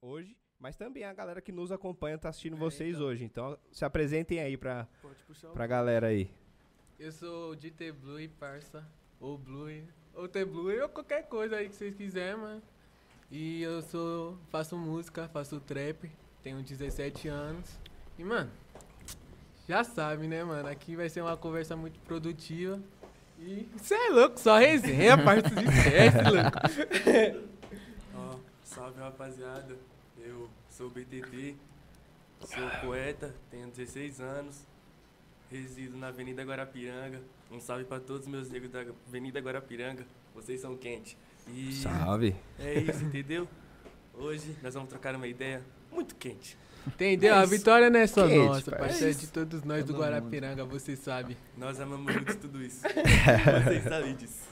hoje, mas também a galera que nos acompanha tá assistindo vocês hoje. Então, se apresentem aí pra, Pode puxar o pra galera aí. Eu sou de T Blue, parça. Ou Blue. Ou T Blue, ou qualquer coisa aí que vocês quiserem, mano. E eu sou. faço música, faço trap. Tenho 17 anos. E, mano, já sabe, né, mano? Aqui vai ser uma conversa muito produtiva. E você é louco, só resenha, parça de esquece, louco. Salve rapaziada. Eu sou o BTT, sou poeta, tenho 16 anos, resido na Avenida Guarapiranga. Um salve pra todos os meus negros da Avenida Guarapiranga. Vocês são quentes. E Salve. é isso, entendeu? Hoje nós vamos trocar uma ideia muito quente. Entendeu? É a vitória não é só Quente, nossa, parceiro. É de todos nós do Todo Guarapiranga, você sabe. Nós amamos muito tudo isso. Vocês sabem disso.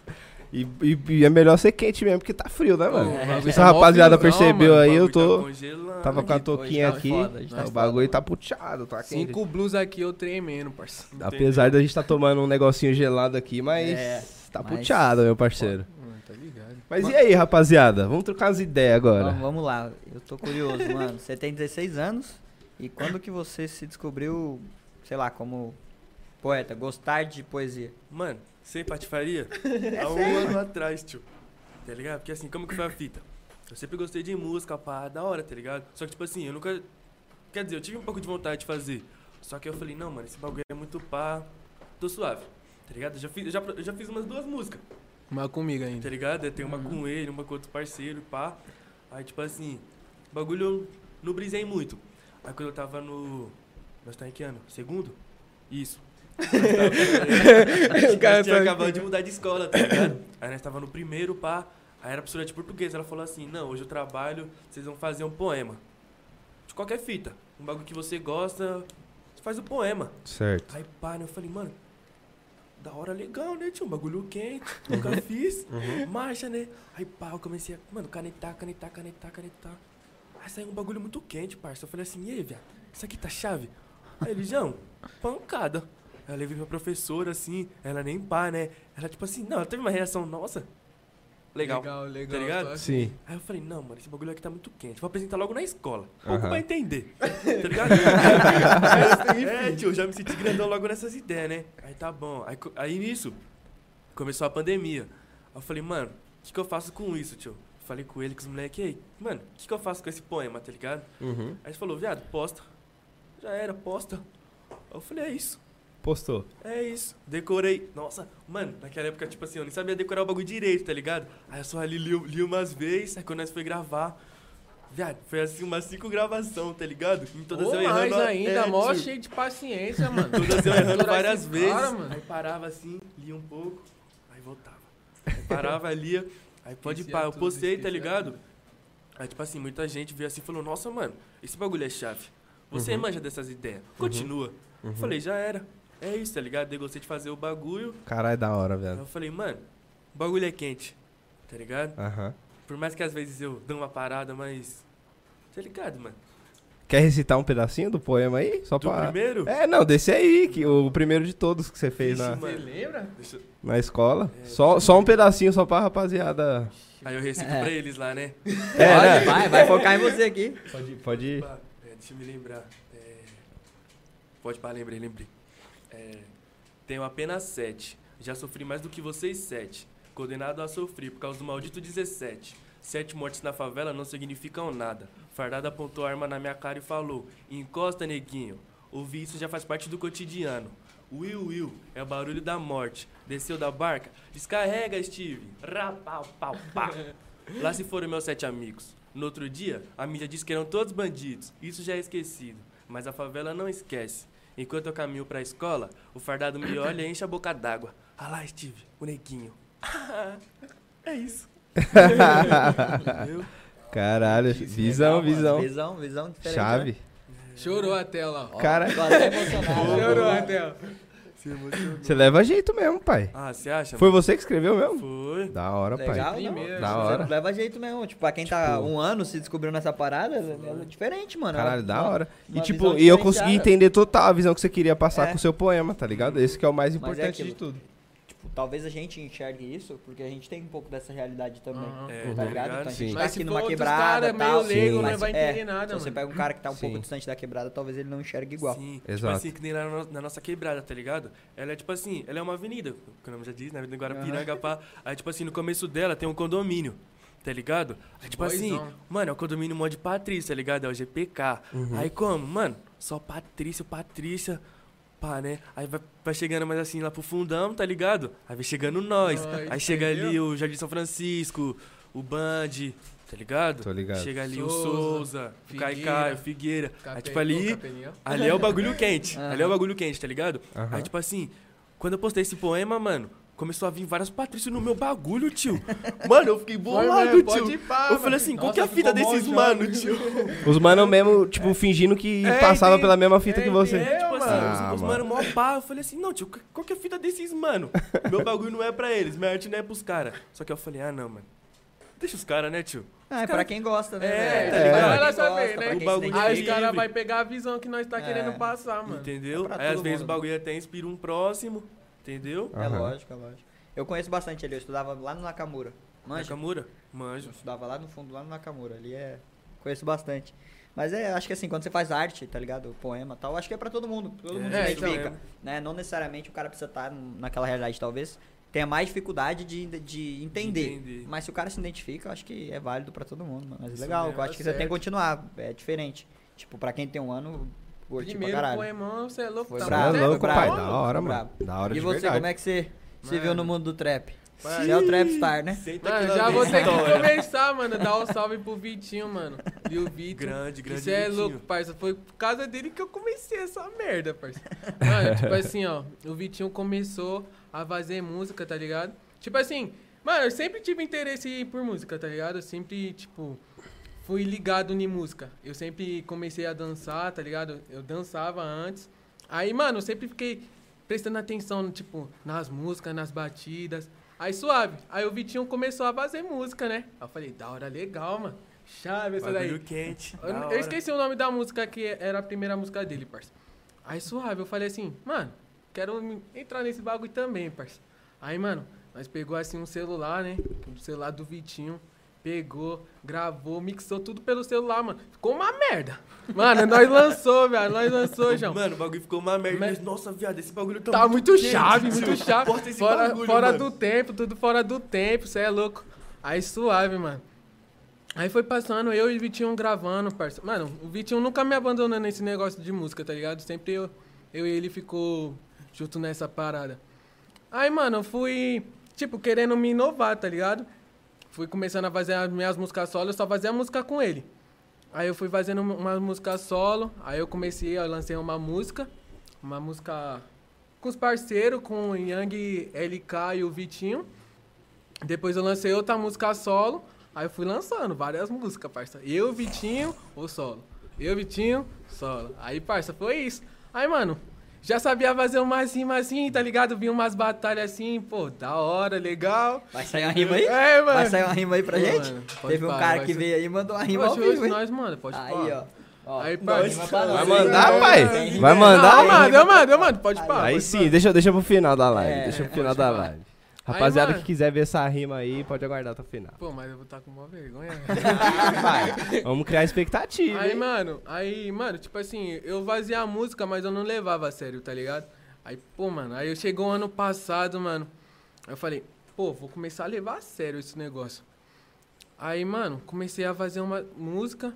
E, e- e é melhor ser quente mesmo, porque tá frio, né, mano? Ô, o bagulho Se tá a mó rapaziada percebeu mano. aí, eu bagulho tô. Tá. Tava com a touquinha tá aqui. foda, tá o foda, bagulho tá puxado, tá quente. Cinco blues aqui, eu tremendo, parça. Apesar da gente tá tomando um negocinho gelado aqui, mas É, tá mas- puxado, meu parceiro. Mano, tá ligado. Mas e aí, rapaziada? Vamos trocar umas ideias agora. Vamos, vamos lá, eu tô curioso, mano. Você tem 16 anos e quando que você se descobriu, sei lá, como poeta, gostar de poesia? Mano, sem patifaria? Há um ano atrás, tio. Tá ligado? Porque assim, como que foi a fita? Eu sempre gostei de música, pá, da hora, tá ligado? Só que, tipo assim, eu nunca. Quer dizer, eu tive um pouco de vontade de fazer. Só que eu falei, não, mano, esse bagulho é muito pá. Tô suave, tá ligado? Eu já fiz, eu já, eu já fiz umas duas músicas, Mas comigo ainda. tá ligado? Tenho uma com ele, uma com outro parceiro, pá. Aí, tipo assim, o bagulho eu não brisei muito. Aí quando eu tava no. Nós tá em que ano? Segundo? Isso. O cara tinha acabado de mudar de escola, tá ligado? Aí nós tava no primeiro, pá. Aí era professora de português. Ela falou assim: Não, hoje eu trabalho, vocês vão fazer um poema. De qualquer fita. Um bagulho que você gosta, você faz o poema. Certo. Aí pá, né, eu falei, mano, da hora legal, né, tio? Um bagulho quente, nunca fiz. Marcha, né? Aí pá, eu comecei a, mano, canetar, canetar, canetar, canetar. Aí saiu um bagulho muito quente, parça. Eu falei assim, e aí, viado, isso aqui tá chave? Aí ele, João, pancada. Eu levei pra professora, assim, ela nem pá, né? Ela, tipo assim, não, ela teve uma reação, nossa, legal. Legal, legal. Tá ligado? assim. Sim. Aí eu falei, não, mano, esse bagulho aqui tá muito quente. Vou apresentar logo na escola. Pouco Aham. pra entender. Tá ligado? é, tio, já me senti grandão logo nessas ideias, né? Aí tá bom. Aí, aí nisso, começou a pandemia. Aí eu falei, mano, o que, que eu faço com isso, tio? Falei com ele, com os moleques, aí, mano, o que, que eu faço com esse poema, tá ligado? Uhum. Aí ele falou, viado, posta. Já era, posta. Aí eu falei, é isso. Postou. É isso. Decorei. Nossa, mano, naquela época, tipo assim, eu nem sabia decorar o bagulho direito, tá ligado? Aí eu só ali li, li umas vezes, aí quando nós foi gravar. Viado, foi assim umas cinco gravações, tá ligado? Em todas Ou eu mais errando. ainda, é, mó tio, cheio de paciência, mano. Todas eu errando várias esses vezes. cara, mano. Aí parava assim, lia um pouco, aí voltava. Aí parava, lia. Aí pode pá, eu postei, tá ligado? Aí, tipo assim, muita gente veio assim e falou, nossa, mano, esse bagulho é chave. Você Uhum. manja dessas ideias. Continua. Uhum. Falei, já era. É isso, tá ligado? Eu gostei de fazer o bagulho. Caralho, da hora, velho. eu falei, mano, o bagulho é quente, tá ligado? Aham. Por mais que às vezes eu dou uma parada, mas. Tá ligado, mano? Quer recitar um pedacinho do poema aí? Só Do pra. primeiro? É, não, desse aí, que, o primeiro de todos que você fez na, Você lembra? Na escola. É, Só, só um pedacinho, só pra rapaziada. Aí eu recito É. pra eles lá, né? É, Pode, né? vai, vai focar em você aqui. Pode, pode ir. É, deixa eu me lembrar. É, Pode pá, lembrei, lembrei. É, Tenho apenas sete. Já sofri mais do que vocês sete. Condenado a sofrer por causa do maldito 17. Sete mortes na favela não significam nada. Fardado apontou a arma na minha cara e falou: Encosta, neguinho. Ouvir isso já faz parte do cotidiano. Will, Will, é o barulho da morte. Desceu da barca? Descarrega, Steve. Rapau, pau, pá. Lá se foram meus sete amigos. No outro dia, a mídia disse que eram todos bandidos. Isso já é esquecido. Mas a favela não esquece. Enquanto eu caminho pra escola, o fardado me olha e enche a boca d'água. Ah lá, Steve, o neguinho. é isso. Caralho, visão, visão. Visão, visão diferente. Chave. né? Chorou até lá. Ó, Cara-. Chorou até, ó. Se emocionou. Você leva jeito mesmo, pai. Ah, você acha? Foi você que escreveu mesmo? Foi. Da hora, Legal, pai. Primeiro, Da Você hora. Leva jeito mesmo. Tipo, pra quem tá Tipo- um ano se descobrindo nessa parada, é diferente, mano. Caralho, da Uma- hora. E tipo, e eu consegui entender total a visão que você queria passar É. com o seu poema, tá ligado? Esse que é o mais é importante aquilo. de tudo. Tipo, tipo, talvez a gente enxergue isso, porque a gente tem um pouco dessa realidade também. É, Tá tá ligado? Então a Sim. gente tá Mas aqui se numa quebrada cara meio tal. leigo, Sim. não mas, vai é, entender nada, se você mano. pega um cara que tá um Sim. pouco distante da quebrada, talvez ele não enxergue igual. Sim, tipo Exato. assim, que nem lá na, na nossa quebrada, tá ligado? Ela é tipo assim, ela é uma avenida, que o nome já diz, né? Avenida Guarapiranga, pá. Aí, tipo assim, no começo dela tem um condomínio, tá ligado? Aí, tipo assim, Boizão. mano, é o condomínio Mod Patrícia, tá ligado? É o GPK. Aí como? Mano, só Patrícia, Patrícia, pá, né? Aí vai, vai chegando mais assim lá pro fundão, tá ligado? Aí vai chegando nós. Nós, Aí chega ali entendeu? o Jardim São Francisco, o Band, tá ligado? Tô ligado. Chega ali o Souza, Souza, o Figueira. Caicai, o Figueira. Aí, tipo, ali, ali é o bagulho quente. Aham. Ali é o bagulho quente, tá ligado? Aham. Aí, tipo assim, quando eu postei esse poema, mano, começou a vir vários Patrícios no meu bagulho, tio. Mano, eu fiquei bolado, tio. ir pá, eu falei assim, qual Nossa, que é a fita desses mano, tio? Os mano mesmo, tipo, fingindo que É, passava pela mesma fita É, que você. entendi. Tipo assim, Ah, os, os mano. mano mó pá. Eu falei assim, não, tio, qual que é a fita desses mano? Meu bagulho não é pra eles, minha arte não é pros caras. Só que eu falei, ah, não, mano. Deixa os caras, né, tio? Ah, é pra quem gosta, né? É, tá Pra ligado? quem Ela gosta, sabe, pra né? O bagulho. Aí os caras vão pegar a visão que nós tá É. querendo passar, mano. Entendeu? É Aí às vezes o bagulho até inspira um próximo, entendeu? É Aham. lógico, é lógico. Eu conheço bastante ali, eu estudava lá no Nakamura. Manja? Nakamura? Manjo. Eu estudava lá no fundo, lá no Nakamura. Ali é. Conheço bastante. Mas é, acho que assim, quando você faz arte, tá ligado? Poema e tal, acho que é pra todo mundo. Todo É, mundo é, se então, identifica. né? Não necessariamente o cara precisa estar naquela realidade, talvez. Tenha mais dificuldade de, de entender. entender. Mas se o cara se identifica, eu acho que é válido pra todo mundo. mano. Mas Isso legal, mesmo, eu acho tá que você tem que certo. continuar. É diferente. Tipo, pra quem tem um ano, curte Primeiro pra caralho. poemão, você é louco. Foi tá bravo, é louco, foi pai. Da hora, mano. Da hora E de você, verdade. como é que você se viu no mundo do trap? Você é o trapstar, né? Senta Mano, já vou ter que começar, mano. Dar um salve pro Vitinho, mano. E o Vitor. Grande, grande Isso é Vitinho. louco, parça. Foi por causa dele que eu comecei essa merda, parça. Mano, tipo assim, ó. O Vitinho começou a fazer música, tá ligado? Tipo assim, mano, eu sempre tive interesse por música, tá ligado? Eu sempre, tipo, fui ligado em música. Eu sempre comecei a dançar, tá ligado? Eu dançava antes. Aí, mano, eu sempre fiquei prestando atenção, tipo, nas músicas, nas batidas. Aí suave. Aí o Vitinho começou a fazer música, né? Aí eu falei, da hora, legal, mano. Chave essa daí. Quente. Eu, eu esqueci o nome da música que era a primeira música dele, parça. Aí suave, eu falei assim, mano, quero entrar nesse bagulho também, parça. Aí, mano, nós pegou assim um celular, né? O celular do Vitinho. Pegou, gravou, mixou tudo pelo celular, mano. Ficou uma merda. Mano, nós lançou, velho. Nós lançou, João. Mano, o bagulho ficou uma merda. Mas- nossa, viado, esse bagulho tá, Tá muito quente, chave, tio. muito chave. Esse Fora, bagulho, fora mano. do tempo, tudo fora do tempo, cê é louco. Aí suave, mano. Aí foi passando, eu e o Vitinho gravando, parça. Mano, o Vitinho nunca me abandonou nesse negócio de música, tá ligado? Sempre eu, eu e ele ficou junto nessa parada. Aí, mano, eu fui, tipo, querendo me inovar, tá ligado? Fui começando a fazer as minhas músicas solo, eu só fazia música com ele. Aí eu fui fazendo uma música solo, aí eu comecei, eu lancei uma música, uma música com os parceiros, com o Yang, LK e o Vitinho. Depois eu lancei outra música solo, aí eu fui lançando várias músicas, parça. Eu, Vitinho, o solo. Eu, Vitinho, solo. Aí, parça, foi isso. Aí, mano, já sabia fazer umas rimas assim, tá ligado? Vinha umas batalhas assim, pô, da hora, legal. Vai sair uma rima aí? É, mano. Vai sair uma rima aí pra Pô, gente? mano, pode Teve um pá, cara que ser- veio aí e mandou uma rima ao Oxe, oxe, vivo, nós, mano, pode Aí, ó. ó. Aí, nós, Vai mandar, pai? Vai mandar? Não, mano, eu mando, eu mando, pode pá. Aí pode sim, deixa, deixa pro final da live. É, deixa pro pode final da live. Rapaziada mano. que quiser ver essa rima aí, pode aguardar até o final. Pô, mas eu vou estar com uma vergonha. Vai. Vamos criar expectativa. Aí, hein? mano, aí, mano, tipo assim, eu fazia a música, mas eu não levava a sério, tá ligado? Aí, pô, mano, aí eu chegou ano passado, mano. Aí eu falei, pô, vou começar a levar a sério esse negócio. Aí, mano, comecei a fazer uma música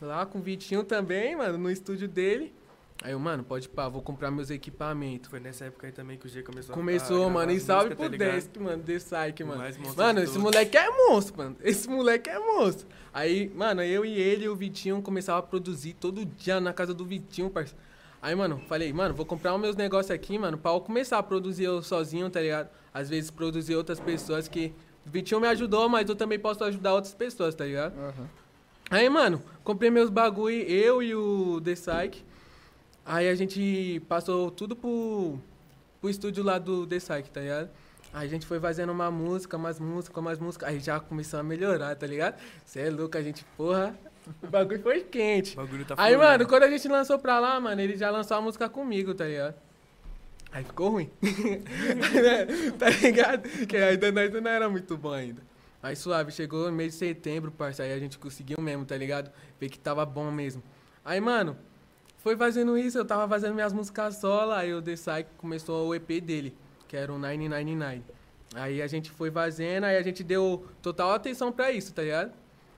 lá com o Vitinho também, mano, no estúdio dele. Aí eu, mano, pode pá, vou comprar meus equipamentos. Foi nessa época aí também que o G começou a Começou, gravar mano, e salve pro tá? Desk, mano, The Psyche, mano. Mano, esse todos. moleque é monstro, mano. Esse moleque é monstro. Aí, mano, eu e ele e o Vitinho começava a produzir todo dia na casa do Vitinho, parceiro. Aí, mano, falei, mano, vou comprar os meus negócios aqui, mano, pra eu começar a produzir eu sozinho, tá ligado? Às vezes produzir outras pessoas que. O Vitinho me ajudou, mas eu também posso ajudar outras pessoas, tá ligado? Aham. Aí, mano, comprei meus bagulho, eu e o The Psyche. Aí a gente passou tudo pro, pro estúdio lá do The Psyche, tá ligado? Aí a gente foi fazendo uma música, mais música, mais música. Aí já começou a melhorar, tá ligado? Cê é louco, a gente, porra, o bagulho foi quente. O bagulho tá Aí, mano, quando a gente lançou pra lá, mano, ele já lançou a música comigo, tá ligado? Aí ficou ruim. tá ligado? Que ainda nós não era muito bom ainda. Aí suave, chegou no mês de setembro, parça. Aí a gente conseguiu mesmo, tá ligado? Ver que tava bom mesmo. Aí, mano, foi fazendo isso, eu tava fazendo minhas músicas solo, aí o The Psyche começou o EP dele, que era o 999. Aí a gente foi fazendo, aí a gente deu total atenção pra isso, tá ligado?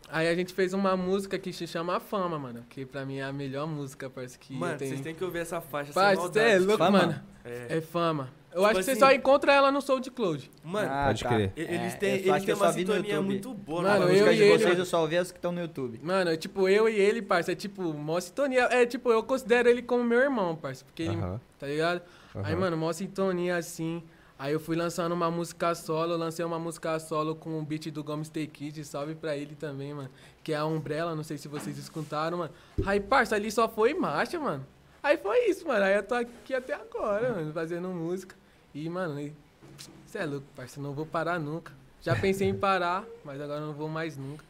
Aí a gente fez uma música que se chama Fama, mano. Que pra mim é a melhor música, parece que Mano, vocês têm que ouvir essa faixa, Parça, cê é louco, Fama? mano. É. É fama. Eu Tipo acho que você assim- só encontra ela no SoundCloud. Mano, Ah, Pode tá. crer. e- É, eles têm, eu eles acho que têm uma sintonia muito boa. Mano, né? eu e de ele, vocês mano. eu só ouvi as que estão no YouTube. Mano, é tipo, eu e ele, parça, é tipo, mó sintonia. É tipo, eu considero ele como meu irmão, parça. Porque ele, Aham, tá ligado? Aí, aham. mano, mó sintonia assim. Aí eu fui lançando uma música solo, lancei uma música solo com o beat do Gomes Stay Kid, salve pra ele também, mano. Que é a Umbrella, não sei se vocês escutaram, mano. Aí, parça, ali só foi marcha, mano. Aí foi isso, mano. Aí eu tô aqui até agora, mano, fazendo música. E, mano, você é louco, parça, não vou parar nunca. Já pensei em parar, mas agora não vou mais nunca.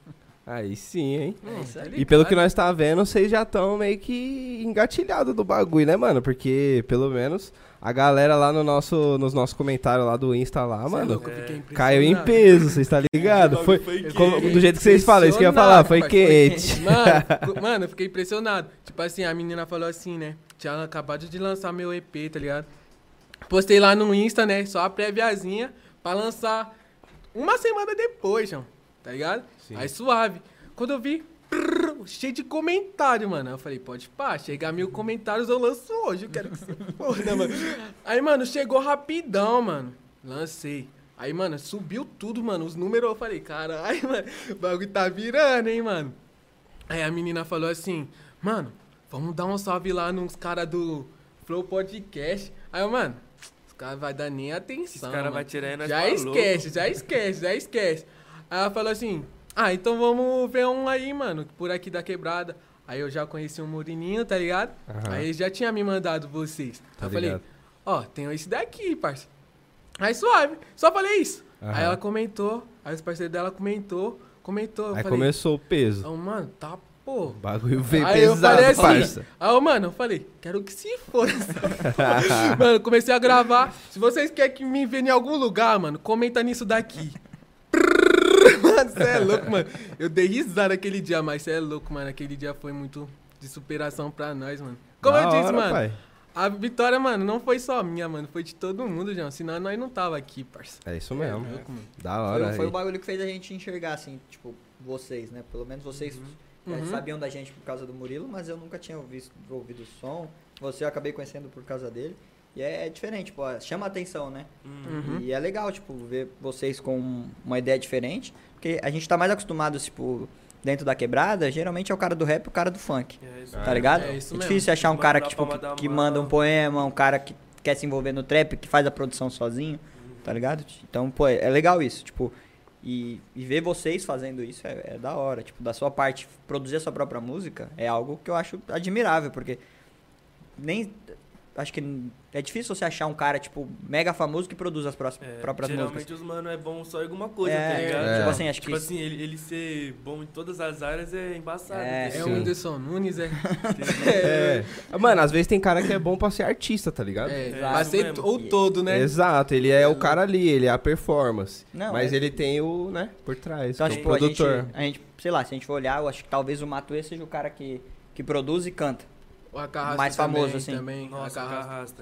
Aí sim, hein? Hum, isso tá aí. E pelo que nós tá vendo, vocês já estão meio que engatilhados do bagulho, né, mano? Porque, pelo menos, a galera lá no nosso, nos nossos comentários lá do Insta lá, Cê é mano, fiquei caiu em peso, vocês tá ligado? Foi, como- do jeito que vocês falam, isso que eu ia falar, foi quente. Mano, mano, eu fiquei impressionado. Tipo assim, a menina falou assim, né? Tinha acabado de lançar meu EP, tá ligado? Postei lá no Insta, né? Só a préviazinha pra lançar uma semana depois, João. Tá ligado? Sim. Aí suave. Quando eu vi, prrr, cheio de comentário, mano. Eu falei, pode pá, chegar mil comentários eu lanço hoje. Eu quero que você foda, mano. Aí, mano, chegou rapidão, mano. Lancei. Aí, mano, subiu tudo, mano. Os números eu falei, caralho, mano, o bagulho tá virando, hein, mano. Aí a menina falou assim, mano, vamos dar um salve lá nos caras do Flow Podcast. Aí eu, mano, os caras vai dar nem atenção. Esses caras mano. vão tirar aí nós Já pra esquece, já esquece, já esquece. Aí ela falou assim, ah, então vamos ver um aí, mano, por aqui da quebrada. Aí eu já conheci um Murininho, tá ligado? Aham. Aí ele já tinha me mandado vocês. Tá eu falei, ligado. ó, tem esse daqui, parça. Aí suave, só falei isso. Aham. Aí ela comentou, aí os parceiros dela comentou, comentou. Aí falei, começou o peso. "Ah, mano, tá pô. O bagulho veio Aí eu pesado, falei assim, parça. aí eu, mano, eu falei, quero que se for. Mano, comecei a gravar. Se vocês querem que me ver em algum lugar, mano, comenta nisso daqui. Mano, você é louco, mano. Eu dei risada aquele dia, mas você é louco, mano. Aquele dia foi muito de superação pra nós, mano. Como Da eu disse, hora, mano, pai. a vitória, mano, não foi só minha, mano. Foi de todo mundo, João. Senão nós não tava aqui, parça. É isso É mesmo. louco, mano. Da Foi, hora. foi aí. o bagulho que fez a gente enxergar, assim, tipo, vocês, né? Pelo menos vocês já Uhum. sabiam da gente por causa do Murilo, mas eu nunca tinha ouvido, ouvido o som. Você eu acabei conhecendo por causa dele. E é, é diferente, pô, chama a atenção, né? Uhum. E é legal, tipo, ver vocês com uma ideia diferente. Porque a gente tá mais acostumado, tipo, dentro da quebrada, geralmente é o cara do rap e o cara do funk. É isso Tá É. ligado? É isso é mesmo. difícil achar um cara que, tipo, que mão. manda um poema, um cara que quer se envolver no trap, que faz a produção sozinho, tá ligado? Então, pô, é é legal isso, tipo, e, e ver vocês fazendo isso é, é da hora. Tipo, da sua parte, produzir a sua própria música é algo que eu acho admirável, porque nem. Acho que é difícil você achar um cara, tipo, mega famoso que produz as próximas, É, próprias geralmente músicas. os mano é bom só em alguma coisa, é, tá ligado? É. tipo assim, acho Tipo que. assim, ele, ele ser bom em todas as áreas é embaçado. É, É o Whindersson Nunes, é. É. Mano, às vezes tem cara que é bom pra ser artista, tá ligado? É, É, isso ser mesmo. o todo, né? Exato, ele é o cara ali, ele é a performance. Não, mas é- ele tem o, né, por trás, Então, que é o tipo, a gente, produtor. a gente, sei lá, se a gente for olhar, eu acho que talvez o Matuê seja o cara que, que produz e canta. O Acarrasta mais famoso, também, assim. Também, Nossa.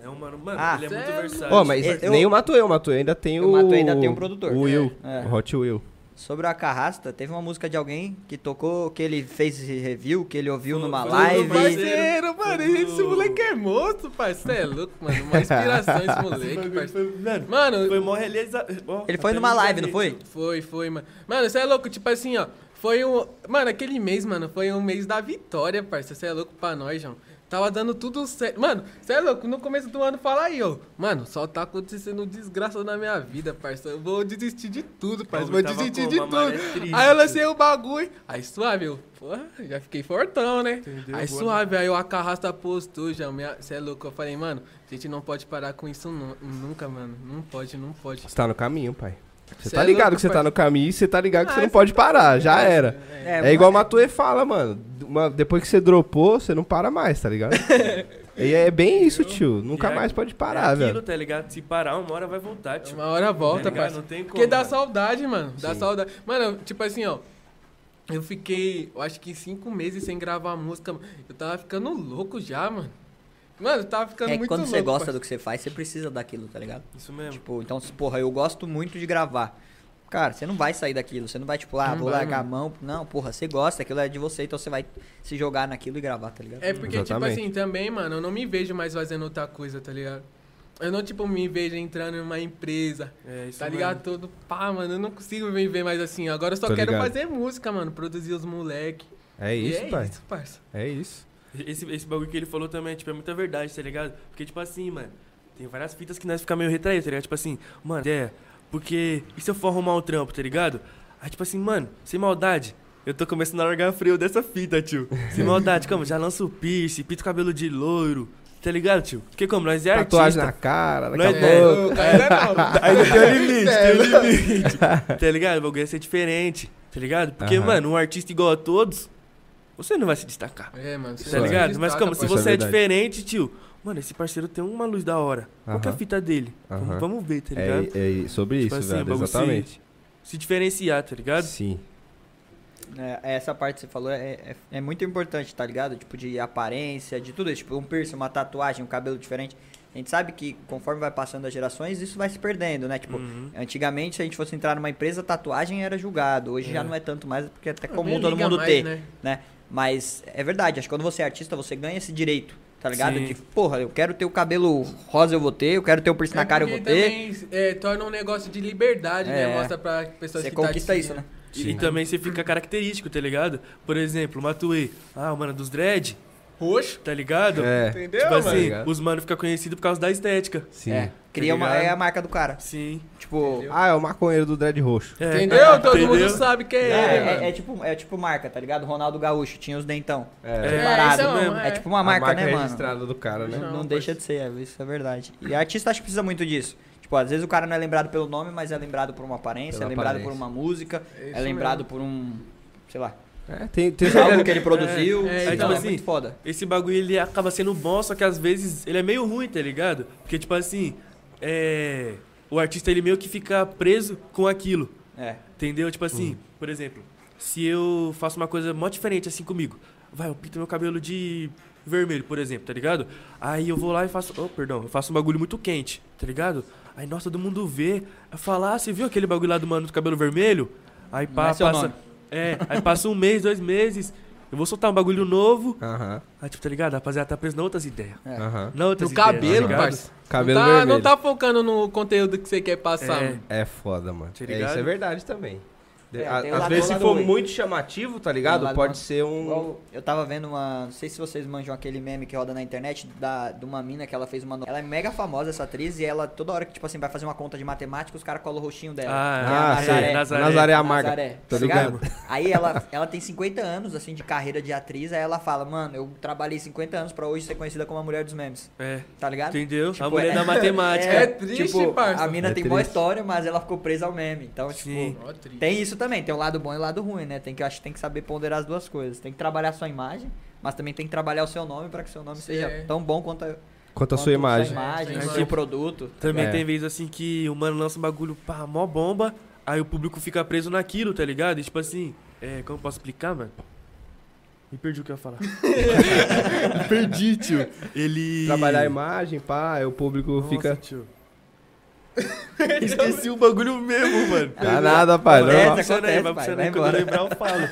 É um mano, mano, Ah. ele é muito Sério? versátil. Ó, mas Eu- nem o Matuê, o Matuê ainda tem o... O Matuê ainda tem um produtor. O Will, É. o Hot Will. Sobre o Acarrasta, teve uma música de alguém que tocou, que ele fez esse review, que ele ouviu numa live. Parceiro, mano, esse moleque é monstro, parceiro. É louco, mano. Uma inspiração esse moleque, parceiro. Mano, Mano, foi mó realiza... Ele foi numa live, não foi? Foi, foi, mano. Mano, você é louco, tipo assim, ó. Foi um. Mano, aquele mês, mano, foi um mês da vitória, parça. Você é louco pra nós, João. Tava dando tudo certo. Mano, você é louco, no começo do ano fala aí, ó. Mano, só tá acontecendo desgraça na minha vida, parça. Eu vou desistir de tudo, parça. Vou desistir de tudo. triste. Aí eu lancei o bagulho. Aí suave, eu. Porra, já fiquei fortão, né? Entendeu? Aí Boa suave, aí o Acarrasta postou já. Você é louco. Eu falei, mano, a gente não pode parar com isso nu- nunca, mano. Não pode, não pode. Você tá no caminho, pai. Você Cê tá é ligado louco, que você tá pai. no caminho e você tá ligado que Ah, você não pode parar, já era. É, igual o Matuê fala, mano. Uma- depois que você dropou, você não para mais, tá ligado? E é bem isso, tio. Nunca é- mais pode é parar, aquilo, velho. tá ligado? Se parar, uma hora vai voltar, tio. Uma hora volta, Tá ligado? parça. Não tem como. Porque dá mano. saudade, mano. Dá Sim. saudade. Mano, tipo assim, ó. Eu fiquei, eu acho que cinco meses sem gravar música. Eu tava ficando louco já, mano. Mano, tava ficando É que muito quando louco. você gosta do que você faz, você precisa daquilo, tá ligado? Isso mesmo. Tipo, então, porra, eu gosto muito de gravar. Cara, você não vai sair daquilo, você não vai, tipo, ah, Não vou vai, largar mano. a mão. Não, porra, você gosta, aquilo é de você, então você vai se jogar naquilo e gravar, tá ligado? É porque, Exatamente. tipo assim, também, mano, eu não me vejo mais fazendo outra coisa, tá ligado? Eu não, tipo, me vejo entrando em uma empresa, É isso tá ligado? Todo pá, mano, eu não consigo me ver mais assim. Agora eu só Tô quero ligado. fazer música, mano, produzir os moleque. É E isso, é pai. isso, parça. É isso. Esse, esse bagulho que ele falou também, tipo, é muita verdade, tá ligado? Porque, tipo assim, mano, tem várias fitas que nós ficamos meio retraídos, tá ligado? Tipo assim, mano, é, porque e se eu for arrumar um trampo, tá ligado? Aí, tipo assim, mano, sem maldade, eu tô começando a largar frio dessa fita, tio. Sem maldade, como? Já lanço o piercing, pinto o cabelo de loiro, tá ligado, tio? Porque como, nós é Tatuagem artista. na cara, daqui Nós a é- pouco. Não. Aí não tem um limite, tem um limite. Tá ligado? O bagulho ia ser diferente, tá ligado? Porque, Aham. mano, um artista igual a todos, você não vai se destacar. É, mano. você Tá ligado? destaca, Mas como, se é você é, verdade. diferente, tio, mano, esse parceiro tem uma luz da hora. Qual que é a fita dele? Vamos, vamos ver, tá ligado? É, é sobre Tipo isso, assim, velho. bagulho se- Exatamente. Se diferenciar, tá ligado? Sim. É, essa parte que você falou é, é, é muito importante, tá ligado? Tipo, de aparência, de tudo isso. Tipo, um piercing, uma tatuagem, um cabelo diferente. A gente sabe que conforme vai passando as gerações, isso vai se perdendo, né? Tipo, Uhum. antigamente, se a gente fosse entrar numa empresa, tatuagem era julgado. Hoje É. já não é tanto mais, porque é até comum todo mundo mais, ter, né? né? Mas é verdade, acho que quando você é artista, você ganha esse direito, tá ligado? Sim. De, porra, eu quero ter o cabelo rosa, eu vou ter, eu quero ter o piercing na É cara, eu vou ter. também é, torna um negócio de liberdade, É. né? Mostra pra pessoas Você que tá conquista te isso, né? seguindo. E, também você fica característico, tá ligado? Por exemplo, Matuê. Ah, o mano dos dread, Roxo. tá ligado? É. Entendeu, Tipo mano? assim, ligado? os mano ficam conhecidos por causa da estética. Sim. É, cria uma, ligado? é a marca do cara. Sim. Tipo, Ah, é o maconheiro do dread roxo. É. Entendeu? Todo Entendeu? mundo sabe que é, é, ele, é- é tipo, é tipo marca, tá ligado? Ronaldo Gaúcho tinha os dentão. É. É, então, mesmo. É, é. tipo uma A marca, né, mano? registrada do cara, né? Não, Não, deixa de ser, é, isso é verdade. E artista acho que precisa muito disso. Tipo, às vezes o cara não é lembrado pelo nome, mas é lembrado por uma aparência, Pela é lembrado aparência. por uma música, É é, lembrado mesmo. por um, sei lá, É, tem, tem algo que ele produziu. É, então, tipo é assim, muito foda. Esse bagulho ele acaba sendo bom, só que às vezes ele é meio ruim, tá ligado? Porque, tipo assim, é. O artista ele meio que fica preso com aquilo. É. Entendeu? Tipo assim, por exemplo, se eu faço uma coisa mó diferente assim comigo, vai, eu pinto meu cabelo de vermelho, por exemplo, tá ligado? Aí eu vou lá e faço, oh, perdão, eu faço um bagulho muito quente, tá ligado? Aí, nossa, todo mundo vê, eu falo, ah, você viu aquele bagulho lá do mano do cabelo vermelho? Aí pá, é seu passa, nome. É, aí passa um mês, dois meses, eu vou soltar um bagulho novo, Aham, aí tipo, tá ligado? A rapaziada tá preso em outras ideias. É. aham. Não outras No ideias, cabelo, tá ligado? parça. Cabelo não tá, vermelho. Não tá focando no conteúdo que você quer passar, É. mano. É foda, mano. Tá É, ligado? isso é verdade também. É, o Às vezes, se for muito chamativo, tá ligado? Pode ser um. Igual, eu tava vendo uma. Não sei se vocês manjam aquele meme que roda na internet da, de uma mina que ela fez uma. Ela é mega famosa, essa atriz, e ela, toda hora que, tipo assim, vai fazer uma conta de matemática, os caras colam o rostinho dela. Ah, é Ah. Nazaré. Nazaré. Nazaré Amarga. Nazaré, Tô tá ligado? Aí ela, ela tem 50 anos, assim, de carreira de atriz, aí ela fala, mano, eu trabalhei 50 anos pra hoje ser conhecida como a mulher dos memes. É, Tá ligado? entendeu? Tipo, a mulher é- da matemática. É triste, tipo, parça. a mina É tem boa triste. história, mas ela ficou presa ao meme. Então, tipo, Sim. Triste. tem isso também, tem o lado bom e o lado ruim, né? Tem que, eu acho que tem que saber ponderar as duas coisas. Tem que trabalhar a sua imagem, mas também tem que trabalhar o seu nome pra que o seu nome seja É. tão bom quanto a, Quanto a sua imagem. imagem, É, o tipo, seu produto. Também É. tem vezes assim que o mano lança um bagulho, pá, mó bomba, aí o público fica preso naquilo, tá ligado? E tipo assim, é, como eu posso explicar, mano? Me perdi o que eu ia falar. Me perdi, tio. Ele. Trabalhar a imagem, pá, aí o público Nossa, fica. tio. Esqueci o bagulho mesmo, mano. Dá nada, pai. Vai puxando aí, acontece, vai pai, puxando vai aí. Quando eu embora. lembrar, eu falo.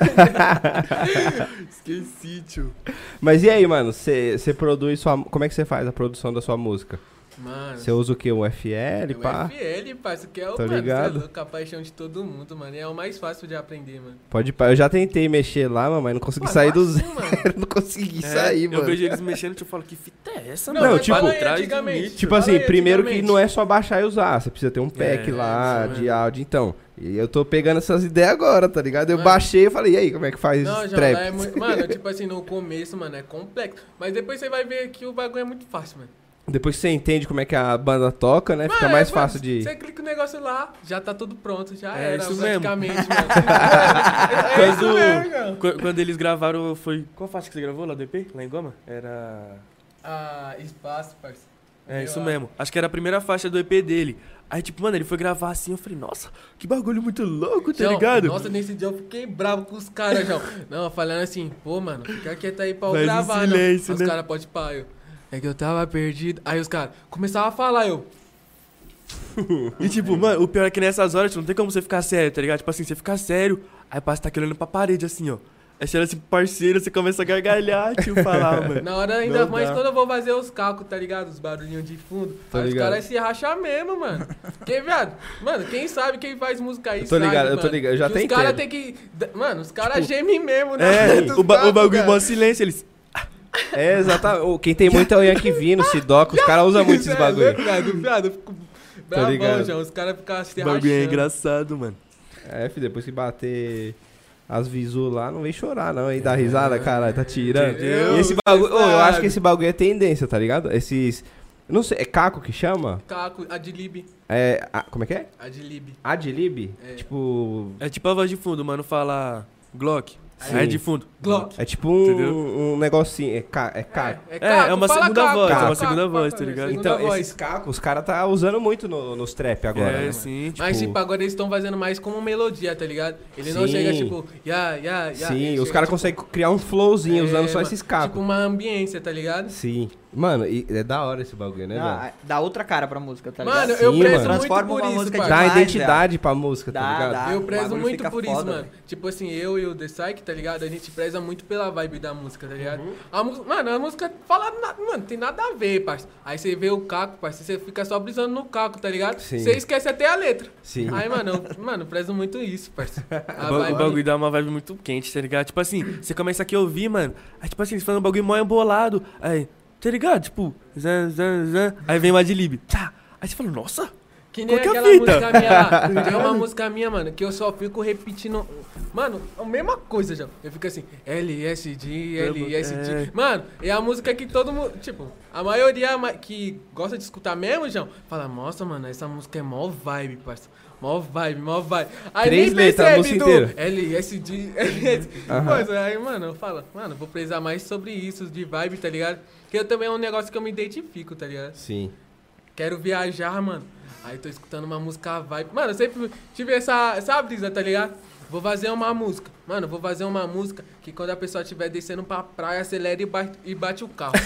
Esqueci, tio. Mas e aí, mano? Você produz sua. Como é que você faz a produção da sua música? Mano. Você usa o quê? Um FL, o pá? FL, parça, que é o Tô mano, ligado. é louco, a paixão de todo mundo, mano. E é o mais fácil de aprender, mano. Pode pá. Eu já tentei mexer lá, mas não consegui Pô, sair do fácil, zero. mano. não consegui É, sair, eu mano. vejo eles mexendo e eu falo, que fita é essa, Não, mano? mas tipo, fala aí antigamente. Tipo Fala assim, aí, primeiro que não é só baixar e usar, você precisa ter um pack É, lá isso de áudio, então. E eu tô pegando essas ideias agora, tá ligado? Eu Mano. baixei e falei, e aí, como é que faz Não, já trap? é muito. Mano, tipo assim, no começo, mano, é complexo. Mas depois você vai ver que o bagulho é muito fácil, mano. Depois que você entende como é que a banda toca, né? Fica mais é, fácil mano, de. Você clica o negócio lá, já tá tudo pronto, já É era, isso mesmo. praticamente, mano. é isso Quando, mesmo, quando eles gravaram, foi... Qual faixa que você gravou lá do EP? Lá em Goma? Era... Ah, espaço, parça. É, isso Eu- mesmo. Acho que era a primeira faixa do EP dele. Aí, tipo, mano, ele foi gravar assim, eu falei, nossa, que bagulho muito louco, tá João, ligado? Nossa, nesse dia eu fiquei bravo com os caras, João. Não, falando assim, pô, mano, fica quieto aí pra eu um gravar, não. silêncio, Aí né? Os caras podem pá, eu. É que eu tava perdido. Aí os caras começavam a falar, eu. E tipo, mano, o pior é que nessas horas tipo, não tem como você ficar sério, tá ligado? Tipo assim, você fica sério, aí passa tá aqui olhando pra parede assim, ó. Aí você olha assim parceiro, você começa a gargalhar, tio, falar, mano. Na hora ainda Não mais dá. quando eu vou fazer os cálculos, tá ligado? Os barulhinhos de fundo. Tô aí os ligado. caras se racham mesmo, mano. Quem, viado? Mano, quem sabe quem faz música aí Eu tô sabe, ligado, eu tô ligado, eu já Que até Os caras tem que... Mano, os caras gemem mesmo, né? É, o, ba o cálculos, bagulho cara. mó silêncio, eles. É, exatamente. Quem tem muito é o Yankee Vino, Sidoca, os caras usam muito esses é bagulho. viado, viado, fico bravão, ligado. já. Os caras ficam se O bagulho é engraçado, mano. É, filho, depois que bater as visu lá, não vem chorar, não, hein? Dá risada, caralho, tá tirando. Entendeu? E esse bagulho, ô, eu acho que esse bagulho é tendência, tá ligado? Esses. Não sei, é Caco que chama? Caco, Adlib. É. a- como é que é? Adlib. Adlib? É. Tipo. É tipo a voz de fundo, mano, fala Glock. Sim. É de fundo. Glock. É tipo um, um negocinho. É, ca, é Caco. É, É, é uma fala segunda Caco, voz, é uma Caco, segunda Caco, voz, Caco, tá ligado? Então, voz. esses Cacos, os caras tá usando muito no- nos trap agora. né, é, mano? sim, tipo. Mas, tipo, agora eles estão fazendo mais como melodia, tá ligado? Ele não chega, tipo, ya, ya, ya. Sim, os caras tipo, conseguem criar um flowzinho usando é, só esses cacos. Tipo, uma ambiência, tá ligado? Sim. Mano, e é da hora esse bagulho, né, velho? a- dá outra cara pra música, tá Mano, ligado? eu Sim, prezo mano. muito Transforma por uma isso, música parça. Dá demais, identidade pra música, tá Dá, ligado? dá. Eu prezo muito por isso, foda, mano. Tipo assim, eu e o The Psyche, tá ligado? A gente preza muito pela vibe da música, tá ligado? Uhum. A música, mano, a música fala nada, mano, tem nada a ver, parça. Aí você vê o caco, parça, você fica só brisando no caco, tá ligado? Sim. Você esquece até a letra. Sim. Aí, mano, eu, mano, eu prezo muito isso, parça. A O, bagulho dá uma vibe muito quente, tá ligado? Tipo assim, você começa aqui a ouvir, mano. Aí, tipo assim, eles falando um bagulho mó embolado. Aí, tá ligado? Tipo, zan, zan, zan. Aí vem uma de lib. Tá. Aí você fala, nossa. Que nem Qual que é aquela fita? música minha lá. Tem uma música minha, mano, que eu só fico repetindo. Mano, a mesma coisa já. Eu fico assim, LSD, LSD. É. Mano, é a música que todo mundo. Tipo, a maioria ma- que gosta de escutar mesmo, João, fala, nossa, mano, essa música é mó vibe, parça. Mó vibe, mó vibe. Aí Três nem letras, a música do inteira. LSD, LSD. Aham. Coisa. Aí, mano, eu falo, mano, vou prezar mais sobre isso, de vibe, tá ligado? Que eu também é um negócio que eu me identifico, tá ligado? Sim. Quero viajar, mano. Aí tô escutando uma música vibe. Mano, eu sempre tive essa, essa brisa, tá ligado? Vou fazer uma música. Mano, vou fazer uma música que quando a pessoa estiver descendo pra praia, acelera e bate, e bate o carro.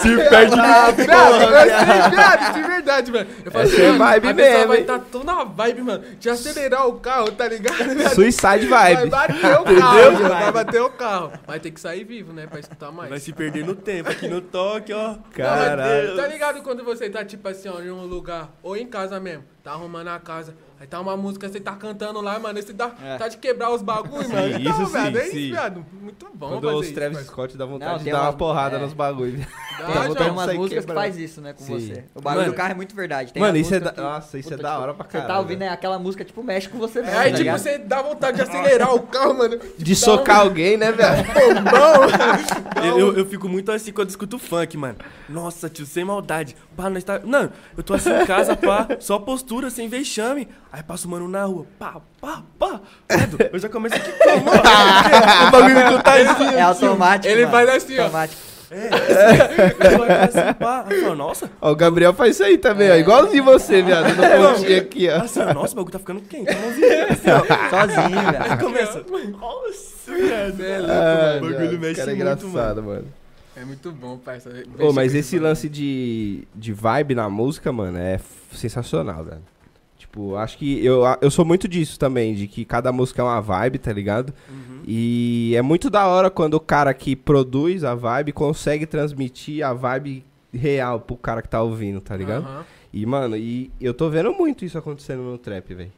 Se perde Ah, viado, eu sei, viado, de verdade, mano. Eu falo assim, é mano, vibe a pessoa mesmo, vai estar tá toda na vibe, mano, de acelerar o carro, tá ligado? viado? Suicide Vai vibe. bater o carro, vai bater o carro. Vai ter que sair vivo, né, pra escutar mais. Vai se perder no tempo, aqui no toque, ó. Caralho. Tá ligado quando você tá, tipo assim, ó, em um lugar, ou em casa mesmo, tá arrumando a casa, aí tá uma música, você tá cantando lá, mano, você dá, É. tá de quebrar os bagulhos, mano. Então, isso sim, velho, é sim. isso, viado. Muito bom Quando fazer os isso, Travis parça. Scott dá vontade Não, de tem dar uma uma- porrada é. nos bagulhos. Botando Tem isso umas que faz isso, né, com Sim. você. O bagulho Mano, do carro é muito verdade. Tem Mano, isso é da- que- nossa, isso é Puta, da tipo, hora pra Você caralho, tá ouvindo velho. é aquela música, tipo, mexe com você É, mesmo, aí, tá tipo, você dá vontade de acelerar o carro, mano. De socar alguém, né, velho? Eu, fico muito assim quando escuto funk, mano. Nossa, tio, sem maldade. Pá, nós tá... Não, eu tô assim em casa, pá, só postura, sem vexame. Aí passa o mano na rua, pá, pá, pá. Credo, Eu já começo aqui como? o bagulho que tá assim. É automático, Ele mano. faz assim, ó. Automático. Eu vou assim, pá. Falo, nossa. Ó, o Gabriel faz isso aí também, ó. Igualzinho você, viado. No pontinho aqui, ó. Assim, ó, nossa, o bagulho tá ficando quente. Assim, ó. Sozinho, Aí velho. começa. Nossa, viado. É louco, Ah, o bagulho mexe cara é muito, engraçado, mano. É muito bom, parça. Ô, mas esse lance de, de vibe na música, mano, é sensacional, velho. Tipo, acho que eu, eu sou muito disso também, de que cada música é uma vibe, tá ligado? Uhum. E é muito da hora quando o cara que produz a vibe consegue transmitir a vibe real pro cara que tá ouvindo, tá ligado? Aham. E, mano, e eu tô vendo muito isso acontecendo no trap, velho.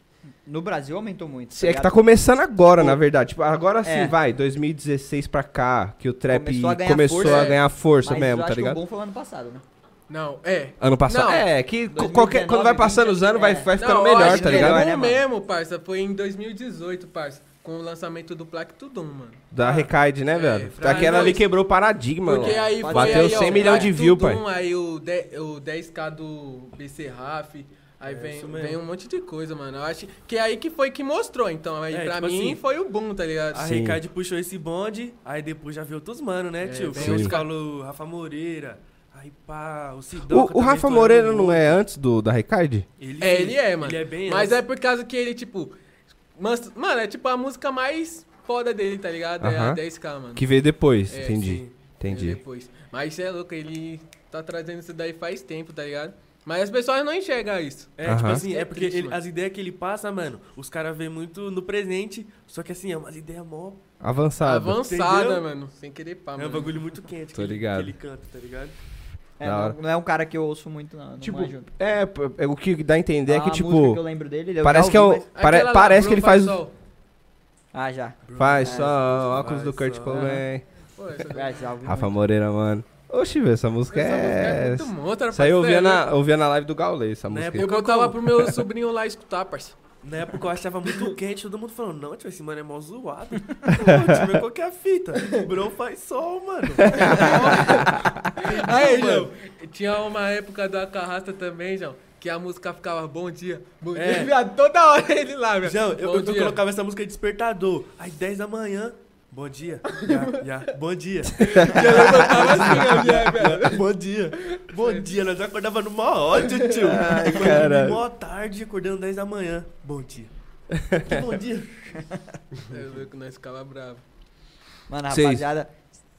No Brasil aumentou muito. Se é que tá começando agora, Tipo, na verdade. Tipo, agora sim, é. vai, 2016 pra cá, que o trap Começou começou a a ganhar ganhar força, força, Mas mesmo, eu tá ligado? o bom foi o ano passado, né? Não, é. Ano passado. Não. É, que co- 2019, qualquer, quando vai passando os anos, vai, é. vai ficando Não, melhor, acho tá ligado? melhor, o né, mesmo, parça, foi em 2018, parça. Com o lançamento do Plaque Tudum, mano. Da Recaide, né, É, velho? Aquela nós- ali quebrou o paradigma, Porque mano. aí foi Bateu aí, ó, 100 milhões de views, pai. Aí o, de- o 10k do BC Raf. Aí É, vem, vem um monte de coisa, mano. Eu acho que é aí que foi que mostrou. Então, aí É, pra tipo mim assim, foi o boom, tá ligado? A Sim. Ricardo puxou esse bonde, aí depois já veio outros mano, né, É, tio? vem os Rafa Moreira, aí pá, o Sidoca O, o Rafa Moreira não é antes do da Ricardi? Ele, É, ele é, mano. Ele é bem Mas antes. é por causa que ele, tipo. mas- Mano, é tipo a música mais foda dele, tá ligado? É a 10k, mano. Que veio depois, É, entendi. Sim. Entendi. depois. Mas você é louco, ele tá trazendo isso daí faz tempo, tá ligado? Mas as pessoas não enxergam isso. É, tipo assim, é É porque triste, ele- as ideias que ele passa, mano, os caras vêem muito no presente, só que assim, é umas ideias mó... Avançado. Avançada, Entendeu? mano. Sem querer pá, é um bagulho muito quente Tô que, ele- ligado. que ele canta, tá ligado? É, não, não é um cara que eu ouço muito, não. não Tipo, manjo. é, é, o que dá a entender é Ah, que, a tipo, que eu lembro dele, eu parece já que é o. mas- pare- lá, parece que ele faz. Sol. Ah, já. Faz É, só óculos do Kurt. Cobain. Já ouvi Rafa. Moreira, mano. Oxi, velho, essa música essa música é é. muito Isso aí eu parceiro. ouvia na, ouvia na live do Gaulês, essa música. Eu Época botava como? pro meu sobrinho lá escutar, parça. Na época eu achava muito quente, todo mundo falando, não, tio, esse mano é mó zoado. Pô, tio, mas qual que é a fita? O bro faz sol, mano. Aí, mano. João, tinha uma época da carrasta também, João, que a música ficava bom dia, bom É. dia, toda hora ele lá, velho. João, eu, eu colocava essa música despertador. Aí 10 da manhã, bom dia. Já, já, bom dia. Levantava assim, velho. bom dia. Bom dia, nós acordava numa ódio, tio. Ai, Quando caralho. Mó tarde, acordando 10 da manhã. Bom dia. Que bom dia. Eu vi que nós ficava bravo. Mano, rapaziada.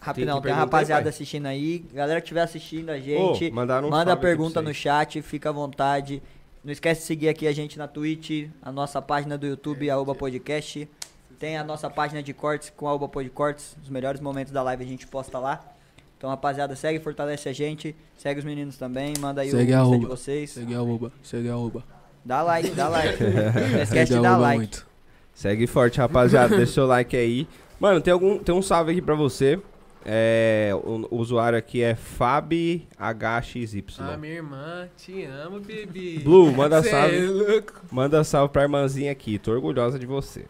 Rapidão, que tem uma aí, rapaziada pai? assistindo aí. Galera que estiver assistindo a gente, um manda aqui pergunta no chat, fica à vontade. Não esquece de seguir aqui a gente na Twitch, a nossa página do YouTube, Aoba Podcast. Tem a nossa página de cortes com Aoba Podcortes. Os melhores momentos da live a gente posta lá. Então, rapaziada, segue, fortalece a gente. Segue os meninos também. Manda aí Segue o a Insta de vocês. Segue a uba, segue a uba. Dá like, dá like. Não esquece de dar like. Segue forte, rapaziada. Deixa seu like aí. Mano, tem, algum, tem um salve aqui pra você. É, o, o usuário aqui é FabHXY. Ah, minha irmã, te amo, bebê. Blue, manda Cê salve. É louco, Manda salve pra irmãzinha aqui. Tô orgulhosa de você.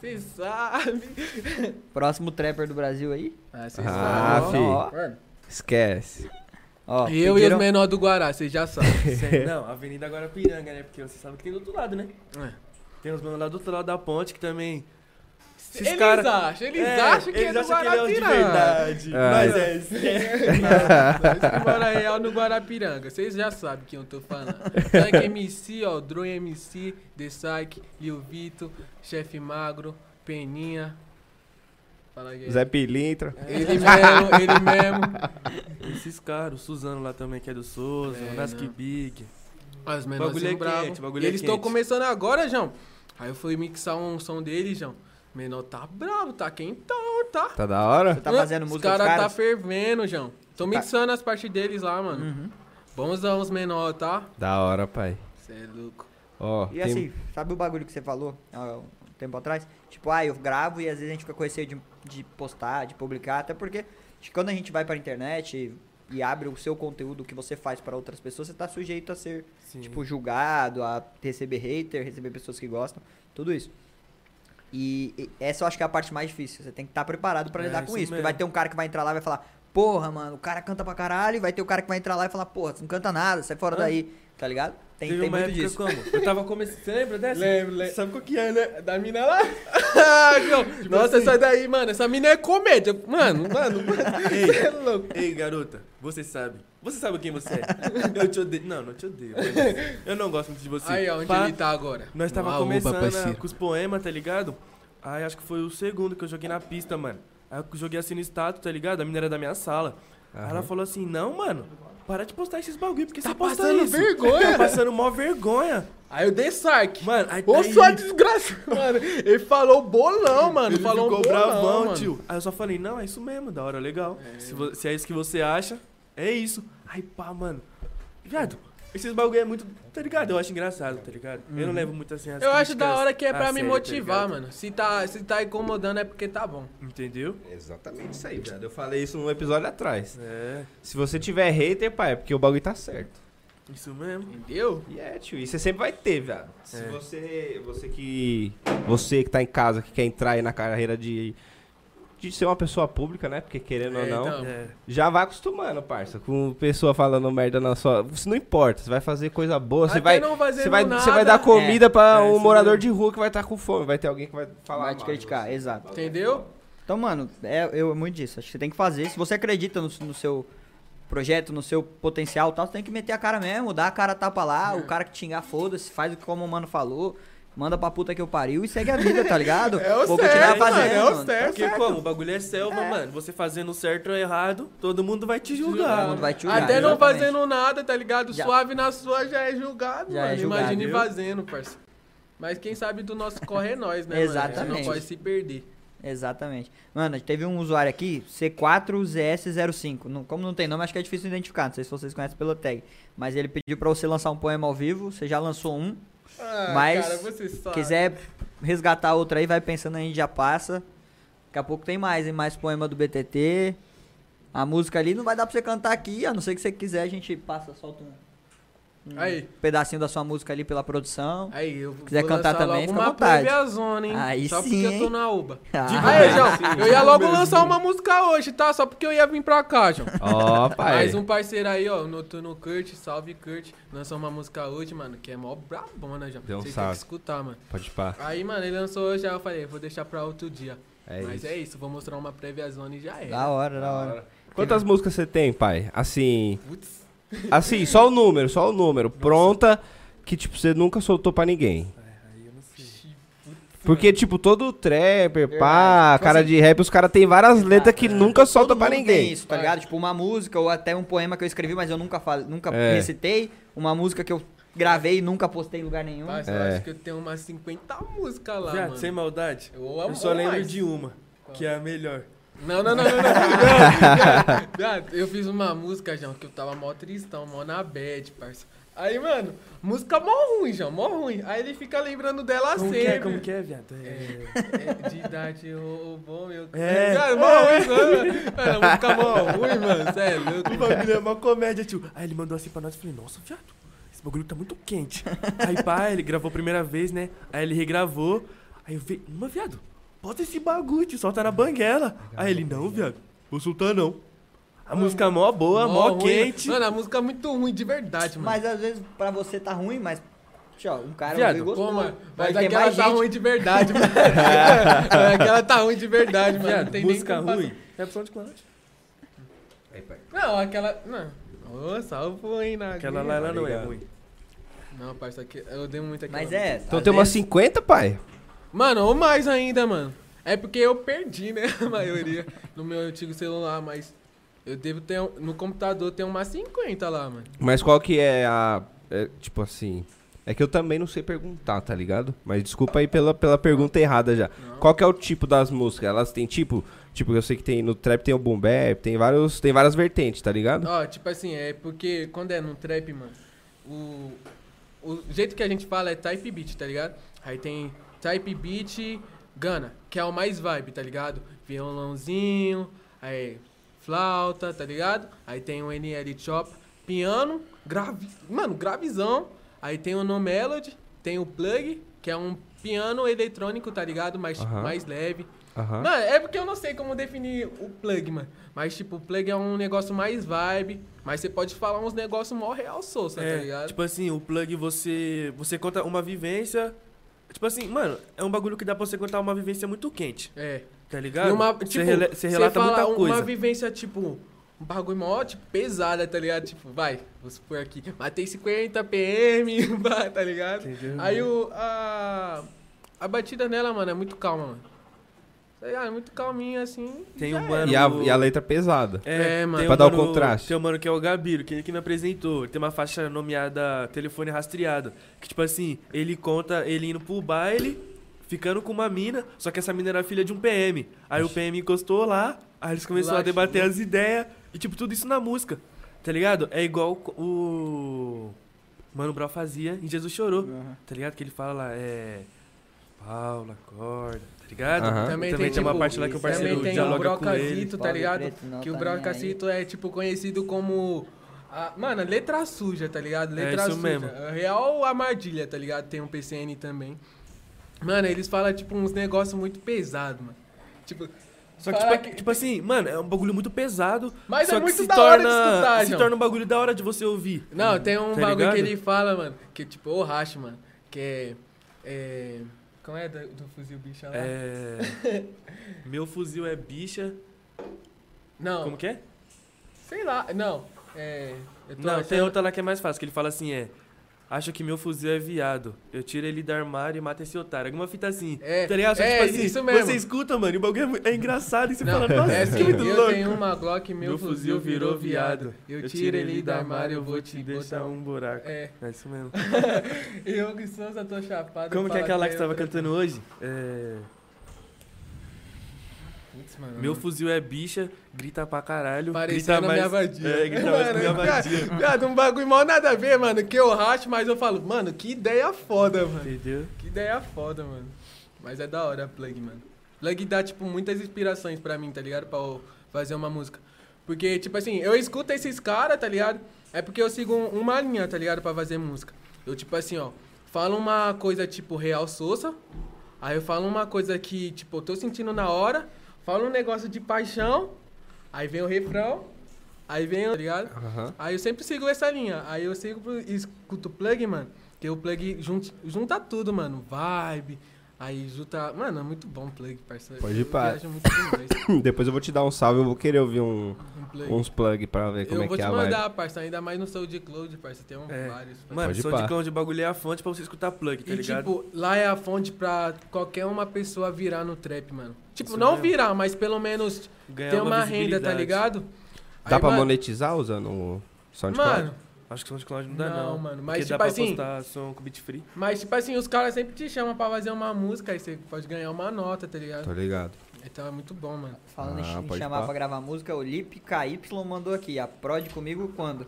Cê sabe. Próximo trapper do Brasil aí. Ah, cê Ah, sabe. Ó, Esquece. ó, Eu e os pediram- menores do Guará, vocês já sabem. Não, Avenida Guarapiranga, né? Porque você sabe que tem do outro lado, né? É. Tem os manos lá do outro lado da ponte que também. Esses Eles cara- acham, eles É, acham que eles é do acham que ele é de Guarapiranga. verdade. Ah, Mas é. é, é. Mora real no Guarapiranga, vocês já sabem quem eu tô falando. Tank MC, ó, Drone MC, The Psyche, Lil Vito, Chefe Magro, Peninha. Zé Pilintra. Ele mesmo, ele mesmo. Esses caras, o Suzano lá também, que é do Souza, É, o Nasky não. Big. Os Bagulho menorzinhos é bravos. quente, bagulho E é eles estão começando agora, João. Aí eu fui mixar um som dele, João. Menor tá bravo, tá quentão, tá? Tá da hora? Você tá fazendo Os música dos cara tá caras? fervendo, João. Tô Tá- mixando as partes deles lá, mano. Uhum. Bonzão os menor, tá? Da hora, pai. Cê é louco. Ó, E tem- assim, sabe o bagulho que você falou há um tempo atrás? Tipo, ah, eu gravo e às vezes a gente fica com receio de, de postar, de publicar, até porque acho que quando a gente vai pra internet e, e abre o seu conteúdo que você faz pra outras pessoas, você tá sujeito a ser, Sim. tipo, julgado, a receber hater, receber pessoas que gostam, tudo isso. E, essa eu acho que é a parte mais difícil. Você tem que estar preparado pra É, lidar com isso isso. Porque vai ter um cara que vai entrar lá e vai falar, porra, mano, o cara canta pra caralho, e vai ter o cara que vai entrar lá e falar, porra, você não canta nada, sai fora Ah. daí, tá ligado? Tem, Teve tem uma muito época disso. como? Eu tava começando. Você lembra dessa? Lembro, lembro. Sabe qual que é, né? Da mina lá? Ah, João. Nossa, essa daí, mano. Essa mina é comédia. Mano, mano, mano. Ei. Cê é louco. Ei, garota, você sabe. Você sabe quem você é. Eu te odeio. Não, não te odeio. Eu não gosto muito de você. Aí, ó, onde Pá, ele tá agora? Nós tava começando né, com os poemas, tá ligado? Aí acho que foi o segundo que eu joguei na pista, mano. Aí eu joguei assim no status, tá ligado? A menina era da minha sala. Aí ela Aham. falou assim, não, mano, para de postar esses bagulho, porque Tá você posta passando isso. vergonha. Tá passando mó vergonha. Aí o The Sark. Mano, aí Ô, daí sua desgraça, mano. Ele falou bolão, mano. ele falou ficou bolão, bravão, mano. tio. Aí eu só falei, não, é isso mesmo, da hora, legal. É. Se, se é isso que você acha, é isso. Aí pá, mano. Viado, esses bagulho é muito, tá ligado? Eu acho engraçado, tá ligado? Eu não levo muito assim as Eu acho da hora que é pra me sério, tá motivar, ligado? mano. Se tá, se tá incomodando é porque tá bom. Entendeu? Exatamente isso aí, velho. Eu falei isso num episódio atrás. É, Se você tiver hater, pai, é porque o bagulho tá certo. isso mesmo. Entendeu? E é, tio, e você sempre vai ter, velho. Se É. você, você que você que tá em casa, que quer entrar aí na carreira de de ser uma pessoa pública, né? Porque querendo ou É, não, então. É. já vai acostumando, parça. Com pessoa falando merda na sua. Isso não importa, você vai fazer coisa boa, você Até vai. não fazendo Você vai, nada, você vai dar comida pra É, um morador mesmo. de rua que vai estar com fome. Vai ter alguém que vai falar. Vai te criticar, você. exato. Entendeu? Então, mano, é, eu, é muito disso. Acho que você tem que fazer. Se você acredita no, no seu projeto, no seu potencial e tal, você tem que meter a cara mesmo, dar a cara a tapa lá, o cara que te xingar, foda-se, faz o que como o mano falou, manda pra puta que eu pariu e segue a vida, tá ligado? É o Vou certo, continuar mano, fazendo. é o mano. certo. Porque como? O bagulho é selva, mano. Você fazendo certo ou errado, todo mundo vai te julgar. Todo mundo vai te julgar, Até não exatamente. fazendo nada, tá ligado? Já- Suave na sua já é julgado, Já é mano. julgado, Imagine viu? fazendo, parça. Mas quem sabe do nosso corre é nós, né, mano? A gente Exatamente. não pode se perder. Exatamente. Mano, teve um usuário aqui, C4ZS05. Não, como não tem nome, acho que é difícil identificar. Não sei se vocês conhecem pelo tag. Mas ele pediu pra você lançar um poema ao vivo. Você já lançou um. Ah, Mas, cara. Quiser resgatar outro aí, vai pensando, a gente já passa. Daqui a pouco tem mais, hein? Mais poema do BTT. A música ali não vai dar pra você cantar aqui, a não ser que você quiser, a gente passa, solta um, um Aí. pedacinho da sua música ali pela produção. Aí, eu quiser vou cantar lançar também, logo fica à uma vontade. prévia zona, hein? Aí Só sim, porque eu tô hein? na UBA. Ah, Aí, João, eu ia logo lançar uma música hoje, tá? Só porque eu ia vir pra cá, João. Ó, pai. Mais um parceiro aí, ó, Noturno Kurt, salve Kurt. Lançou uma música hoje, mano, que é mó brabona, João. Deu um têm salve. que escutar, mano. Pode pá. Aí, mano, ele lançou hoje, aí eu falei, vou deixar pra outro dia. É Mas isso. é isso, vou mostrar uma prévia zona e já é. Da hora, da hora. Quantas músicas você tem, pai? Assim. Putz. Assim, só o número, só o número. Pronta, que tipo, você nunca soltou pra ninguém. Aí eu não sei. Porque, tipo, todo trapper, pá, Verdade. Tipo cara assim- de rap, os caras têm várias letras que É. nunca soltam Todo pra ninguém. Tem isso, tá ligado? Tipo uma música ou até um poema que eu escrevi, mas eu nunca, fal... nunca É. recitei. Uma música que eu gravei e nunca postei em lugar nenhum. Mas eu É. acho que eu tenho umas 50 músicas lá, Viado, mano. sem maldade. Eu, Eu só lembro mais. de uma, que é a melhor. Não, não, não, não, não. Viado, viado, eu fiz uma música, João, que eu tava mó tristão, mó na bad, parça. Aí, mano, música mó ruim, João, mó ruim. Aí ele fica lembrando dela Como que sempre. é, como que é, viado? É... É, de idade roubou meu... É. Cara, mó ruim, mano. Mano, a música mó ruim, mano, é louco. O bagulho é uma comédia, tio. Aí ele mandou assim pra nós e falei, nossa, viado, esse bagulho tá muito quente. Aí, pá, ele gravou a primeira vez, né? Aí ele regravou. Aí eu vi, mas viado, bota esse bagulho, tio, solta na banguela. Aí ele, não, viado, vou soltar não. A música mó boa, mó, ruim. quente. Mano, a música é muito ruim, de verdade, mano. Mas às vezes pra você tá ruim, mas. Tchau, um cara Viado, ouviu e gostou. Pô, mano, Vai mas aquela tá ruim de verdade, mano. aquela tá ruim de verdade, mano. não Viado, tem música nem ruim. É opção de fazer. Não, aquela. Não. Ô, salvo, hein, na Aquela lá ela não é ruim. Não, parça, aqui- eu dei muito aqui. Mas é. Então às tem umas vezes- 50, pai. Mano, ou mais ainda, mano. É porque eu perdi, né? A maioria no meu antigo celular, mas eu devo ter. No computador tem umas 50 lá, mano. Mas qual que é a. é, tipo assim. É que eu também não sei perguntar, tá ligado? Mas desculpa aí pela, pela pergunta errada já. Não. Qual que é o tipo das músicas? Elas têm tipo. Tipo, eu sei que tem no trap tem o boom bap, tem vários, tem várias vertentes, tá ligado? Ó, tipo assim, é porque quando é no trap, mano, o, o jeito que a gente fala é type beat, tá ligado? Aí tem type beat Gana, que é o mais vibe, tá ligado? Violãozinho, aí flauta, tá ligado? Aí tem o NL Chop, piano, grave, mano, gravizão. Aí tem o No Melody, tem o plug, que é um piano eletrônico, tá ligado? Mais, Aham. mais leve. Aham. Mano, é porque eu não sei como definir o plug, mano. Mas, tipo, o plug é um negócio mais vibe. Mas você pode falar uns negócios mó real souça, tá É, ligado? tipo assim, o plug você. Você conta uma vivência. Tipo assim, mano, é um bagulho que dá pra você contar uma vivência muito quente, é. tá ligado? E uma, você, tipo, rela- você relata fala muita coisa. Uma vivência, tipo, um bagulho mó, tipo, pesada, tá ligado? Tipo, vai, vou supor aqui. Matei 50 PM, tá ligado? Entendeu? Aí o. A, a batida nela, mano, é muito calma, mano. É muito calminha assim. Tem um era. mano- E a, e a letra pesada. É, mano. tem Pra um dar o mano- contraste. Tem um mano que é o Gabiro, que ele que me apresentou. Ele tem uma faixa nomeada Telefone Rastreado. Que, tipo assim, ele conta ele indo pro baile, ficando com uma mina, só que essa mina era filha de um PM. Aí o PM encostou lá, aí eles começaram a debater as ideias. E, tipo, tudo isso na música. Tá ligado? É igual o. Mano Brown fazia em Jesus Chorou. Aham. Tá ligado? Que ele fala lá, é. Paula, acorda, tá ligado? Aham. Também, Também tem, tem uma tipo, parte lá que o parceiro Também tem o dialoga com ele. Brocazito, tá ligado? preto não que o tá. Brocazito é, tipo, conhecido como... a- mano, letra suja, tá ligado? É Letra isso suja. mesmo. A Real armadilha, tá ligado? Tem um PCN também. Mano, eles falam, tipo, uns negócios muito pesados, mano. Tipo, Só que, tipo, que- tipo assim, mano, é um bagulho muito pesado. Mas só é que muito se da hora de torna, escutar, Se João. torna um bagulho da hora de você ouvir. Não, tem um Tá bagulho ligado? que ele fala, mano, que tipo, ô racho, mano, que é. é como é do, do fuzil bicha lá? É. Meu fuzil é bicha. Não, Como que é? sei lá, não. É. Eu tô Não, tem achando- outra lá que é mais fácil, que ele fala assim, é... Acho que meu fuzil é viado. Eu tiro ele do armário e mato esse otário. Alguma fita assim. É, tá ligado? Que, é, tipo assim, isso mesmo. você escuta, mano, e o bagulho é é, engraçado. E você Não, fala, nossa, é que assim, muito eu louco. tenho uma Glock, meu, Meu fuzil virou viado. Eu tiro ele do armário, eu vou te deixar botar um buraco. É, É isso mesmo. eu que Souza tô chapado. Como que é aquela que você é tava cantando hoje? É... Putz, mano. Meu fuzil é bicha, grita pra caralho. Parecendo grita mais... minha vadia. É, grita mais que minha vadia. Viado, um bagulho mal nada a ver, mano. Que eu racho, mas eu falo, mano, que ideia foda, mano. Entendeu? Que ideia foda, mano. Mas é da hora a plug, mano. Plug dá, tipo, muitas inspirações pra mim, tá ligado? Pra eu fazer uma música. Porque, tipo assim, eu escuto esses caras, tá ligado? É porque eu sigo um- uma linha, tá ligado? Pra fazer música. Eu, tipo assim, ó, falo uma coisa, tipo, real soça. Aí eu falo uma coisa que, tipo, eu tô sentindo na hora. Falo um negócio de paixão. Aí vem o refrão. Aí vem, tá ligado? Aham. Aí eu sempre sigo essa linha. Aí eu sigo pro- e escuto o plug, mano. Que o plug junta, junta tudo, mano. Vibe. Aí junta. Mano, é muito bom o plug, parceiro. Pode ir pá. Depois eu vou te dar um salve, eu vou querer ouvir Um plug. uns plug pra ver como eu é vou que é te a vibe. mandar, parça. Ainda mais no SoundCloud, parça. Tem um, É. vários. parça. Mano, Pode sou pá. de cão de bagulho é a fonte pra você escutar plug, tá e ligado? tipo, lá é a fonte pra qualquer uma pessoa virar no trap, mano. Tipo, Isso não mesmo. virar, mas pelo menos Ganhar ter uma renda, tá ligado? Dá Aí, pra mano, monetizar usando o SoundCloud? Mano, Acho que SoundCloud não dá, Não, não. mano, mas Porque tipo dá pra assim- postar som com beat free. mas tipo assim, os caras sempre te chamam pra fazer uma música, aí você pode ganhar uma nota, tá ligado? Tô ligado. Então é muito bom, mano. Falando em Ah, em chamar pra gravar música, o Lip KY mandou aqui. A prod comigo quando?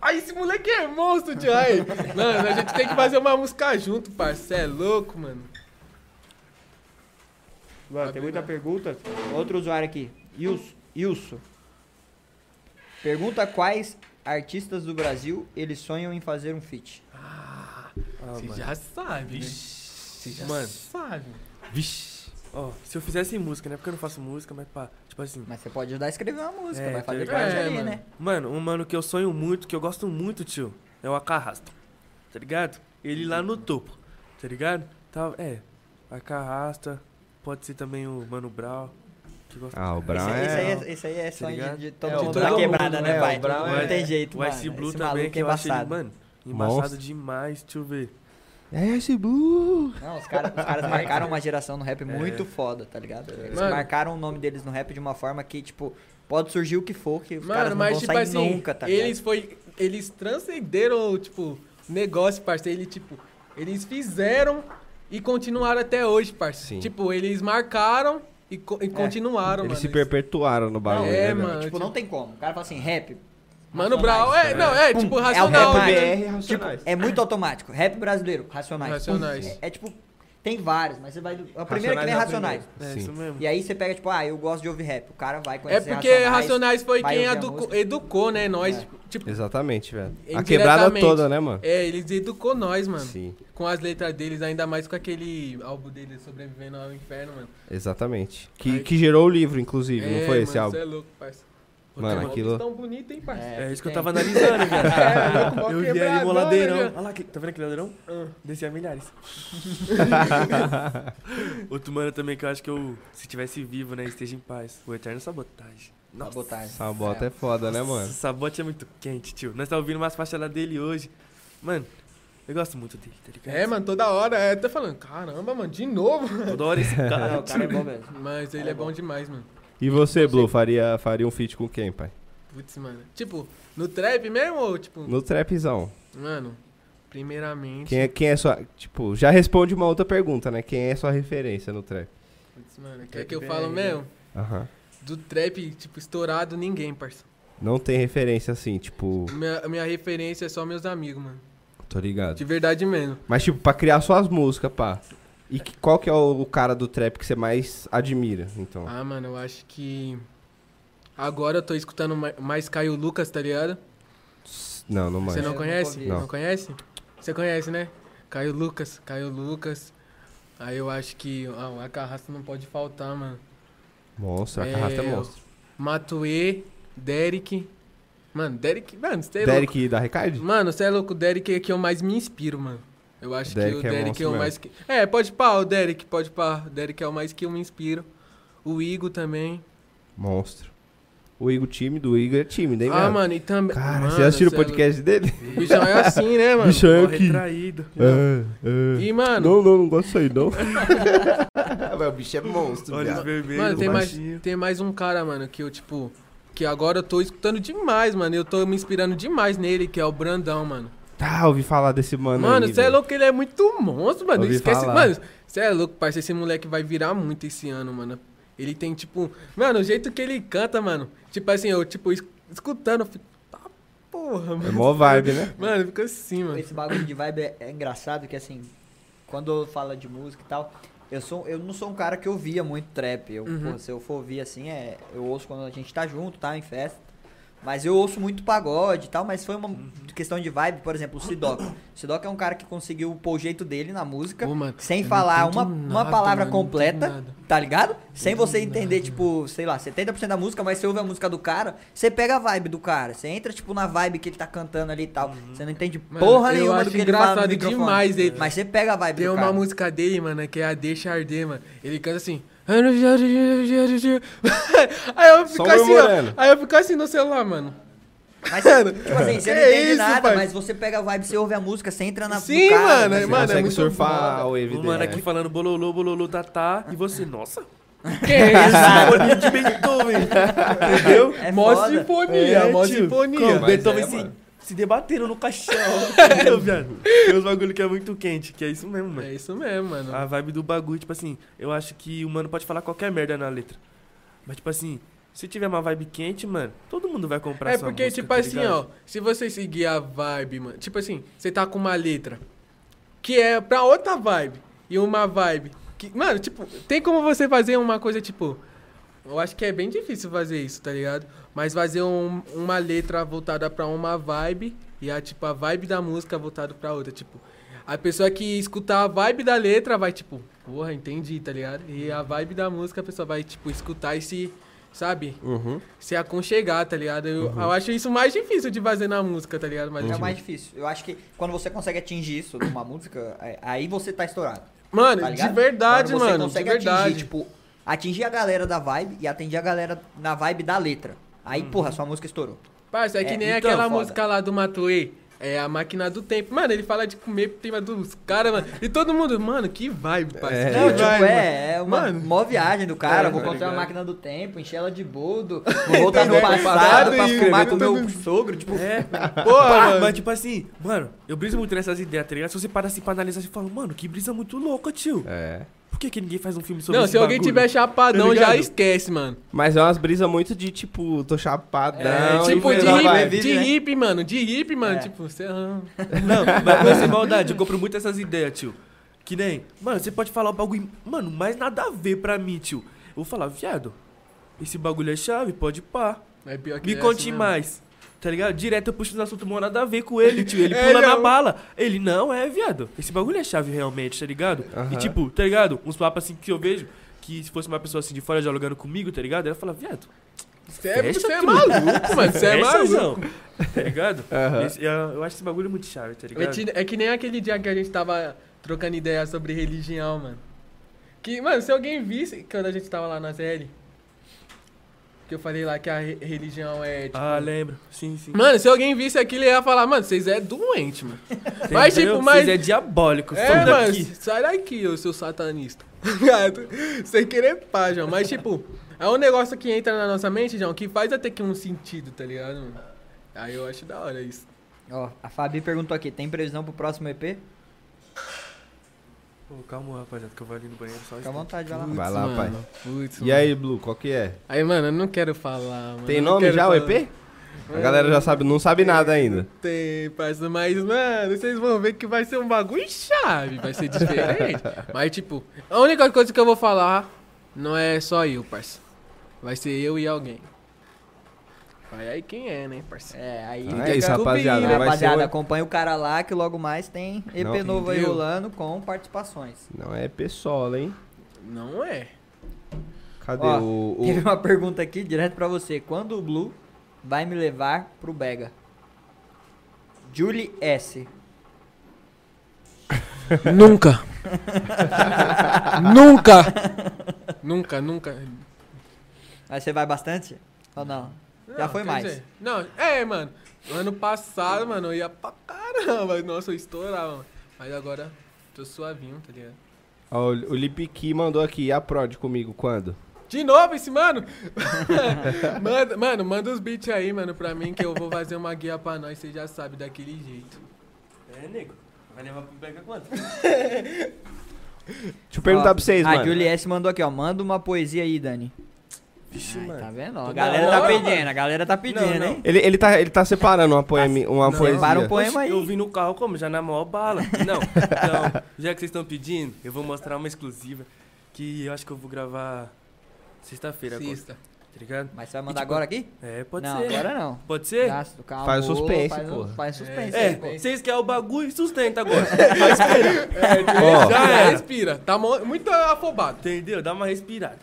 Aí esse moleque é monstro. Aí, mano, a gente tem que fazer uma música junto, parceiro. É louco, mano. Mano, tem muita pergunta. Outro usuário aqui. Ilso. Pergunta quais artistas do Brasil eles sonham em fazer um feat. Ah, Você mano. já sabe, né? Vixe. Você já Mano, sabe. vixe. Ó, se eu fizesse música, né? Porque eu não faço música, mas pá, tipo assim. Mas você pode ajudar a escrever uma música, É, vai tá fazer ligado? parte É, ali, mano. né? Mano, um mano que eu sonho muito, que eu gosto muito, tio, é o Acarrasta. Tá ligado? Ele lá no topo, tá ligado? Tá, é, Acarrasta, pode ser também o Mano gosta Ah, o Esse, Brown esse aí é... é, esse aí é sonho ligado? de, de todo É, o mundo da mundo, quebrada, né, pai? O não é- tem jeito, O mano. Ice Blue Esse também, que é eu embaçado. mano, embaçado Monstro. demais, deixa eu ver. É esse Blue! Não, os caras os caras marcaram uma geração no rap muito foda, tá ligado? Eles Mano. marcaram o nome deles no rap de uma forma que, tipo, pode surgir o que for, que os caras Mano, não mas vão tipo sair assim, nunca, tá ligado? eles foi. Eles transcenderam, tipo, negócio, parceiro. Eles, tipo, eles fizeram e continuaram até hoje, parceiro. Sim. Tipo, eles marcaram e, co- e continuaram, Eles mano. se perpetuaram no bagulho, é, né, mano. Tipo, não tem como. O cara fala assim, rap. Mano Brown, é, não, é, Pum, tipo, é o racional. rap né? BR Tipo, Racionais. é muito automático. Rap brasileiro, Racionais. Racionais. Pum. É, é tipo, tem vários, mas você vai... A primeira que vem é Racionais Racionais. É Sim. isso mesmo. E aí você pega, tipo, ah, eu gosto de ouvir rap. O cara vai É conhecer porque Racionais foi vai quem educou, educou, né, nós. É. Tipo, Exatamente, velho. A quebrada toda, né, mano? é, eles educou nós, mano. Sim, Com as letras deles, ainda mais com aquele álbum deles, Sobrevivendo ao Inferno, mano. exatamente. Que, Aí- que gerou o livro, inclusive, é, não foi esse mano, álbum? Cê é louco, parça. Mano, aquilo- tão bonito, hein, parça. É isso que eu tem. tava analisando, velho. É, Eu vi ali um ladeirão. Olha lá, tá vendo aquele ladeirão? Ah. Descia milhares. Outro mano também que eu acho que eu, se tivesse vivo, né, esteja em paz. O Eterno Sabotagem. Nossa, Sabotagem. Sabota é foda, né, mano? Sabote é muito quente, tio. Nós tá ouvindo umas faixas lá dele hoje. Mano, eu gosto muito dele, tá ligado? É, mano, toda hora. É, tá falando, caramba, mano, de novo. Toda hora esse Não, cara. o cara é bom mesmo. Mas ele É é bom bom. demais, mano. E você, Blue, faria, faria um feat com quem, pai? Putz, mano. Tipo, no trap mesmo ou, tipo... No trapzão. Mano, primeiramente... Quem é, quem é sua. Tipo, já responde uma outra pergunta, né? Quem é sua referência no trap? Putz, mano, quer que eu falo mesmo? Aham. Do trap, tipo, estourado, ninguém, parça. Não tem referência assim, tipo, Minha, minha referência é só meus amigos, mano. tô ligado. De verdade mesmo. Mas, tipo, pra criar suas músicas, pá. E que- qual que é o, o cara do trap que você mais admira, então? Ah, mano, eu acho que... Agora eu tô escutando ma- mais Caio Lucas, tá ligado? Não, não Você manjo. não conhece? Não. Não conhece? Você conhece, né? Caio Lucas, Caio Lucas. Aí eu acho que ah, a carraça não pode faltar, mano. Monstro, a carrasta é É, monstro. Matue, Derek. Mano, Derek. Mano, você é Derek da Recard? louco. Mano, você é louco. O Derek é que eu mais me inspiro, mano. Eu acho Derek que é o Derek monstro é o mais que. É, pode pá, o Derek, pode pá. O Derek é o mais que eu me inspiro. O Igor também. Monstro. O Igor tímido, o Igor é tímido, hein, Ah, velho? mano, e também. Cara, mano, você assistiu o é podcast dele? louco. O bichão é assim, né, mano? Bichão é aqui. retraído. É, é. E, mano, Não, não, não gosto disso aí, não. O bicho é monstro, Olhos vermelhos, Mano, tem mais, tem mais um cara, mano, que eu, tipo. Que agora eu tô escutando demais, mano. Eu tô me inspirando demais nele, que é o Brandão, mano. Tá, ouvi falar desse mano Mano, você é louco, ele é muito monstro, mano. Ouvi Esquece, falar. mano. Você é louco, parceiro. Esse moleque vai virar muito esse ano, mano. Ele tem, tipo. Mano, o jeito que ele canta, mano. Tipo assim, eu, tipo, es- escutando, eu fico. Tá porra, É mano. mó vibe, né? Mano, fica assim, mano. Esse bagulho de vibe é, é engraçado que assim, quando fala de música e tal, eu sou eu não sou um cara que ouvia muito trap. Eu, Uhum. pô, se eu for ouvir assim, é, eu ouço quando a gente tá junto, tá em festa. Mas eu ouço muito pagode e tal, mas foi uma questão de vibe, por exemplo, o Sidoc. O Sidoc é um cara que conseguiu pôr o jeito dele na música, Ô, mano, sem falar uma, uma nada, palavra mano, completa, tá ligado? Sem você entender, nada. tipo, sei lá, 70% da música, mas você ouve a música do cara, você pega a vibe do cara. Você entra, tipo, na vibe que ele tá cantando ali e tal. Você não entende porra nenhuma do que ele fala no engraçado microfone. demais ele. Mas você pega a vibe Tem do uma cara. música dele, mano, que é a Deixa Arder, mano. Ele canta assim. aí eu fico assim, ó. Aí eu fico assim no celular, mano. Mas, você- tipo assim, você não Que entende isso, nada, pai? mas você pega a vibe, você ouve a música, você entra na Sim, cara, mano, tá Você mano, é consegue muito surfar a wave O mano né? aqui falando bololô, bololô, tatá. E você, nossa. Que é isso? De Beethoven. Entendeu? É mó sinfonia, mó tio. sinfonia. Beethoven é, se, mano. Se debateram no caixão. Entendeu, viado? Tem uns bagulho que é muito quente, que é isso mesmo, mano. É isso mesmo, mano. A vibe do bagulho, tipo assim, eu acho que o mano pode falar qualquer merda na letra. Mas, tipo assim, se tiver uma vibe quente, mano, todo mundo vai comprar É porque, música, tipo tá assim, ó, se você seguir a vibe, mano, tipo assim, você tá com uma letra que é pra outra vibe e uma vibe que, mano, tipo, tem como você fazer uma coisa, tipo, eu acho que é bem difícil fazer isso, tá ligado? Mas fazer um- uma letra voltada pra uma vibe e a, tipo, a vibe da música voltada pra outra, tipo, a pessoa que escutar a vibe da letra vai, tipo, porra, entendi, tá ligado? E a vibe da música a pessoa vai, tipo, escutar e se, sabe? Uhum. se aconchegar, tá ligado? Eu, eu acho isso mais difícil de fazer na música, tá ligado? Mas, É o tipo, mais difícil. Eu acho que quando você consegue atingir isso numa música, é- aí você tá estourado. mano, tá de verdade, Quando você mano, de consegue verdade. atingir, tipo, atingir a galera da vibe e atingir a galera na vibe da letra. Aí, porra, sua música estourou. Parça, é que É, nem então, aquela foda. música lá do Matuê. É a máquina do tempo. Mano, ele fala de comer tema dos caras, mano. E todo mundo, mano, que vibe, parceiro. É. Não, tipo, vibe, mano. é, é uma Mano. mó viagem do cara. É, vou tá uma ligado? máquina do tempo, encher ela de boldo, vou voltar no Entendeu? passado pra E fumar com escrever meu tudo. sogro, tipo, É, Porra, Pá, mano. mas tipo assim, mano, eu briso muito nessas ideias, tá ligado? Se você parar assim pra analisar, você fala, mano, que brisa muito louca, tio. É. Por que, que ninguém faz um filme sobre Não, esse se alguém bagulho? tiver chapadão, Tá já esquece, mano. Mas é umas brisas muito de, tipo, tô chapadão. É, tipo, de hip, vibe. de né? hip, mano. De hip, mano. É. Tipo, você. ah, Não, mas mas sem maldade, eu compro muito essas ideias, tio. Que nem, mano, você pode falar o bagulho, mano, mais nada a ver pra mim, tio. Eu vou falar, viado, esse bagulho é chave, pode pá. É pior que Me é conte mesmo. mais. Tá ligado? Direto eu puxo nos assuntos mó nada a ver com ele, tio. Ele É, pula na bala. Ele, não, é, viado. Esse bagulho é chave realmente, tá ligado? E tipo, tá ligado? Uns papos assim que eu vejo, que se fosse uma pessoa assim de fora dialogando comigo, tá ligado? Ela fala, viado, Você é, você é maluco, mano. Você é maluco. Tá ligado? Esse- eu, eu acho esse bagulho muito chave, tá É, ligado? ti- é que nem aquele dia que a gente tava trocando ideia sobre religião, mano. Que, mano, se alguém visse quando a gente tava lá na ZL, que eu falei lá que a re- religião é. Tipo, Ah, lembro. Sim, sim. Mano, se alguém visse aquilo, ia falar, mano, vocês é doente, mano. mas, Entendeu? tipo, mas. Vocês é diabólico, É, sai mano, daqui. sai daqui, eu seu satanista. Ligado? Sem querer pá, João. Mas, tipo, é um negócio que entra na nossa mente, João, que faz até que um sentido, tá ligado, mano? Aí eu acho da hora isso. ó, a Fabi perguntou aqui, tem previsão pro próximo EP? Pô, calma, rapaziada, que eu vou ali no banheiro só Fica à vontade, vai lá. Vai lá, mano. pai. Putz, E mano. aí, Blue, qual que é? Aí, mano, eu não quero falar, mano. Tem não nome quero já o falar. EP? A galera já sabe, não sabe nada ainda. Tem, parça, mas, mano, vocês vão ver que vai ser um bagulho chave, vai ser diferente. mas, tipo, a única coisa que eu vou falar não é só eu, parça. Vai ser eu e alguém. Vai aí quem é, né, parça? É, aí... Então é isso, rapaziada. né, Vai ser Rapaziada, o- acompanha o cara lá que logo mais tem EP Não, novo aí rolando com participações. Não é EP solo, hein? Não é. Cadê Ó, o. o- Teve uma pergunta aqui direto pra você. Quando o Blue vai me levar pro Bega? Julie S. Nunca. nunca. Nunca, nunca. Aí você vai bastante? Ou não? Já foi mais. dizer, não, é, mano. Ano passado, mano, eu ia pra caramba. Nossa, eu estourava, mano. Mas agora tô suavinho, tá ligado? Ó, o Lipiqui mandou aqui. E a Prod comigo quando? De novo esse mano? manda, mano, manda os beats aí, mano, pra mim que eu vou fazer uma guia pra nós, você já sabe, daquele jeito. É, nego. Vai levar pro pega quanto? Deixa eu perguntar Ó, pra vocês, a mano. Julie S mandou aqui, ó. Manda uma poesia aí, Dani. Vixe, Ai, mano. tá vendo? A galera tá hora, pedindo, a galera tá pedindo, Não, não. hein? Ele, ele, tá, ele tá separando uma, poemi, uma Não, poesia. separa um poema aí. Eu vim no carro como? Já na maior bala. Não, então, já que vocês estão pedindo, eu vou mostrar uma exclusiva que eu acho que eu vou gravar sexta-feira agora, Assista. tá ligado? Mas você vai mandar tipo, agora aqui? É, pode não, ser. agora não. Pode ser? Gasto, calma, Faz o suspense, faz, porra. Faz suspense. É, aí, É, pô. vocês querem o bagulho, sustenta agora. Ó, Já era. respira. Tá mo- muito afobado. Entendeu? Dá uma respirada.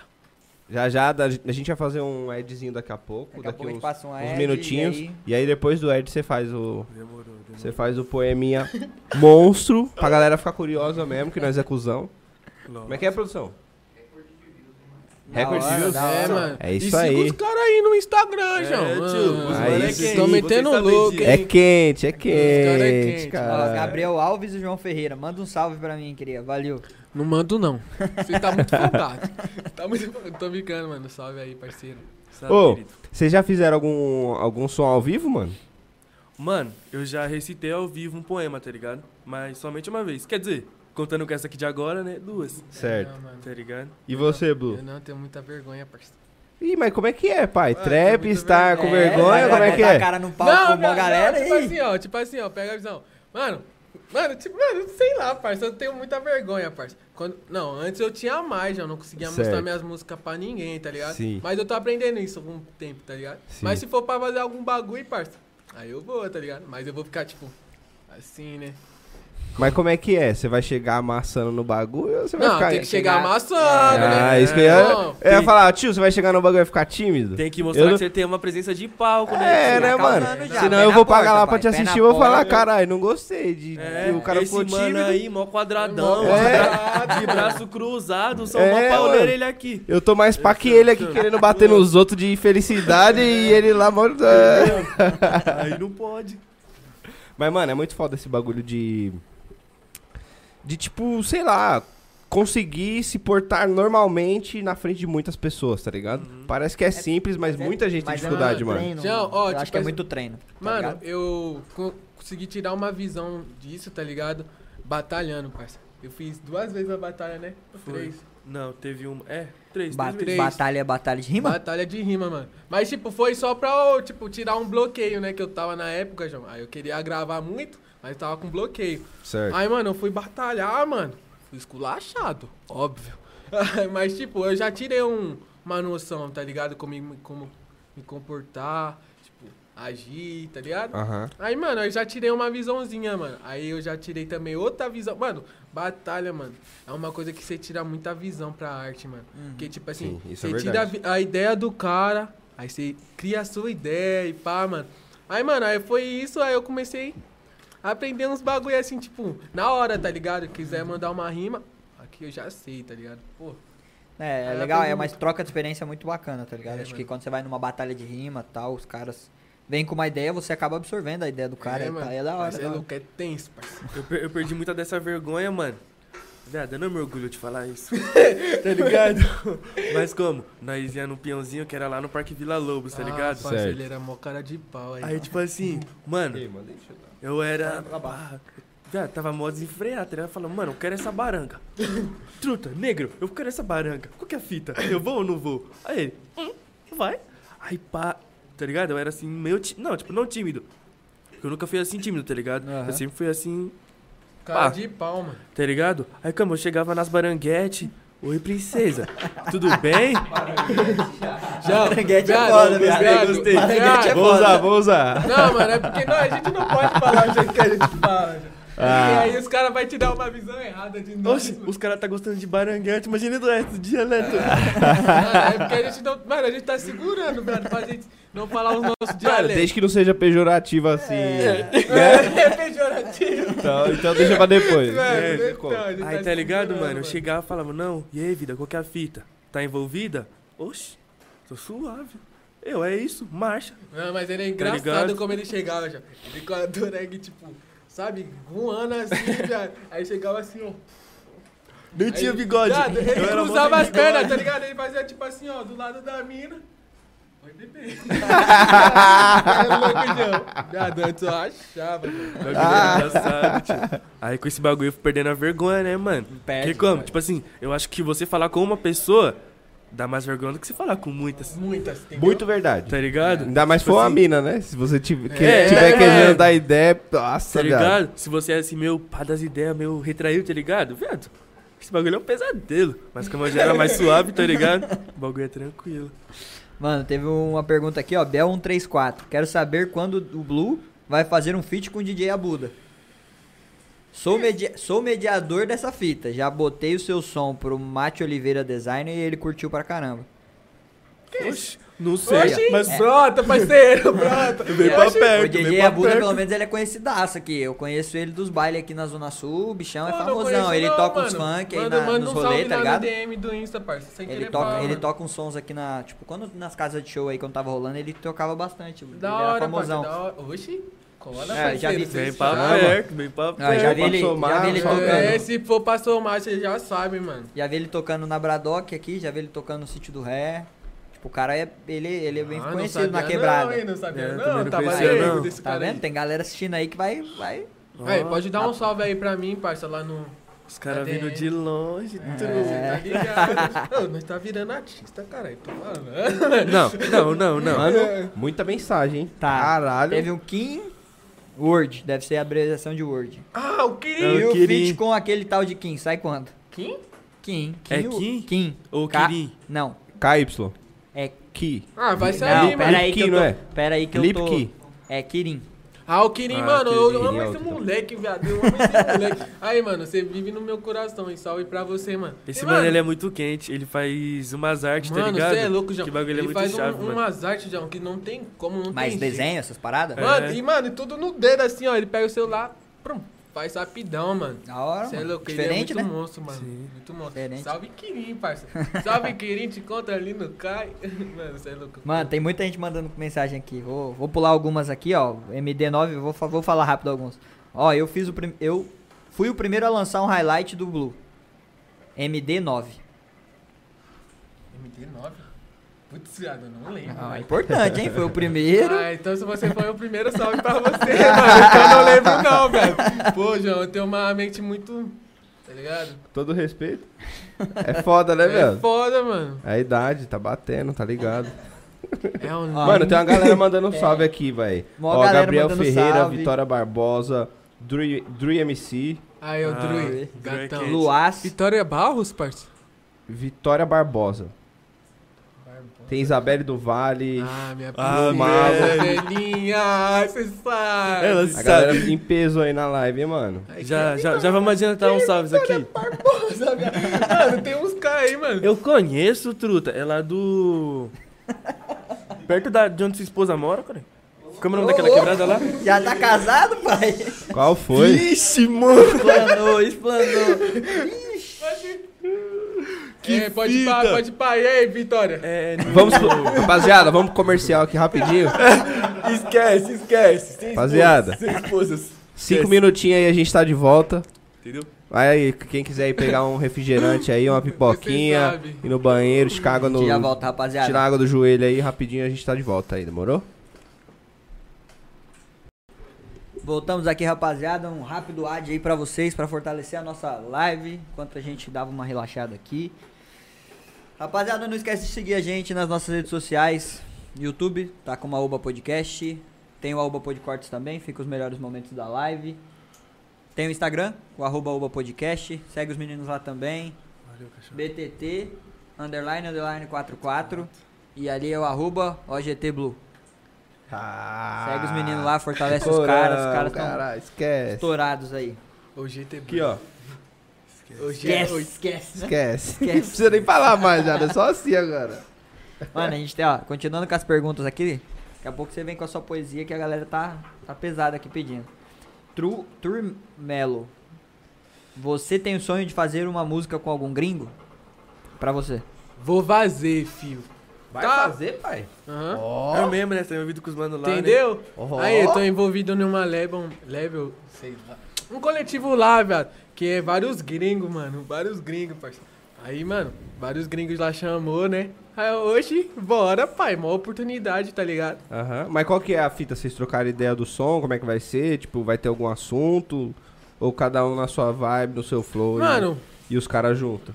Já já a gente vai fazer um edzinho daqui a pouco. Daqui a Daqui, pouco a uns, passa um uns ad, minutinhos. e aí- E aí depois do Ed você faz o. Demorou, demorou. Você faz o poeminha monstro, pra galera ficar curiosa mesmo, que nós é cuzão. Como é que é, produção? Da Recorde de hora, views? É, mano. É isso e siga aí. os caras aí no Instagram, É, João. tio, Mano, os Aí moleque sim. estão metendo louco, disso. É hein? quente, é é quente. Ó, cara. Gabriel Alves e João Ferreira. Manda um salve pra mim, queria. Valeu. Não mando, não. Você tá muito folgado. tá muito folgado. Tô brincando, mano. Salve aí, parceiro. Ô. querido? Vocês já fizeram algum, algum som ao vivo, mano? Mano, eu já recitei ao vivo um poema, tá ligado? Mas somente uma vez. Quer dizer, contando com essa aqui de agora, né? Duas. Certo. Não. Tá ligado? E você, Blue? Eu não tenho muita vergonha, parceiro. Ih, mas como é que é, pai? Ah, Trap, estar com vergonha. vai- como é que é? a cara no palco com uma galera tipo aí. assim, ó. Tipo assim, ó. Pega a visão. Mano, mano, tipo, mano, sei lá, parça. Eu tenho muita vergonha, parça. Quando, não, antes eu tinha mais, já eu não conseguia Certo. mostrar minhas músicas pra ninguém, tá ligado? Sim. Mas eu tô aprendendo isso com o tempo, tá ligado? Sim. Mas se for pra fazer algum bagulho, parça, aí eu vou, tá ligado? Mas eu vou ficar, tipo, assim, né? Mas como é que é? Você vai chegar amassando no bagulho ou você vai Não, ficar... tem que chegar chegar- amassando, Ah, né? isso que eu ia, Não, eu ia tem- falar, tio, você vai chegar no bagulho e vai ficar tímido? Tem que mostrar Eu que você tem uma presença de palco, né? É, né, Tá mano? já, Senão eu vou pagar porta, lá pra pai, te pé na assistir e vou falar, caralho, não gostei de... É, o cara esse ficou mano tímido. aí, mó quadradão, É. de braço cruzado, só É, mó pauleiro mano. ele aqui. Eu tô mais pá que ele aqui querendo bater nos outros de felicidade e ele lá... Aí não pode. Mas, mano, é muito foda esse bagulho de. De tipo, sei lá, conseguir se portar normalmente na frente de muitas pessoas, tá ligado? Uhum. Parece que é simples, mas, Mas é- muita gente tem mas é dificuldade, muito mano. treino, ó, eu tipo acho que é muito treino. tá Mano, ligado? eu co- consegui tirar uma visão disso, tá ligado? Batalhando, parça. Eu fiz duas vezes a batalha, né? Foi. Três. Não, teve uma. É, três, Ba- três. Batalha é batalha de rima? Batalha de rima, mano. Mas, tipo, foi só pra, eu, tipo, tirar um bloqueio, né? Que eu tava na época, João. Aí eu queria gravar muito, mas tava com bloqueio. Certo. Aí, mano, eu fui batalhar, mano. Fui esculachado, óbvio. mas, tipo, eu já tirei um, uma noção, tá ligado? Como, me- como me comportar, tipo, agir, tá ligado? Aham. Aí, mano, eu já tirei uma visãozinha, mano. Aí eu já tirei também outra visão. Mano, batalha, mano, é uma coisa que você tira muita visão pra arte, mano. Porque, tipo assim, Sim, isso é você tira a, a ideia do cara, aí você cria a sua ideia e pá, mano. Aí, mano, aí foi isso, aí eu comecei aprender uns bagulho assim, tipo, na hora, tá ligado? Quiser mandar uma rima, aqui eu já sei, tá ligado? Pô, É, é legal, é uma muito. troca de experiência muito bacana, tá ligado? É, Acho que mano. quando você vai numa batalha de rima e tal, os caras vêm com uma ideia, você acaba absorvendo a ideia do cara. é, É, mano. é da hora. Mas é louco, é tenso, parceiro. Eu, per- eu perdi muita dessa vergonha, mano. Viado, eu não me orgulho de falar isso. tá ligado? Mas como? Nós ia num peãozinho que era lá no Parque Vila Lobos, tá ligado? Ah, parceiro, ele era mó cara de pau aí. Aí, tipo assim, mano, eu era. Ah, já tava mó desenfreado, tá ligado? Falando, mano, eu quero essa baranga. Truta, negro, eu quero essa baranga. Qual que é a fita? Eu vou ou não vou? Aí ele, hum, vai. Aí pá, tá ligado? Eu era assim, meio. Não, tipo, não tímido. Eu nunca fui assim tímido, tá ligado? Aham. Eu sempre fui assim, Cara pá. de pau, mano. tá ligado? Aí, como eu chegava nas baranguete. Oi, princesa. Tudo bem? Já, Baranguete é foda, viado. Gostei. viado. Baranguete é Vou usar, vou usar. Não, mano, é porque não, a gente não pode falar o jeito que a gente fala. Ah. E aí os caras vão te dar uma visão errada de nós. Oxe, mano. os caras tá gostando de baranguete, imagina do resto do dialeto. Mano, é porque a gente não. Mano, a gente tá segurando, velho, pra gente não falar os nossos Cara, dialetos. desde que não seja pejorativo assim. É, é pejorativo. Então, então deixa pra depois. Mano, É, então, gente Aí tá ligado, segurando, mano? Eu chegava e falava, não, e aí, vida, qual que é a fita? Tá envolvida? Oxe, tô suave. Eu, é isso, marcha. Não, mas ele é engraçado ligado? como ele chegava já. Ele com a Dureg, tipo, sabe, voando assim, já. Aí chegava assim, ó. Aí, tinha bigode. Viado, ele Eu cruzava as pernas, tá ligado? Ele fazia tipo assim, ó, do lado da mina. Oi, bebê. louco, João. Viado, antes eu achava, mano. Aí com esse bagulho eu fui perdendo a vergonha, né, mano? Perde, Porque como? perde. Tipo assim, eu acho que você falar com uma pessoa dá mais vergonha do que você falar com muitas. Muitas, entendeu? Muito verdade. Tá ligado? Ainda mais se Tipo for uma assim, mina, né? Se você tiver, que- É, tiver é. querendo dar ideia, nossa, Tá viado. ligado? Se você é assim, meu pá das ideias, meu retraído, tá ligado? Viado, esse bagulho é um pesadelo. Mas como eu já era mais suave, tá ligado? O bagulho é tranquilo. Mano, teve uma pergunta aqui, ó. Bel134. Quero saber quando o Blue vai fazer um feat com o DJ Abuda. Sou, medi- sou mediador dessa fita. Já botei o seu som pro Mate Oliveira Designer e ele curtiu pra caramba. Oxi, não sei, Oxi, mas brota, parceiro, brota. vem pra o perto, DJ vem pra Abuda, pelo menos, ele é conhecidaço aqui. Eu conheço ele dos bailes aqui na Zona Sul. O bichão é não famosão. conheço Ele não, toca uns mano. funk aí na, manda nos um rolês, tá ligado? DM do Insta, parça. Sem Ele toca, ele toca uns sons aqui na. Tipo, quando nas casas de show aí, quando tava rolando, ele tocava bastante. Ele Da era hora, parça, famosão. da hora. Oxi, cola, É, já vi- vocês Vem pra perto, vem pra perto. Ah, já vi ele, passou já vi ele mal, tocando. É, se for pra somar, você já sabe, mano. Já vi ele tocando na Bradock aqui, já vi ele tocando no sítio do Ré. Tipo, o cara é. Ele, ele é bem Ah, não conhecido na quebrada. Não, hein, não sabia É, não, não tava conhecia, aí, não. desse tá cara aí. vendo? Tem galera assistindo aí que vai. vai... Aí, pode dar um salve aí pra mim, parça, lá no... Os caras vindo de longe, É. truta. Tá nós tá virando artista, caralho, tô falando. Não, não, não, não. Mano, muita mensagem, hein? Tá. Caralho. Teve um Kim Word, deve ser a abreviação de Word. Ah, o Kirin. e o Kirin. feat com aquele tal de Kim, sai quanto? Kim? Kim. É o- Kim? Kim. Ou K- Kirin. Não. KY. É. Ki. Ah, vai sair, Não, mano. pera aí que Kim, eu tô. não é? Pera aí que eu Lip tô. Ki. É Kirin. Ah, o Kirin, Ah, mano, eu Kirin, amo é esse moleque, viado. Eu amo esse moleque. Aí, mano, você vive no meu coração, hein? Salve pra você, mano. Esse E, mano, ele é muito quente. Ele faz umas artes, tá Mano, ligado? você é louco, João. Que bagulho ele é muito faz um- chave, mano. umas artes, João, que não tem como, não Mais tem desenho, essas paradas? É. Mano, e mano, e tudo no dedo assim, ó. Ele pega o celular, prum, faz rapidão, mano. Da hora. Você é mano. louco, Diferente, ele é né? muito monstro, mano. Sim. Muito monstro. Diferente. Salve Kirin, parça. Salve Kirin, te encontra ali no Kai. Mano, você é louco. Mano, tem muita gente mandando mensagem aqui. Vou, vou pular algumas aqui, ó. MD9, vou, vou falar rápido alguns. Ó, eu fiz o prim... eu fui o primeiro a lançar um highlight do Blue. MD9. MD9? Putz, viado, eu não lembro. Ah, é importante, hein? Foi o primeiro. Ah, então se você foi o primeiro, salve pra você, mano. Então eu não lembro não, velho. Pô, João, eu tenho uma mente muito... Tá ligado? Todo respeito. É foda, né, É velho? foda, mano. É a idade, tá batendo, tá ligado? É um... Mano, tem uma galera mandando um salve aqui, velho. Ó, galera Gabriel Ferreira, salve. Vitória Barbosa, Dru Dru MC, Aí, o Ah, é gatão. Vitória Barros, parça? Vitória Barbosa. Tem Isabelle do Vale. Ah, minha Ah, velhinha, você sabe. Ela a galera sabe. em peso aí na live, hein, mano. Já, já, já vamos adiantar uns salves aqui. Sabe? Mano, tem uns caras aí, mano. Eu conheço, truta. É lá do. Perto da, de onde sua esposa mora, cara. Como é o nome daquela quebrada lá? Já tá casado, pai? Qual foi? Ixi, mano. Explanou, explanou. É, pode ir fita. pá, pode ir pá. E aí, Vitória? É, Vamos, pro- rapaziada, vamos pro comercial aqui rapidinho. esquece, esquece. Sem Rapaziada. esposas, Sem esposas. Cinco Esquece. minutinhos aí a gente tá de volta. Entendeu? Vai aí, quem quiser ir pegar um refrigerante aí, uma pipoquinha, ir no banheiro, esticar água no. Já volta, rapaziada. Tirar água do joelho aí, rapidinho a gente tá de volta aí, demorou? Voltamos aqui, rapaziada. Um rápido ad aí pra vocês, pra fortalecer a nossa live, enquanto a gente dava uma relaxada aqui. Rapaziada, não esquece de seguir a gente nas nossas redes sociais. YouTube, tá com uma Oba Podcast. Tem o Oba Podcortes também, fica os melhores momentos da live. Tem o Instagram, o arroba Oba Podcast. Segue os meninos lá também. Valeu, cachorro. BTT, underline, underline 44. E ali é o arroba OGT Blue. Ah, Segue os meninos lá, fortalece os caras. Os caras estão estourados aí. O GT Aqui, ó. Hoje é, Esquece, esquece. Esquece. Não precisa nem falar mais, já. É só assim agora. Mano, a gente tem, ó, continuando com as perguntas aqui. Daqui a pouco você vem com a sua poesia que a galera tá, tá pesada aqui pedindo. Tru, Turmelo. Você tem o sonho de fazer uma música com algum gringo? Pra você. Vou fazer, filho. Vai Tá. fazer, pai? Aham. Ó. É mesmo, né? Você tá envolvido com os manos lá, né? Entendeu? Ó. Aí, eu tô envolvido numa level, level, sei lá. Um coletivo lá, velho, que é vários gringos, mano. Vários gringos, parceiro. Aí, mano, vários gringos lá chamou, né? Aí, hoje, bora, pai. Mó oportunidade, tá ligado? Aham. Mas qual que é a fita? Vocês trocaram ideia do som? Como é que vai ser? Tipo, vai ter algum assunto? Ou cada um na sua vibe, no seu flow? e- Mano, E, os caras juntam?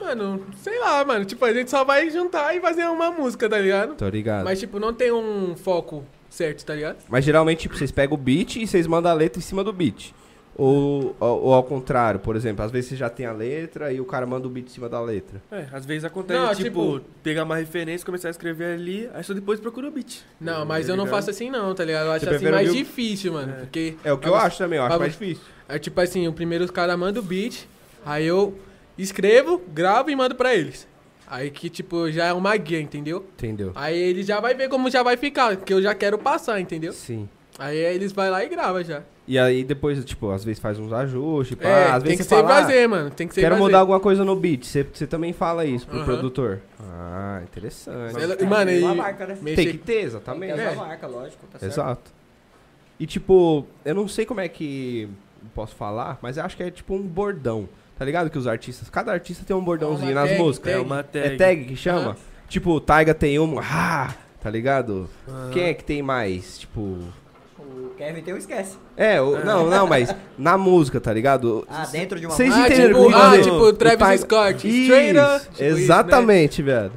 mano, sei lá, mano. Tipo, a gente só vai juntar e fazer uma música, tá ligado? Tô ligado. Mas, Mas, tipo, não tem um foco certo, tá ligado? geralmente, tipo, vocês pegam o beat e vocês mandam a letra em cima do beat. Ou, ou, ou ao contrário, por exemplo, às vezes você já tem a letra e o cara manda o beat em cima da letra. É, às vezes acontece, Não, tipo, tipo- pegar uma referência, começar a escrever ali, aí só depois procura o beat. Não, mas Tá eu não faço assim não, tá ligado? Eu acho Você assim mais difícil, mano. É. Porque. É o que eu Pra acho também, eu acho mais difícil. É tipo assim, o primeiro os caras mandam o beat, aí eu escrevo, gravo e mando pra eles. Aí que, tipo, já é uma guia, entendeu? Entendeu? Aí ele já vai ver como já vai ficar, que eu já quero passar, entendeu? Sim. Aí eles vai lá e grava já. E aí depois, tipo, às vezes faz uns ajustes, pá, é, às tem vezes que você ser fala, ah, fazer, mano. Tem que ser Quero fazer. mudar alguma coisa no beat. Você, você também fala isso pro Aham. produtor. Ah, interessante. Ela- É, mano, é uma e- marca, né? Tem que ter, Tem exatamente. que ter É. marca, lógico, tá certo. Exato. E tipo, eu não sei como é que posso falar, mas eu acho que é tipo um bordão. Tá ligado? Que os artistas, cada artista tem um bordãozinho Uma nas tag, músicas. É Tag. uma tag. É tag que chama? Aham. Tipo, o Taiga tem um, ah, tá ligado? Quem é que tem mais? Tipo, Kevin tem o esquece. é, o, não, não, mas na música, tá ligado? Ah, dentro de uma Vocês Ah, entenderam tipo, o que ah, tipo, Travis Scott, up. Tipo isso, né? exatamente, velho.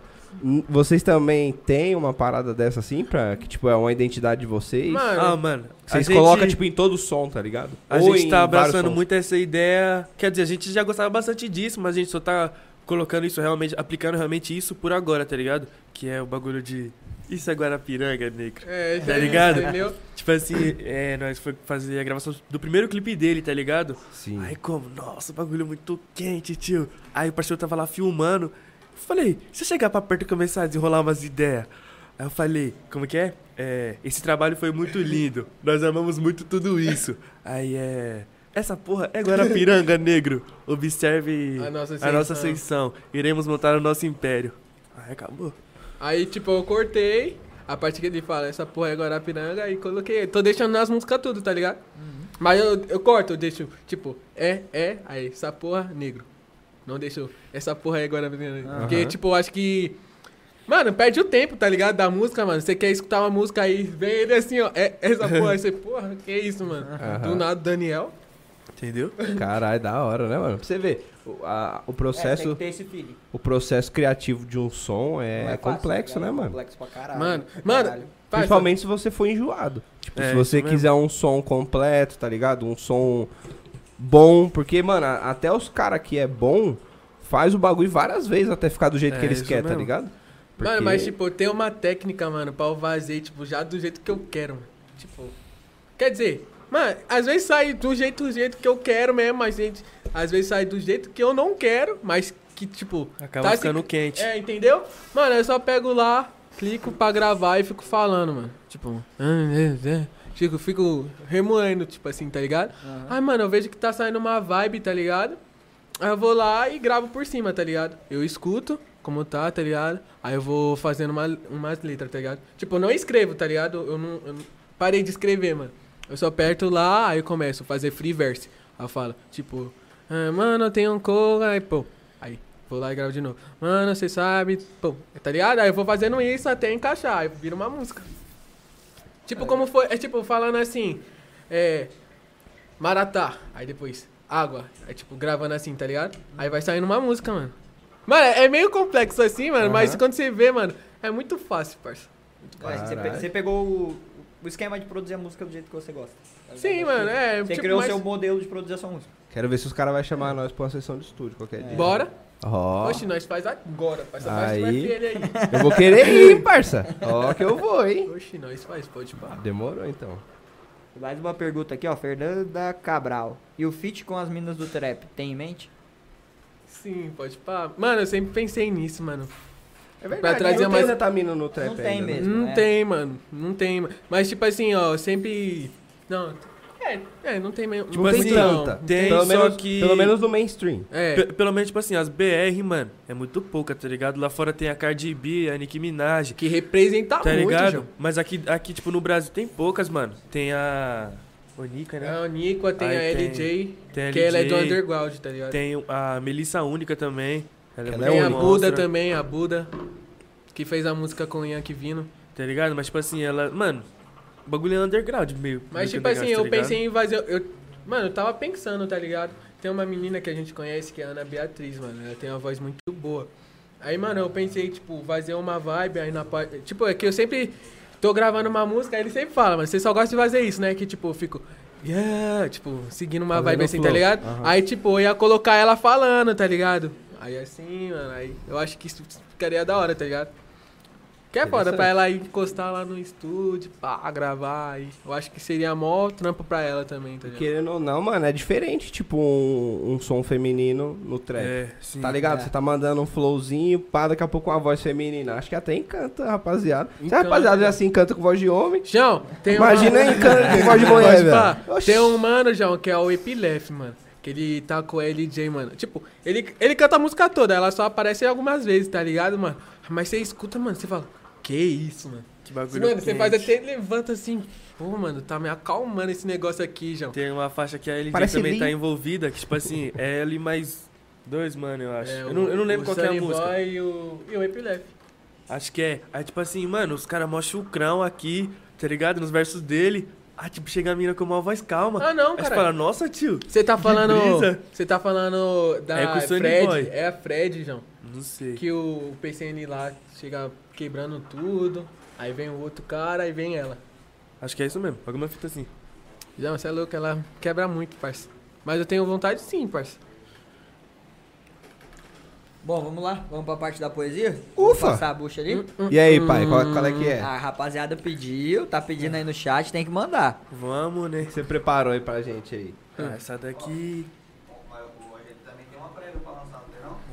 Vocês também têm uma parada dessa assim, pra que, tipo, é uma identidade de vocês? Mano, Ah, mano. Vocês gente- colocam, tipo, em todo o som, tá ligado? A Ou gente tá abraçando muito essa ideia. Quer dizer, a gente já gostava bastante disso, mas a gente só tá colocando isso realmente, aplicando realmente isso por agora, tá ligado? Que é o bagulho de. Isso é Guarapiranga, negro. É, Tá ligado? Entendeu? Tipo assim, é, nós foi fazer a gravação do primeiro clipe dele, tá ligado? Sim. Aí como, nossa, o bagulho é muito quente, tio. Aí o parceiro tava lá filmando. Eu falei, se eu chegar pra perto e começar a desenrolar umas ideias. Aí eu falei, como que é? É, esse trabalho foi muito lindo. Nós amamos muito tudo isso. Aí é. Essa porra é Guarapiranga, negro. Observe A nossa a nossa ascensão. ascensão. Iremos montar o nosso império. Aí acabou. Aí, tipo, eu cortei a parte que ele fala, essa porra é Guarapiranga, e coloquei. Tô deixando nas músicas tudo, tá ligado? Mas eu, eu corto, eu deixo, tipo, é, é, aí, essa porra, negro. Não deixo, essa porra é Guarapiranga. Aham. Porque, tipo, eu acho que. Mano, perde o tempo, tá ligado? Da música, mano. Você quer escutar uma música aí, vem ele assim, ó. É essa porra, aí você, porra, que isso, mano? Aham. Do nada, Daniel. Entendeu? Caralho, da hora, né, mano? Pra você ver, a- o É, tem processo, que ter esse feeling. o processo criativo de um som Não é, fácil, complexo, né, ligado? mano? Complexo pra caralho. Mano, pra mano, caralho. Principalmente se você for enjoado. Tipo, É, se você isso mesmo. quiser um som completo, tá ligado? Um som bom, porque, mano, até os caras que é bom faz o bagulho várias vezes até ficar do jeito É, que eles querem, tá ligado? Mano, Porque- mas tipo, tem uma técnica, mano, pra eu fazer, tipo, já do jeito que eu quero, mano. Tipo. Quer dizer, mano, às vezes sai do jeito, do jeito que eu quero mesmo, mas gente, às vezes sai do jeito que eu não quero, mas que, tipo. Acaba tá ficando se- quente. É, entendeu? Mano, eu só pego lá, clico pra gravar e fico falando, mano. Tipo. Fico, fico remoendo, tipo assim, tá ligado? Aham. Ai, mano, eu vejo que tá saindo uma vibe, tá ligado? Aí eu vou lá e gravo por cima, tá ligado? Eu escuto como tá, tá ligado? Aí eu vou fazendo uma, umas letras, tá ligado? Tipo, eu não escrevo, tá ligado? Eu não, eu não- parei de escrever, mano. Eu só aperto lá, aí eu começo a fazer free verse. Aí eu falo, tipo, ah, mano, eu tenho um cor, aí pô. Aí, vou lá e gravo de novo. Mano, você sabe, pô, tá ligado? Aí eu vou fazendo isso até encaixar, aí vira uma música. Tipo, como foi, é tipo, falando assim, é, Maratá, aí depois, água, aí tipo, gravando assim, tá ligado? Aí vai saindo uma música, mano. Mano, é meio complexo assim, mano, mas Aham. quando você vê, mano, é muito fácil, parça. Mas você, pe- Caralho. você pegou o, o esquema de produzir a música do jeito que você gosta. Sim, mano, é, Você tipo, criou o mas- seu modelo de produzir a sua música. Quero ver se os caras vão chamar nós pra uma sessão de estúdio qualquer dia. Bora? Ó, Oxe, nós faz agora, parça. Faz Aí. FL aí. eu vou querer ir, hein, parça. Ó, que eu vou, hein. Oxe, nós faz, pode pá. Demorou, então. Mais uma pergunta aqui, ó. Fernanda Cabral. E o feat com as minas do trap, tem em mente? Sim, pode pá. Mano, eu sempre pensei nisso, mano. É Pra trazer não mais- tem Zetamina no trap Não tem ainda, né? mesmo. Não né? tem, mano. Não tem. mano. Mas, tipo assim, ó, sempre. Não. É, é, não tem mesmo. Tipo Não tem assim, tanta. tem, pelo, só menos, que- pelo menos no mainstream. É. Pe- pelo menos, tipo assim, as BR, mano, é muito pouca, tá ligado? Lá fora tem a Cardi B, a Nicki Minaj, Que representa tá muito, ligado? João. Mas aqui, aqui, tipo, no Brasil tem poucas, mano. Tem a Onika, né? A Nicoa tem Aí a tem- LJ, Tem a que ela é do LJ, underground, tá ligado? Tem a Melissa Única também. Ela é Ela é Tem a. Buda também, a Buda, que fez a música com o Yankee Vino. Tá ligado? Mas, tipo assim, ela... Mano, o bagulho é underground meio. Mas, meio tipo assim, eu tá ligado? pensei em fazer. Eu, mano, eu tava pensando, tá ligado? Tem uma menina que a gente conhece que é a Ana Beatriz, mano. Ela tem uma voz muito boa. Aí, mano, eu pensei, tipo, fazer uma vibe aí na parte. Tipo, é que eu sempre tô gravando uma música, aí ele sempre fala, mas você só gosta de fazer isso, né? Que, tipo, eu fico. Yeah, tipo, seguindo uma Fazendo vibe assim, tá flow. ligado? Aham. Aí, tipo, eu ia colocar ela falando, tá ligado? Aí assim, mano, aí eu acho que isso ficaria da hora, tá ligado? Que é foda pra ela ir encostar lá no estúdio, pá, gravar. Aí. Eu acho que seria mó trampo pra ela também, tá ligado? Querendo ou não, mano, é diferente, tipo, um, um som feminino no trap. É, sim. Tá ligado? É. Você tá mandando um flowzinho, pá, daqui a pouco uma voz feminina. Acho que até encanta, rapaziada. Se a Encanta, rapaziada já né? se encanta com voz de homem, João, tem imagina uma... encanta com voz de mulher, velho. Tem um mano, João, que é o Epilef, mano. Que ele tá com a LJ, mano. Tipo, ele, ele canta a música toda, ela só aparece algumas vezes, tá ligado, mano? Mas você escuta, mano, você fala, que isso, mano? Que bagulho Mano, você quente. faz até levanta assim, pô, mano, tá me acalmando esse negócio aqui, João. Tem uma faixa que a LJ Parece também tá envolvida, que tipo assim, é e mais dois, mano, eu acho. É, eu, não, eu não lembro o qual que é a música. Boy e o, e o Epilef. Acho que é. Aí tipo assim, mano, os caras mó chucrão aqui, tá ligado? Nos versos dele. Ah, tipo, chega a mina com uma voz calma. Ah, não, Aí cara. fala, nossa, tio. Você tá falando. Você tá falando da É Fred. Boy. É a Fred, João. Não sei. Que o PCN lá chega quebrando tudo. Aí vem o outro cara, aí vem ela. Acho que é isso mesmo. Alguma fita assim. João, você é louco, ela quebra muito, parça. Mas eu tenho vontade sim, parça. Bom, vamos lá. Vamos pra parte da poesia? Ufa! Passar a bucha ali? E aí, pai, qual, qual é que é? A rapaziada pediu, tá pedindo aí no chat, tem que mandar. Vamos, né? Você preparou aí pra gente aí? Ah, essa daqui.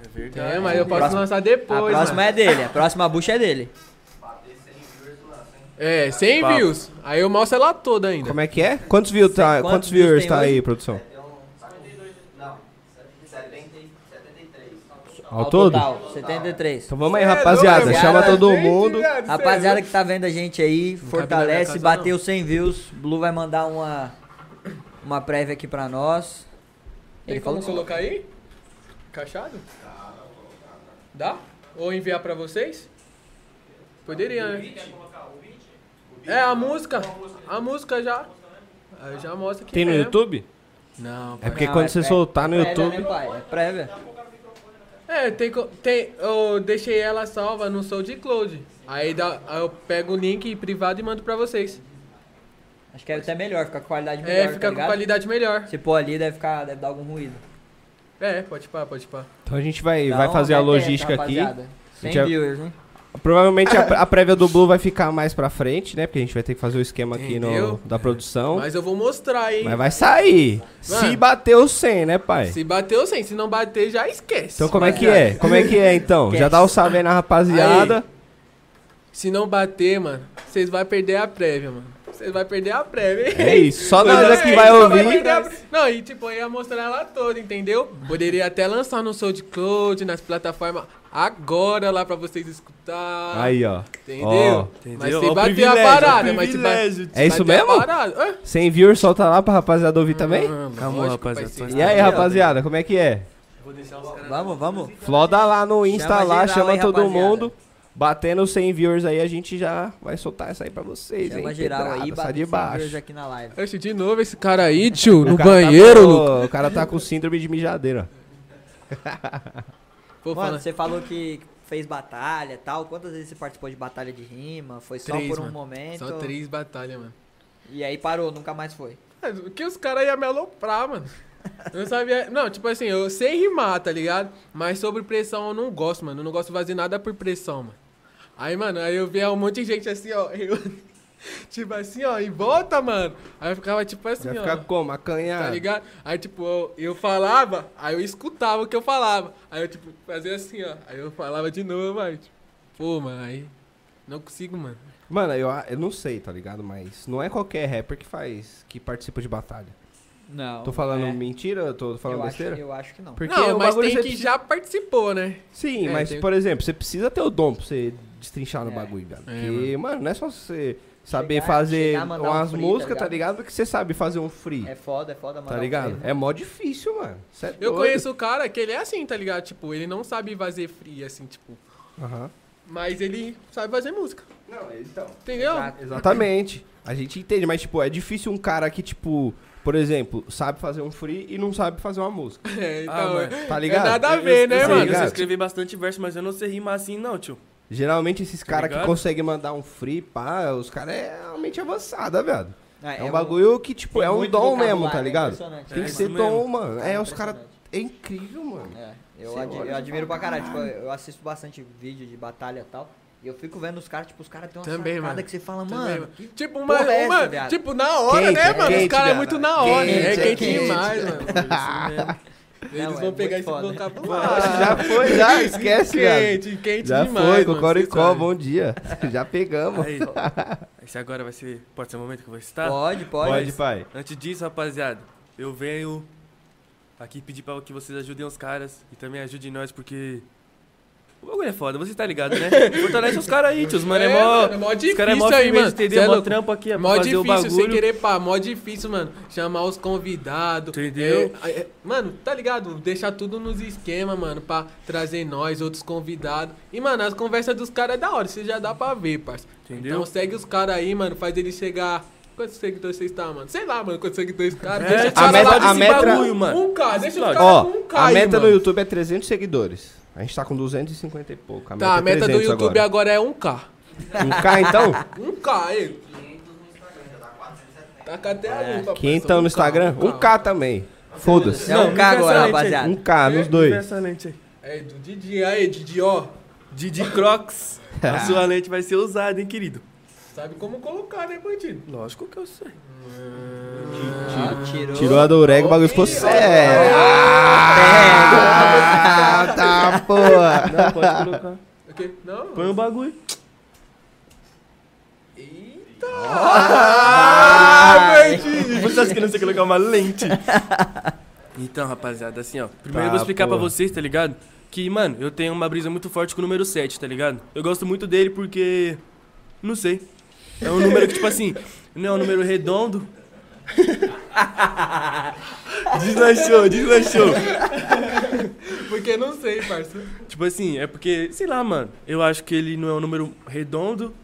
É verdade. É, mas eu posso Próximo- lançar depois. a próxima mano. é dele, a próxima bucha é dele. É, 100 Papo. views. Aí eu mostro ela toda ainda. Como é que é? Quantos, view tá, Quantos quantos views viewers tem tá hoje? aí, produção? Ao Ao todo? total, 73. Então vamos aí, é rapaziada. Chama cara. todo Gente, mundo. é Rapaziada que tá vendo a gente aí, fortalece, casa, bateu 100 views. Blue vai mandar uma uma prévia aqui pra nós. Tem Ele como falou que colocar aí? Encaixado? Dá? Ou enviar pra vocês? Poderia, né? É, a música. A música já. Aí já mostra que Tem no é. YouTube? Não, É porque Não, quando é você pré- soltar no prévia, YouTube. né, pai? É prévia. É, tem, tem. Eu deixei ela salva no SoundCloud. Aí, dá, aí eu pego o link privado e mando pra vocês. Acho que é até melhor, fica com qualidade melhor, É, tá fica com ligado? qualidade melhor. Se pôr ali, deve, ficar, deve dar algum ruído. É, pode pá, pode pá. Então a gente vai, Então, vai fazer a logística aqui. rapaziada. 100 gente vai- viewers, hein? Provavelmente a, a prévia do Blue vai ficar mais pra frente, né? Porque a gente vai ter que fazer o esquema aqui no, da produção. Mas, Mas eu vou mostrar, hein? vai sair. Se Mano. bater o 100, né, pai? Se bateu, sim. Se não bater, já esquece. Então como é que é? Como é que é, então? Já dá o salve aí na rapaziada. Se não bater, mano, vocês vão perder a prévia, mano. Vocês vão perder a prévia. hein? É isso. Só nós aqui é vai ouvir. perder a- Não, e tipo, eu ia mostrar ela toda, entendeu? Poderia até lançar no SoundCloud, nas plataformas agora lá pra vocês escutar. Aí, ó. Entendeu? Ó. Entendeu? Mas o bater a parada, mas se ba- privilégio. É isso mesmo? 100 viewers, solta lá pra rapaziada ouvir também. Ah, Calma, lógico, rapaziada, E aí, ó. rapaziada, como é que é? Vou deixar os caras. Vamos, vamos. Floda lá no Insta Chama lá, geral chama aí, todo rapaziada. mundo. Batendo 100 viewers aí, a gente já vai soltar essa aí pra vocês, Chama hein? geral aí, sai bate de 100 baixo. aqui na live. Oxe, de novo esse cara aí, tio, no cara banheiro, tá O cara tá com síndrome de mijadeira. Pô, Mano, fala. você falou que fez batalha e tal. Quantas vezes você participou de batalha de rima? Foi só Três, por um mano. momento? Só três batalhas, mano. E aí parou, nunca mais foi. O que os caras iam me aloprar, mano? Eu não sabia. Não, tipo assim, eu sei rimar, tá ligado? Mas sobre pressão eu não gosto, mano. Eu não gosto de fazer nada por pressão, mano. Aí, mano, aí eu via um monte de gente assim, ó. eu- tipo assim, ó, em volta, mano. Aí eu ficava tipo assim, Vai ó. ficar como? Acanhado. Tá ligado? Aí, tipo, eu, eu falava, aí eu escutava o que eu falava. Aí eu, tipo, fazia assim, ó. Aí eu falava de novo, aí, tipo, pô, mano, aí. Não consigo, mano. Mano, eu, eu não sei, tá ligado? Mas não é qualquer rapper que faz, que participa de batalha. Não. Tô falando é. mentira? Tô falando eu acho, besteira? eu acho que não. Porque não, mas tem que precisa- já participou, né? Sim, É, mas, tem- por exemplo, você precisa ter o dom pra você destrinchar no É. bagulho, velho. É, Porque, mano, não é só você saber Chegar- fazer chegar, um umas free, tá músicas, tá ligado? ligado? Porque você sabe fazer um free, É foda, é foda, tá ligado? É mó difícil, mano. É Eu doido. conheço o cara que ele é assim, tá ligado? Tipo, ele não sabe fazer free, assim, tipo. Aham. Mas ele sabe fazer música. Não, então. Entendeu? Exato. Exatamente. A gente entende, mas, tipo, é difícil um cara que, tipo, por exemplo, sabe fazer um free e não sabe fazer uma música. É, então, Ah, mano. Tá é ligado? nada a ver, eu, né, eu mano? Eu Ligado? escrever bastante verso, mas eu não sei rimar assim, não, tio. Geralmente esses caras que conseguem mandar um free, pá, os caras é realmente avançada, velho. Ah, É, um bagulho que, tipo, tem é um dom mesmo, tá é ligado? Tem É que isso ser mesmo. dom, mano. É, os impressionante. caras. É incrível, mano. É, eu, ad- eu admiro pra caralho. Tipo, eu assisto bastante vídeo de batalha e tal. E eu fico vendo os caras, tipo, os caras têm uma Também, sacada mano. que você fala, Também, mano. que Tipo, uma, porra é uma- tipo, na hora, Quente, né, é mano? quente, os caras é muito na hora. Quente, é é quente quente. demais, mano. Eles Não, vão é pegar esse foda. vocabulário. Já foi, já, esquece. Quente, quente Já demais. foi, mano, Cocoricó, bom dia. Já pegamos. Aí, esse agora vai ser. Pode ser o momento que eu vou citar? Pode, pode. Pode, pai. Antes disso, rapaziada, eu venho aqui pedir pra que vocês ajudem os caras e também ajudem nós, porque. O bagulho é foda, você tá ligado, né? Fortalece os caras aí, tio. Os mano é, É, mó. mano, é mó os caras é mó difícil aí, mano. entendeu? É mó louco. trampo aqui, é Mó fazer o difícil, sem bagulho. querer pá, mó difícil, mano. Chamar os convidados. Entendeu? É, é, mano, tá ligado? Deixar tudo nos esquemas, mano, pra trazer nós, outros convidados. E, mano, as conversas dos caras é da hora, você já dá pra ver, parça. Entendeu? Então segue os caras aí, mano, faz eles chegar. Quantos seguidores vocês estão, mano? Sei lá, mano, quantos seguidores caras. É, deixa a meta- a meta- bagulho, mano. Um K, deixa os caras com um K a meta no mano. YouTube é 300 seguidores. A gente tá com 250 e pouco. A Tá, a meta do 300 YouTube agora é 1K. Um K, então? 1K, aí. Tá com até a lupa, 500 parça, no 1K, Instagram? 1K. 1K também. Foda-se. É um Não, K agora, excelente, rapaziada. 1K nos dois. Excelente aí. É, do Didi, aí, Didi, ó. Didi Crocs. A sua lente vai ser usada, hein, querido? Sabe como colocar, né, bandido? Lógico que eu sei. Ah, tirou. Tirou a do Ureg, o bagulho ficou sério. Ah, tá, porra. Não, pode colocar. O quê? Não? Põe o bagulho. Eita! Ah, bandido! Você acha que não sei colocar uma lente? Então, rapaziada, assim, ó. Primeiro eu vou Tá, explicar pra porra. vocês, tá ligado? Que, mano, eu tenho uma brisa muito forte com o número 7, tá ligado? Eu gosto muito dele porque. Não sei. É um número que, tipo assim, não é um número redondo. deslanchou, deslanchou. Porque não sei, parça. Tipo assim, é porque, sei lá, mano. Eu acho que ele não é um número redondo,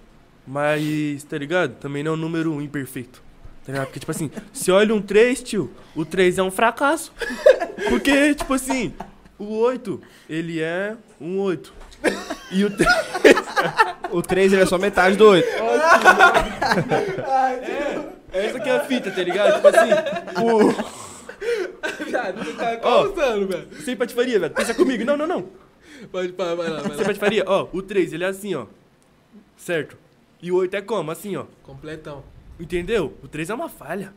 mas, tá ligado? Também não é um número imperfeito. Tá ligado? Porque, tipo assim, se olha um 3, tio, o 3 é um fracasso. Porque, tipo assim, o 8, ele é um 8. E o 3. O 3 ele é só metade do 8. Essa aqui é a fita, tá ligado? Tipo assim, o. Viado, você tá causando, velho. Sem patifaria, velho. Pensa comigo. Não, não, não. Pode parar, vai lá, vai Sem lá. patifaria. Ó, o 3, ele é assim, ó. Certo? E o 8 é como? Assim, ó. Completão. Entendeu? O 3 é uma falha.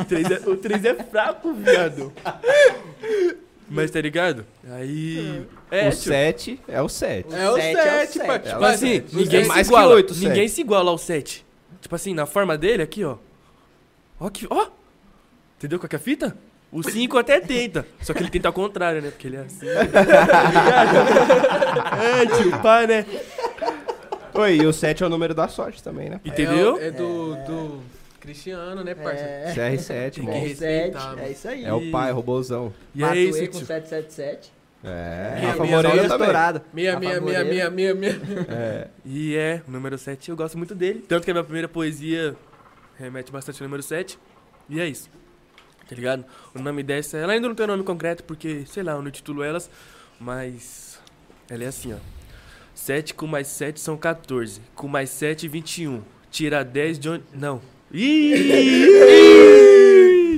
o, 3 é, o 3 é fraco, viado. Mas tá ligado? Aí. É, o tio. 7 é o 7. É o sete é o 7, sete. pai. É Tipo assim, ninguém É se mais que iguala. oito, ninguém se iguala ao 7. Tipo assim, na forma dele, aqui, ó. Ó que. Ó! Entendeu qual que é a fita? O 5 até tenta. Só que ele tenta ao contrário, né? Porque ele é assim. tá ligado? é, tio, pá, né? Oi, e o 7 é o número da sorte também, né? Entendeu? É, é do, do Cristiano, né, parça? É, CR7, Tem mano. que é, é isso aí. É o pai, robôzão. E é Matuei isso, com tio. 777. É, Minha- minha estourado. Meia, Rafa meia, meia, Moreira. meia, meia, meia. É. E é, o número 7 eu gosto muito dele. Tanto que a minha primeira poesia remete bastante ao número 7. E é isso. Tá ligado? O nome dessa, ela ainda não tem um nome concreto porque, sei lá, eu não titulo elas. Mas ela é assim, ó. 7 com mais 7 são 14. Com mais 7, 21. Tira 10 de onde. Não. Ih!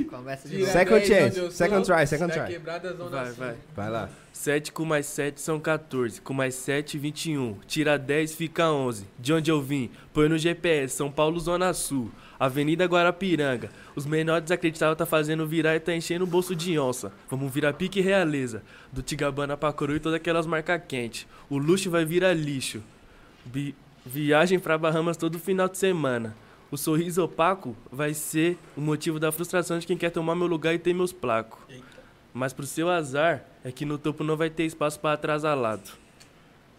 Começa de novo. Second 10 chance, second try, second try. quebrada, zona Vai, vai. Vai lá. 7 com mais 7 são 14. Com mais 7, 21. Tira 10, fica 11. De onde eu vim? Põe no GPS, São Paulo, Zona Sul. Avenida Guarapiranga. Os menores desacreditavam tá fazendo virar e tá enchendo o bolso de onça. Vamos virar pique realeza. Do Tigabana pra Coroa e todas aquelas marcas quentes. O luxo vai virar lixo. Bi- viagem pra Bahamas todo final de semana. O sorriso opaco vai ser o motivo da frustração de quem quer tomar meu lugar e ter meus placos. Mas pro seu azar é que no topo não vai ter espaço pra atrasalado.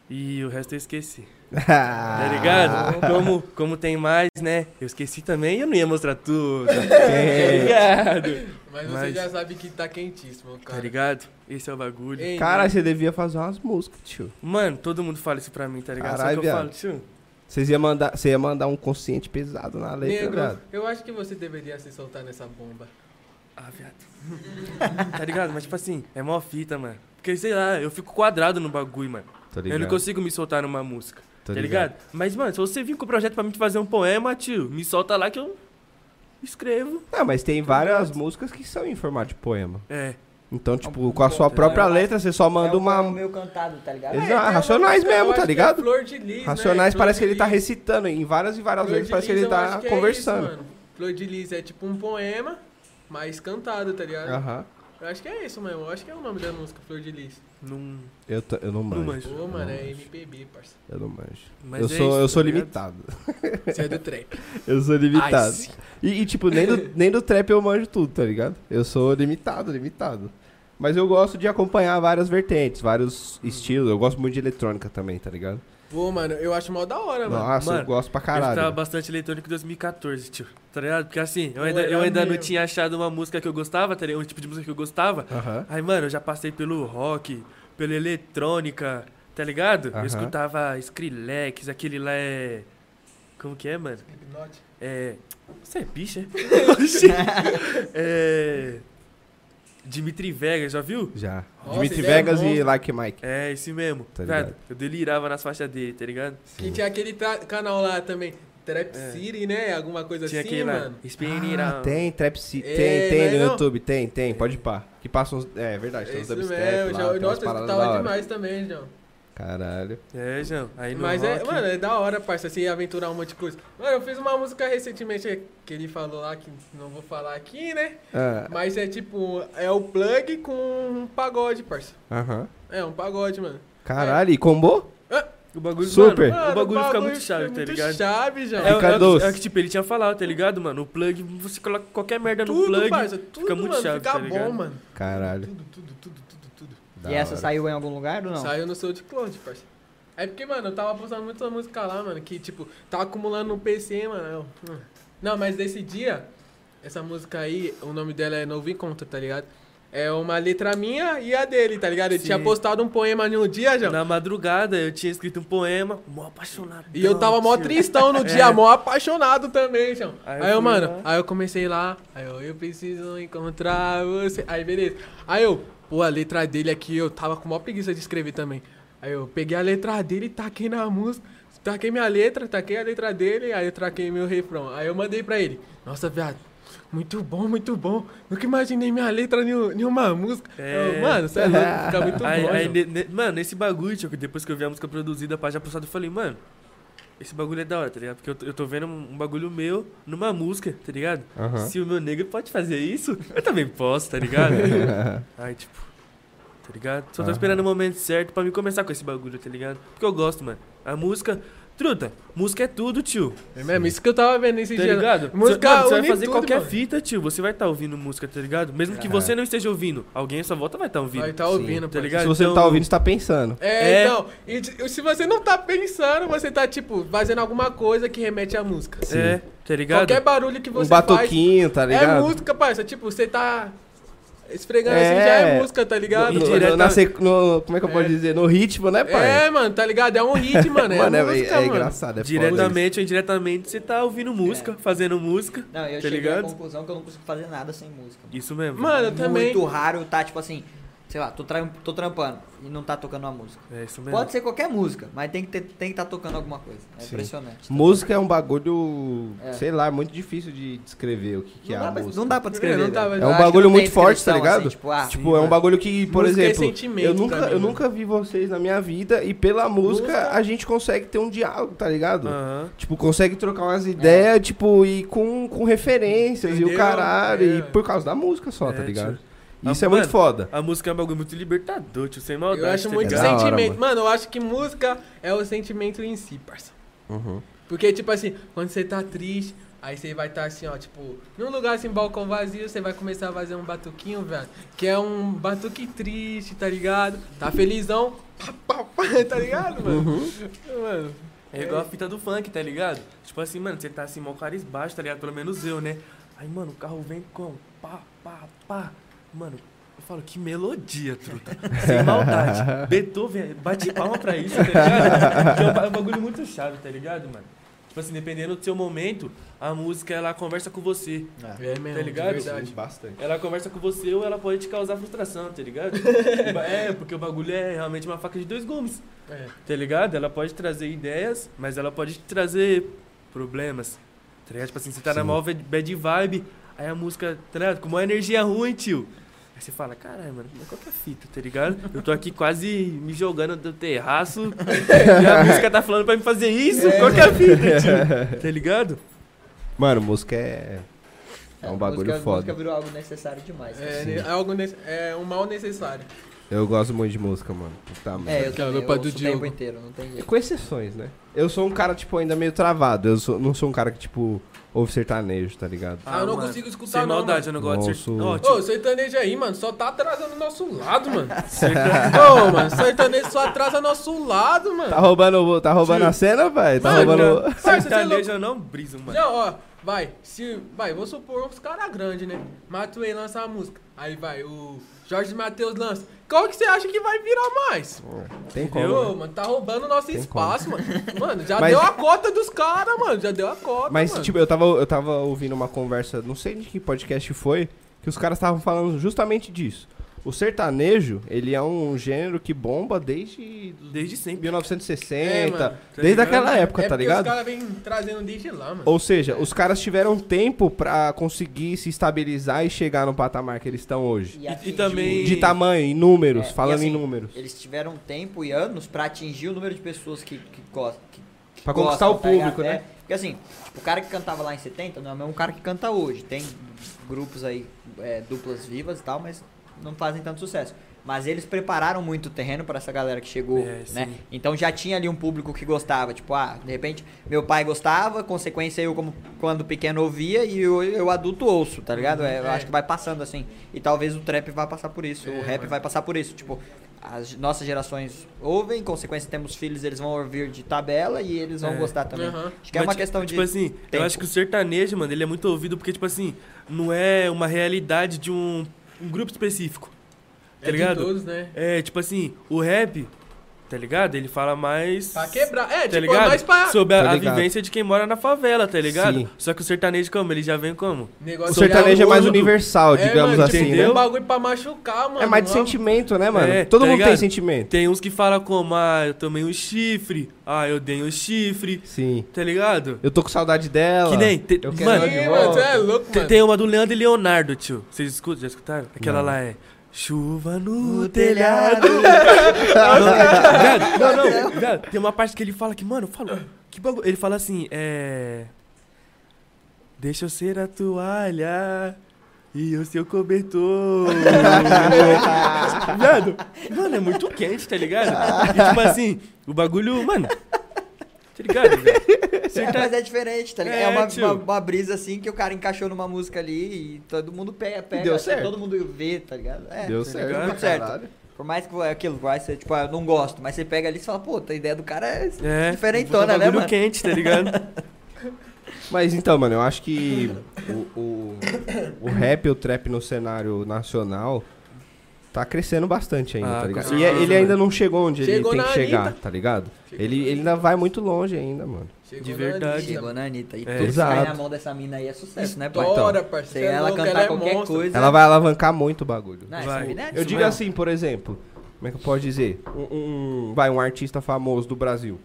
E o resto eu esqueci. Tá ligado? Como, como tem mais, né? Eu esqueci também e eu não ia mostrar tudo. Tá ligado? Mas você Mas- já sabe que tá quentíssimo, cara. Tá ligado? Esse é o bagulho. Ei, Cara, mano, você devia fazer umas músicas, tio. Mano, todo mundo fala isso pra mim, tá ligado? Caralho, Só que eu viado. falo, tio. Vocês iam mandar, você ia mandar um consciente pesado na letra, Negro, viado. eu acho que você deveria se soltar nessa bomba. Ah, viado. tá ligado? Mas tipo assim, é mó fita, mano. Porque sei lá, eu fico quadrado no bagulho, mano. Eu não consigo me soltar numa música. Tô tá ligado? Mas, mano, se você vir com o projeto pra mim fazer um poema, tio, me solta lá que eu escrevo. Não, mas tem várias músicas que são em formato de poema. É. Então, tipo, com a sua própria letra, você só manda é um uma. poema meio cantado, tá ligado? Exato, tem uma Racionais eu mesmo, tá é ligado? Flor de Lis, né? Racionais parece que ele tá recitando em várias e várias vezes, parece que ele tá que é conversando. isso, mano. Flor de Lis é tipo um poema, mas cantado, tá ligado? Aham. Eu acho que é isso mesmo. Eu acho que é o nome da música, Flor de Lis. Não. Eu, eu não manjo. manjo. Ô, Eu mano, não é manjo. MPB, parça. Eu não manjo. Mas eu é sou, isso, eu tá sou ligado? limitado. Você é do trap. Eu sou limitado. Ai. E, e, tipo, nem do, nem do trap eu manjo tudo, tá ligado? Eu sou limitado, limitado. Mas eu gosto de acompanhar várias vertentes, vários estilos. Eu gosto muito de eletrônica também, tá ligado? Pô, mano, eu acho mó da hora, mano. Nossa, eu Mano, gosto pra Eu escutava caralho. bastante eletrônico em 2014, tio. Tá ligado? Porque assim, eu Pô, ainda, eu ainda não tinha achado uma música que eu gostava, tá ligado? Um tipo de música que eu gostava. Aham. Aí, mano, eu já passei pelo rock, pela eletrônica, tá ligado? Aham. Eu escutava Skrillex, aquele lá é. Como que é, mano? Hipnote. É. Você é bicha? Oxi. é. Dimitri Vegas, já viu? Já. Nossa, Dimitri é Vegas e monstro. Like Mike. É, esse mesmo. Tá ligado. eu delirava nas faixas dele, tá ligado? Que tinha aquele canal lá também, Trap É. City, né? Alguma coisa Tinha assim, aquele lá. mano. Spinira. Ah, tem, Trap City. É, tem, tem não é no não? YouTube, tem, tem, pode pá. Que passam uns. É verdade, tem uns Isso dubstep mesmo, lá, já, tem nossa, eu escutava demais também, João. Caralho. É, João. Aí no Mas é, rock, mano, é da hora, parça, assim, aventurar um monte de coisa. Mano, eu fiz uma música recentemente que ele falou lá, que não vou falar aqui, né? Ah, Mas é tipo, é o plug com um pagode, parça. Aham. É, um pagode, mano. Caralho, e combou? O bagulho, Super. Mano, o bagulho fica muito fica chave, tá muito ligado? chave, João. É, Fica é, o é o que, tipo, ele tinha falado, tá ligado, mano? O plug, você coloca qualquer merda no tudo, plug. parça, tudo, fica muito mano, chave, fica tá bom, ligado? mano. Caralho. Tudo, tudo, tudo. Da E essa hora. saiu em algum lugar ou não? Saiu no SoundCloud, parça. É porque, mano, eu tava postando muita música lá, mano, que, tipo, tava acumulando no PC, mano. eu- hum. Não, mas desse dia, essa música aí, o nome dela é Novo Encontro, tá ligado? É uma letra minha e a dele, tá ligado? Ele Sim. tinha postado um poema em um dia, já. Na madrugada eu tinha escrito um poema, mó apaixonado. E eu tava mó tio. tristão no dia, É. mó apaixonado também, João. Aí Aí eu eu, mano, lá. aí eu comecei lá, aí eu, eu preciso encontrar você. Aí beleza. Aí eu, pô, a letra dele aqui, eu tava com mó preguiça de escrever também. Aí eu peguei a letra dele e taquei na música. Taquei minha letra, taquei a letra dele, aí eu traquei meu refrão. Aí eu mandei pra ele. Nossa, viado, muito bom, muito bom. Nunca imaginei minha letra em um- em uma música. É. Eu, mano, você é louco, fica muito Aí, bom. aí, mano, esse bagulho, que depois que eu vi a música produzida, pá, já postado, eu falei, mano, esse bagulho é da hora, tá ligado? Porque eu tô, eu tô vendo um, um bagulho meu numa música, tá ligado? Se o meu negro pode fazer isso, eu também posso, tá ligado? Aí, tipo, tá ligado? Só tô esperando o momento certo pra me começar com esse bagulho, tá ligado? Porque eu gosto, mano. A música. Truta, música é tudo, tio. É mesmo, isso que eu tava vendo esse Tá dia. ligado? Música Cê- mano, você vai fazer tudo, qualquer mano. fita, tio. Você vai estar ouvindo música, tá ligado? Mesmo que É. você não esteja ouvindo, alguém à sua volta vai estar ouvindo. Vai estar Sim, ouvindo, tá ligado? Se você não Então- tá ouvindo, você tá pensando. É, É. então, e se você não tá pensando, você tá, tipo, fazendo alguma coisa que remete à música. É, tá ligado? Qualquer barulho que Um você batoquinho, tá faz ligado? é música, parça. Tipo, você tá esfregando É. assim, já é música, tá ligado? No, no- direta- na no- como é que eu posso É. dizer? No ritmo, né, pai? É, mano, tá ligado? É um hit, mano. É mano, é, música, é mano. engraçado. É Diretamente ou indiretamente, você tá ouvindo música, É. fazendo música. Não, eu Tá cheguei ligado? à conclusão que eu não consigo fazer nada sem música. Isso mesmo. Mano, eu também. Muito raro tá, tipo assim, sei lá, tô, tra tô trampando e não tá tocando uma música. É isso mesmo. Pode ser qualquer música, mas tem que estar tem que tá tocando alguma coisa. É Sim. impressionante. Música é um bagulho, É. sei lá, muito difícil de descrever o que, que é não, a dá pra, música. não dá pra descrever. Não dá, velho. mas É um bagulho não muito forte, tá ligado? assim, tipo, ah, Tipo, é um bagulho que, por é exemplo, sentimento eu nunca, também, eu né? nunca vi vocês na minha vida e pela música, Música- a gente consegue ter um diálogo, tá ligado? Aham. Tipo, consegue trocar umas ideias, tipo, e com, com referências e o Entendeu? caralho, e É. por causa da música só, É, tá ligado? tio. Isso Ah, é muito mano, foda. A música é um bagulho muito libertador, tio, sem maldade. Eu acho tá muito ligado? Da hora, sentimento. mano. mano. eu acho que música é o sentimento em si, parça. Uhum. Porque, tipo assim, quando você tá triste, aí você vai estar assim, ó, tipo, num lugar assim, balcão vazio, você vai começar a fazer um batuquinho, velho. Que é um batuque triste, tá ligado? Tá felizão, pá, pá, pá, tá ligado, mano? Uhum. Mano, É igual a fita do funk, tá ligado? Tipo assim, mano, você tá assim, mó baixo, tá ligado? Pelo menos eu, né? Aí, mano, o carro vem com pá, pá, pá. Mano, eu falo, que melodia, truta. Sem maldade. Beethoven, bate palma pra isso, tá ligado? Que é um ba- bagulho muito chave, tá ligado, mano? Tipo assim, dependendo do seu momento, a música, ela conversa com você. é mesmo, Tá ligado? de verdade. Bastante. Ela conversa com você ou ela pode te causar frustração, tá ligado? é, porque o bagulho é realmente uma faca de dois gumes. É. Tá ligado? Ela pode trazer ideias, mas ela pode te trazer problemas. Tá ligado? Tipo assim, você tá na Sim. maior bad vibe, aí a música, tá ligado? Com uma energia ruim, tio. Aí você fala, caralho, mano, qual que é a fita, tá ligado? Eu tô aqui quase me jogando do terraço e a música tá falando pra me fazer isso, qual que é a fita, tio? Tá ligado? Mano, música é. É um bagulho música, foda. música virou algo necessário demais. É, ne- é algo é um mal necessário. Eu gosto muito de música, mano. Tá, mano. É, eu também, eu do ouço o tempo inteiro, não tem jeito. Com exceções, né? Eu sou um cara, tipo, ainda meio travado. Eu sou- não sou um cara que, tipo, ouve sertanejo, tá ligado? Ah, eu não mano, consigo escutar Sem não, maldade, eu não gosto de Nossa. ser... Ó, tio, Ô, sertanejo aí, mano, só tá atrasando o nosso lado, mano. Ô, mano, sertanejo só atrasa nosso lado, mano. Tá roubando, tá roubando a cena, velho? Tá Mano, roubando. Parça, você é sertanejo eu não briso, mano. Não, ó, vai, se. Vai, vou supor uns caras grandes, né? Matuei lança a música. Aí vai, o Jorge Matheus lança. Qual que você acha que vai virar mais? Tem Ô, como. né? mano, tá roubando o nosso Tem espaço, mano. Mano, já Mas- deu a cota dos caras, mano. Já deu a cota. Mas, mano. tipo, eu tava, eu tava ouvindo uma conversa, não sei de que podcast foi, que os caras estavam falando justamente disso. O sertanejo, ele é um gênero que bomba desde Desde sempre. 1960, É, mano, tá desde aquela época, é tá ligado? os caras vêm trazendo desde lá, mano. Ou seja, os caras tiveram tempo pra conseguir se estabilizar e chegar no patamar que eles estão hoje. E- e atingir- também- De tamanho, em números, É, e falando em assim, números. Eles tiveram tempo e anos pra atingir o número de pessoas que, que gostam. Que, Pra conquistar o tá público, né? É, porque assim, tipo, o cara que cantava lá em 70 não é o mesmo cara que canta hoje. Tem grupos aí, é, duplas vivas e tal, mas não fazem tanto sucesso. Mas eles prepararam muito o terreno pra essa galera que chegou, É, né? sim. Então já tinha ali um público que gostava. Tipo, ah, de repente, meu pai gostava, consequência eu, como quando pequeno, ouvia e eu, eu adulto ouço, tá ligado? É, eu É. acho que vai passando assim. E talvez o trap vai passar por isso, o É, rap mano. vai passar por isso. Tipo, as nossas gerações ouvem, consequência temos filhos, eles vão ouvir de tabela e eles vão É. gostar também. Aham. Acho que é uma ti- questão de. Tipo assim, tempo. eu acho que o sertanejo, mano, ele é muito ouvido porque, tipo assim, não é uma realidade de um, um grupo específico. Tá é ligado? todos, né? É, tipo assim, o rap, tá ligado? Ele fala mais. Pra quebrar. É, Tá tipo, é ligado? mais pra. Sobre a, Tá a vivência de quem mora na favela, tá ligado? Sim. Só que o sertanejo, como? Ele já vem como? Negócio O sertanejo é mais universal, digamos mano, assim, tipo, entendeu? É um bagulho pra machucar, mano. É mais de não sentimento, né, mano? É, Todo tá mundo tem ligado? sentimento. Tem uns que falam como, ah, eu tomei um chifre, ah, eu dei um chifre, Sim. tá ligado? Eu tô com saudade dela. Que nem. te- Eu quero mano, Sim, mano, é louco, Tem, mano. tem uma do Leandro e Leonardo, tio. Vocês escutam? Já escutaram? Aquela Não. lá é. Chuva no telhado. Viado, não, não, viado, Tem uma parte que ele fala que, mano, fala. Que bagulho. Ele fala assim, é. Deixa eu ser a toalha. E o seu cobertor. Viado, mano, é muito quente, tá ligado? E tipo assim, o bagulho, mano. Tá ligado, velho? É, mas é diferente, tá ligado? É, É, uma, tio. uma, uma brisa assim que o cara encaixou numa música ali e todo mundo pega, pega Deu assim, certo. todo mundo vê, tá ligado? É, Deu tá certo. ligado? pra Tudo certo. caralho. Por mais que é aquilo, vai ser, tipo, ah, eu não gosto, mas você pega ali e fala, pô, a ideia do cara é, É. diferentona, né, mano? quente, tá ligado? Mas então, mano, eu acho que o, o, o rap e o trap no cenário nacional tá crescendo bastante ainda, Ah, tá ligado? E certeza, ele ainda não chegou onde Chegou ele tem que chegar, Anitta. tá ligado? Chegou Ele, ele ainda vai muito longe ainda, mano. Chegou De verdade. Anitta, Chegou na Anitta. E É. tudo que Exato. cai na mão dessa mina aí é sucesso, né, pai? Então, parceiro. Se é ela cantar é qualquer monstro. coisa. Ela vai alavancar muito o bagulho. Não, essa Vai. mina é Eu digo mesmo. assim, por exemplo, como é que eu posso dizer? Um, um- vai, um artista famoso do Brasil.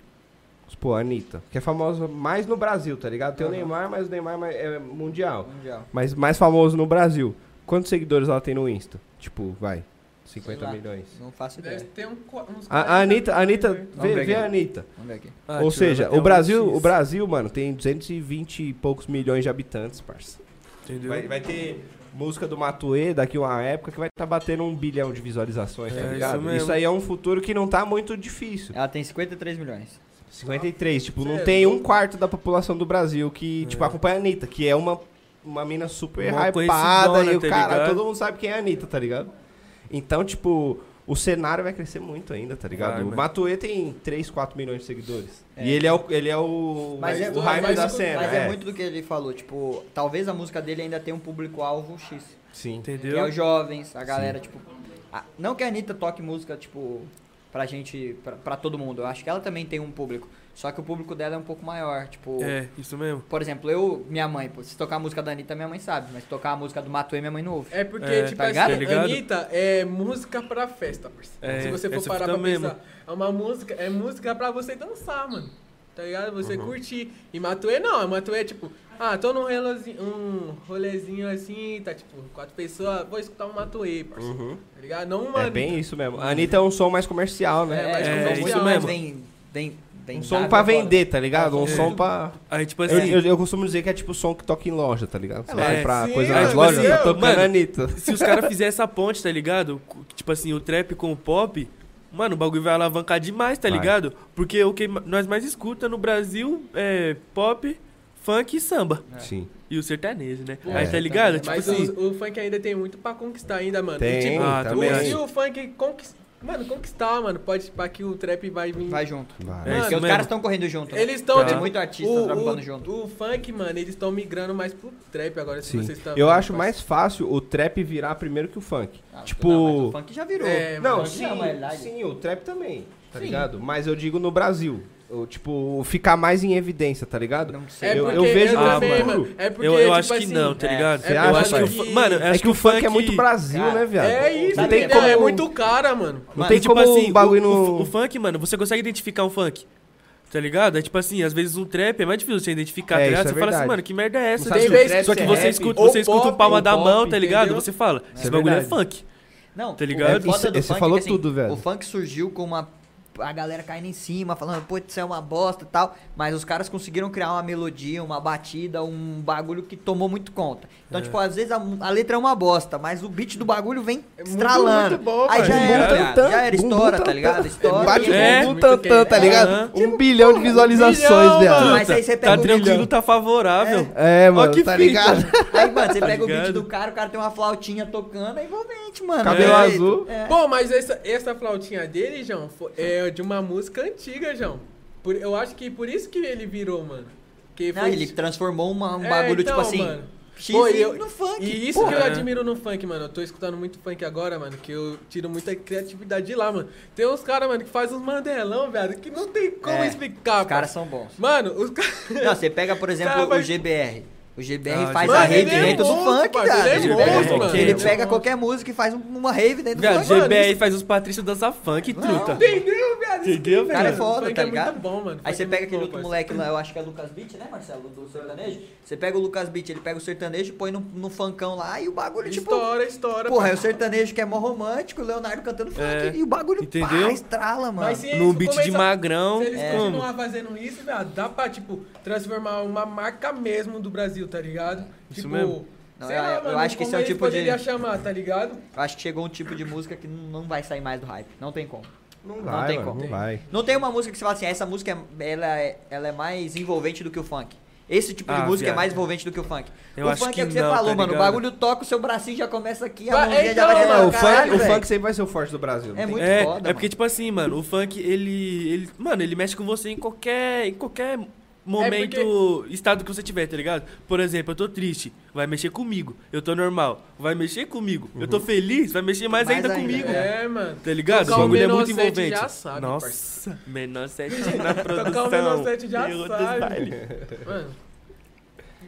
Pô, a Anitta, que é famosa mais no Brasil, tá ligado? Tem o Aham. Neymar, mas o Neymar é mundial. Mundial. Mas mais famoso no Brasil. Quantos seguidores ela tem no Insta? Tipo, vai, 50 Sei lá. milhões. Não faço Deve ideia. ter um, uns A, a Anitta, a Anitta, vê, vê a Anitta. Vamos ver aqui. Ah, Ou seja, o Brasil, um o Brasil, mano, tem 220 e poucos milhões de habitantes, parça. Entendeu? Vai, vai ter música do Matuê daqui a uma época que vai estar batendo um bilhão de visualizações, tá É, ligado? isso Isso, aí é um futuro que não tá muito difícil. Ela tem 53 milhões. 53, tipo, não é tem um quarto da população do Brasil que, tipo, É. acompanha a Anitta, que é uma, uma mina super Mó hypada e o tá cara, ligado? todo mundo sabe quem é a Anitta, tá ligado? Então, tipo, o cenário vai crescer muito ainda, tá ligado? Vai, o. Matuê tem 3, 4 milhões de seguidores. É. E ele é o, ele é o, Mas é- o hype mas da cena. Mas é. é. muito do que ele falou, tipo, talvez a música dele ainda tenha um público-alvo X. Sim. Que é Entendeu? os jovens, a galera, tipo. a- não que a Anitta toque música, tipo, pra gente, pra, pra todo mundo. Eu acho que ela também tem um público. Só que o público dela é um pouco maior. Tipo, É, isso mesmo. por exemplo, eu, minha mãe, pô, se tocar a música da Anitta, minha mãe sabe. Mas se tocar a música do Matuê, minha mãe não ouve. É porque, É, tipo tá assim, ligado? Tá ligado? Anitta é música pra festa, parceiro. É, Se você for parar pra mesmo. pensar, é uma música, é música pra você dançar, mano. Tá ligado? Você Uhum. curtir. E Matuê não, Matuê é tipo, ah, tô num relozinho, um rolezinho assim, tá tipo, quatro pessoas, vou escutar um Matuê, parceiro. Uhum. Tá ligado? Não uma É bem isso mesmo. A Anitta é um som mais comercial, né? É, mas É, comercial, isso muito mesmo. mais vem, vem Um som pra vender, tá ligado? Um É. som pra. Aí, tipo Eu, assim, eu, eu costumo dizer que é tipo som que toca em loja, tá ligado? Você É, vai pra sim, coisa é, nas tipo lojas, assim, tá eu- tocando mano, a Anitta. se os caras fizerem essa ponte, tá ligado? Tipo assim, o trap com o pop, mano, o bagulho vai alavancar demais, tá Vai. ligado? Porque o que nós mais escuta no Brasil é pop, funk e samba. Sim. E o sertanejo, né? Pô, Aí tá ligado? Tipo Mas assim. o, o funk ainda tem muito pra conquistar ainda, mano. Tem, e, tipo, Ah, o, se acho. o funk conquistar, mano, conquistar, mano, pode pra que o trap vai vir. Vai junto. Vai. É Porque isso os mesmo. caras estão correndo junto. né? Eles estão, Tá. Tem muito artista o, trabalhando o, junto. o funk, mano, eles estão migrando mais pro trap agora, se vocês estão Eu acho mais fácil o trap virar primeiro que o funk. Ah, tipo. não, mas o funk já virou. É, Não, sim, é uma realidade. sim, o trap também, tá Sim. ligado? Mas eu digo no Brasil. O, tipo, ficar mais em evidência, tá ligado? Não sei. É Eu- porque eu vejo Ah, também, mano. mano. É porque, Eu, eu tipo acho que assim, não, tá é, ligado? Você é acha, eu acho que o que- Mano, eu É acho que o funk é muito Brasil, Cara, né, viado? É isso, Não tem entendeu? como- É muito cara, mano. Não Mano, tem tipo como assim, um bagulho o, o- no... o funk, mano, você consegue identificar um funk. Tá ligado? É tipo assim, às vezes um trap é mais difícil você identificar, É, tá ligado? isso é Você fala assim, mano, que merda é essa? Tem o vez- trap Só que é você rap. escuta, ou você escuta pop, um palma ou da pop, mão, tá ligado? entendeu? Você fala, esse é bagulho é funk. Não, Tá o- ligado? o você falou é que, tudo, velho. O funk surgiu com uma. A galera caindo em cima, falando, pô, isso é uma bosta e tal. Mas os caras conseguiram criar uma melodia, uma batida, um bagulho que tomou muito conta. Então, tipo, às vezes a, a letra é uma bosta, mas o beat do bagulho vem É muito, estralando. muito bom, Aí já era, já era, bum, tá ligado? tan. Estoura. Bate É. o bumbum tantã, tá ligado? Um bilhão de visualizações, viado. mano. Mas aí você Tá pega o vídeo. tranquilo, tá favorável. É, mano, que tá fita. ligado? Aí, mano, você Tá pega o beat do cara, o cara tem uma flautinha tocando, é envolvente, mano. Cabelo É. azul. É. Pô, mas essa, essa flautinha dele, João, fo- é de uma música antiga, João. Por- eu acho que por isso que ele virou, mano. Que Não, foi ele transformou uma- um É, bagulho, então, tipo assim, mano. X Pô, eu- no funk. E isso Porra. que eu admiro no funk, mano. Eu tô escutando muito funk agora, mano, que eu tiro muita criatividade de lá, mano. Tem uns caras, mano, que faz uns mandelão, velho, que não tem como É, explicar, Os caras são bons. Mano, os caras... Não, você pega, por exemplo, Cara, o mas- GBR. O GBR Ah, faz Mano, a rave é dentro do funk, cara. ele é Ele, pega, monstro, mano. ele Ele é pega monstro. qualquer música e faz um- uma rave dentro do funk. GBR faz os Patrícios dançar funk, truta. Entendeu, viado? Entendeu, O cara é velho? foda, tá é ligado? muito bom, mano. Aí você é pega aquele outro moleque lá, eu acho que é Lucas Beat, né, Marcelo? Do sertanejo. Você pega o Lucas Beat, ele pega o sertanejo, põe no, no funkão lá e o bagulho, tipo. Estoura, estoura. Porra, é o sertanejo que é mó romântico, o Leonardo cantando funk É, e o bagulho entendeu? pá, estrala, mano. Mas eles beat de começar- magrão. Se eles é. continuar fazendo isso, velho, dá pra, tipo, transformar uma marca mesmo do Brasil, tá ligado? Isso tipo, mesmo. Não, sei eu- lá, eu mano, acho que esse é o tipo de- chamar, tá ligado? Eu acho que chegou um tipo de música que não não vai sair mais do hype. Não tem como. Não Não vai, tem mano, como. não vai. Não tem uma música que você fala assim, essa música é, ela é, ela é mais envolvente do que o funk. Esse tipo de Ah, música é viado. mais envolvente do que o funk. Eu o acho funk que é o que você não, falou, tá mano. O bagulho toca, o seu bracinho já começa aqui, a mãozinha já então, vai É, o, Caralho, funk, o funk sempre vai ser o forte do Brasil. É tem muito é, foda, é porque, mano. tipo assim, mano, o funk, ele, ele. Mano, ele mexe com você em qualquer. Em qualquer momento, estado que você tiver, tá ligado? Por exemplo, eu tô triste, vai mexer comigo. Eu tô normal, vai mexer comigo. Eu tô feliz, vai mexer mais, Mais ainda, ainda, comigo. É, mano. Tá ligado? Tocar o o bagulho é muito envolvente. já sabe, Nossa, menor 7 na produção. Tocar o menor sete já sabe. bailes. Mano,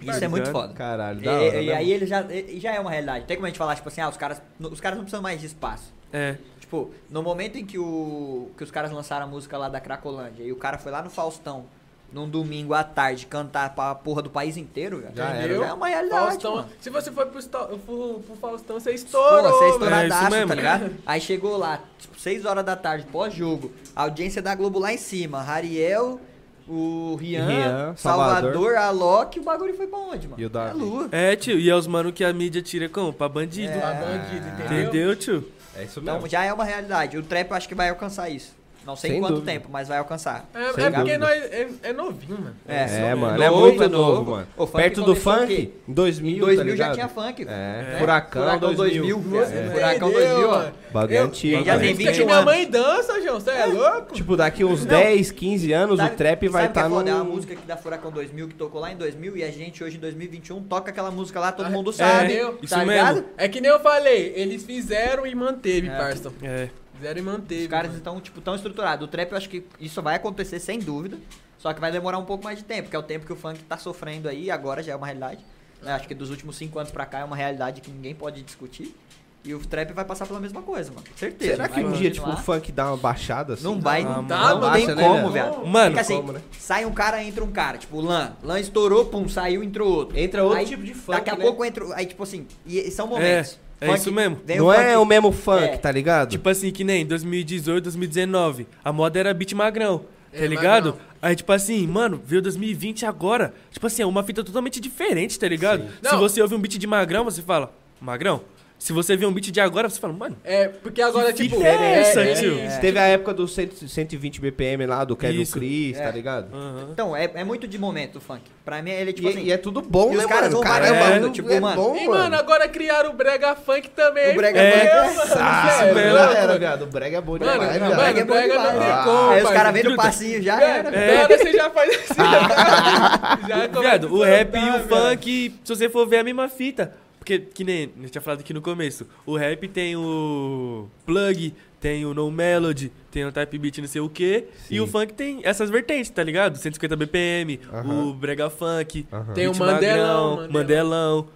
Isso é muito foda. Caralho, E, da hora, e né, aí ele já, e já é uma realidade. Tem como a gente falar, tipo assim, ah, os caras, os caras não precisam mais de espaço. É, Tipo, no momento em que, o, que os caras lançaram a música lá da Cracolândia e o cara foi lá no Faustão, num domingo à tarde, cantar pra porra do país inteiro, velho, Já era. entendeu? já é uma realidade, Faustão, mano. se você for pro, pro, pro Faustão, você estourou. você é velho. estouradaço, É tá ligado? Aí chegou lá, tipo, 6 horas da tarde, pós-jogo, a audiência da Globo lá em cima, Rariel, o Rian, Rian, Salvador, Salvador. a Loki, o bagulho foi pra onde, mano? E o Davi? É lua. é, tio. E é os mano que a mídia tira como? Pra bandido. Pra bandido, entendeu? Entendeu, tio? É isso Então mesmo. já é uma realidade. O trap eu acho que vai alcançar isso. Não sei Sem quanto dúvida. tempo, mas vai alcançar. É, Sem é porque nós é, é novinho, mano. É, É, novo, mano, é muito é novo, novo. mano. Perto do funk, quê? em 2000, Em 2000 tá já tinha funk. É, É. Furacão, Furacão 2000. 2000, É. é. Furacão 2000, ó. Bagulho antigo. já tem velho. 21 que minha anos. mãe dança, João. Você é, louco? Tipo, daqui uns 10, 15 anos, o trap vai estar é foda? É uma no... música que da Furacão 2000 que tocou lá em 2000 e a gente hoje em 2021 toca aquela música lá, todo Ah, mundo é, sabe. entendeu? Isso tá mesmo. ligado? É que nem eu falei, eles fizeram e manteve, É. parça. É. Fizeram e manteve. Os caras mano. estão, tipo, tão estruturados. O trap eu acho que isso vai acontecer sem dúvida. Só que vai demorar um pouco mais de tempo, que é o tempo que o funk tá sofrendo aí, agora já é uma realidade. né? Acho que dos últimos cinco anos pra cá é uma realidade que ninguém pode discutir. E o trap vai passar pela mesma coisa, mano. Certeza. Será que Vai um dia, tipo, o funk dá uma baixada assim? Não vai, não, mano. não Dá, tem mano. como, Né, viado. Mano, Fica assim, como, né? sai um cara, entra um cara, tipo, Lan. Lan estourou, pum, saiu, entrou outro. Entra outro Aí, tipo de funk, Daqui a né? pouco entra, aí tipo assim, e, e são momentos. É, é isso mesmo. Não é funk- o mesmo funk, É. tá ligado? Tipo assim, que nem 2018, 2019. A moda era beat magrão. Tá É, ligado? magrão. Aí, tipo assim, mano, veio 2020 agora. Tipo assim, é uma fita totalmente diferente, tá ligado? Sim. Se Não. você ouve um beat de magrão, você fala, magrão. Se você vê um beat de agora, você fala, mano, É, porque agora, Que tipo. é essa, tio? isso. Teve a época do 100, 120 BPM lá, do Kevin Isso. Chris, É. tá ligado? aham. Então, é, é muito de momento o funk. Pra mim, ele é tipo E, assim. e é tudo bom, E né, os caras mano? Caramba, é tipo, é mano. bom, E, mano, agora criaram o brega funk também. O brega É. funk é- Ah, Sério, velho. O brega é bom Mano, demais, mano, Brega é bom brega não tem Ah. como. Aí os caras vêm no Truta. passinho, já era. É. Agora você já faz assim. já começa Viado, o rap e o funk, se você for ver, é a mesma fita. Porque, que nem eu tinha falado aqui no começo, o rap tem o plug, tem o no melody, tem o type beat não sei o quê, e Sim. o funk tem essas vertentes, tá ligado? 150 BPM, Aham. o brega funk, Aham. Tem o Mandelão, magrão, Mandelão. Mandelão,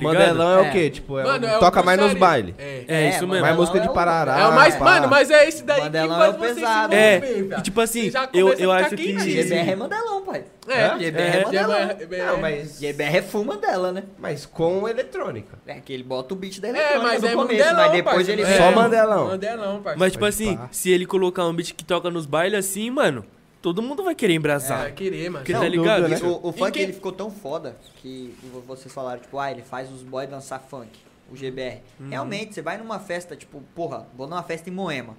tá? Mandelão é, É. o quê? Tipo, é Mano, um- é o toca mais nos bailes. É. É, isso mesmo. Mais música de é Parará. É o mais. pá. Mano, mas é esse daí Mandelão que faz é você pesado. se É, e tipo assim, eu, eu acho que... GBR é Mandelão, pai. É, GBR é Mandelão. GBR. Não, mas, GBR é full Mandela, né? mas com eletrônica. É que ele bota o beat da É, eletrônica mas no é começo, Mandelão, mas depois ele É. Só Mandelão. Mandelão, parça. Mas tipo assim, se ele colocar um beat que toca nos bailes assim, mano, todo mundo vai querer embrasar. Vai querer, mano. Porque Não, tá ligado? dúvida, né? O, o funk quem- ele ficou tão foda que vo- vocês falaram, tipo, ah, ele faz os boys dançar funk, o GBR. Uhum. Realmente, você vai numa festa, tipo, porra, vou numa festa em Moema.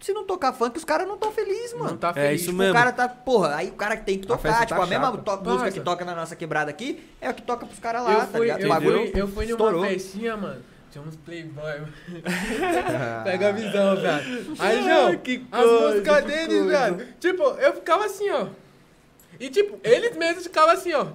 Se não tocar funk, os caras não tão felizes, mano. Não tá É feliz. isso Tipo, mesmo. o cara tá, porra, aí o cara que tem que A tocar, festa tipo, tá a mesma to- música que toca na nossa quebrada aqui, é o que toca pros caras lá, eu tá fui, ligado? eu, O bagulho fui, eu fui numa estourou. festinha, mano. Tinha uns playboy. Pega a visão, velho. Aí, João, que as coisa, músicas deles, coisa. velho. Tipo, eu ficava assim, ó. E tipo, eles mesmos ficavam assim, ó.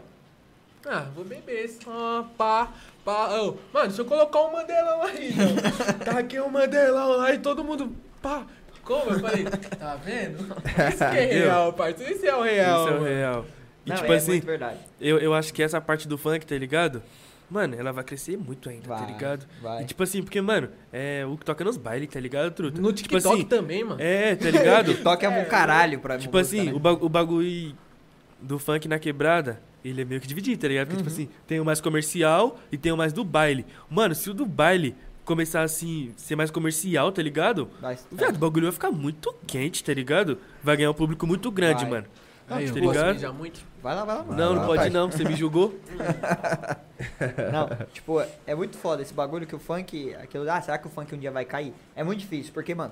Ah, vou beber só, pá, pá. Ô, mano, deixa eu colocar um Mandelão aí, João. Tá aqui um Mandelão. Aí todo mundo, pá. Como? Eu falei, tá vendo? Isso que é real, parceiro. Isso é o real. Isso é o real. E Não, tipo é assim, muito verdade. eu, eu acho que essa parte do funk, tá ligado? Mano, ela vai crescer muito ainda, tá Vai, ligado? vai. E tipo assim, porque, mano, é o que toca nos bailes, tá ligado, truta? No tipo TikTok assim, também, mano. É, tá ligado? Toque é um caralho pra tipo música, assim, né? o, ba o bagulho do funk na quebrada, ele é meio que dividido, tá ligado? Porque, tipo assim, tem o mais comercial e tem o mais do baile. Mano, se o do baile começar assim, ser mais comercial, tá ligado? Vai- Viado, o bagulho vai ficar muito quente, tá ligado? Vai ganhar um público muito grande, Vai. mano. Aí, eu posso mijar muito. Vai lá, vai lá. Não, não lá, pode não, você me julgou. Não, tipo, é muito foda esse bagulho que o funk. Aquilo, ah, será que o funk um dia vai cair? É muito difícil, porque, mano,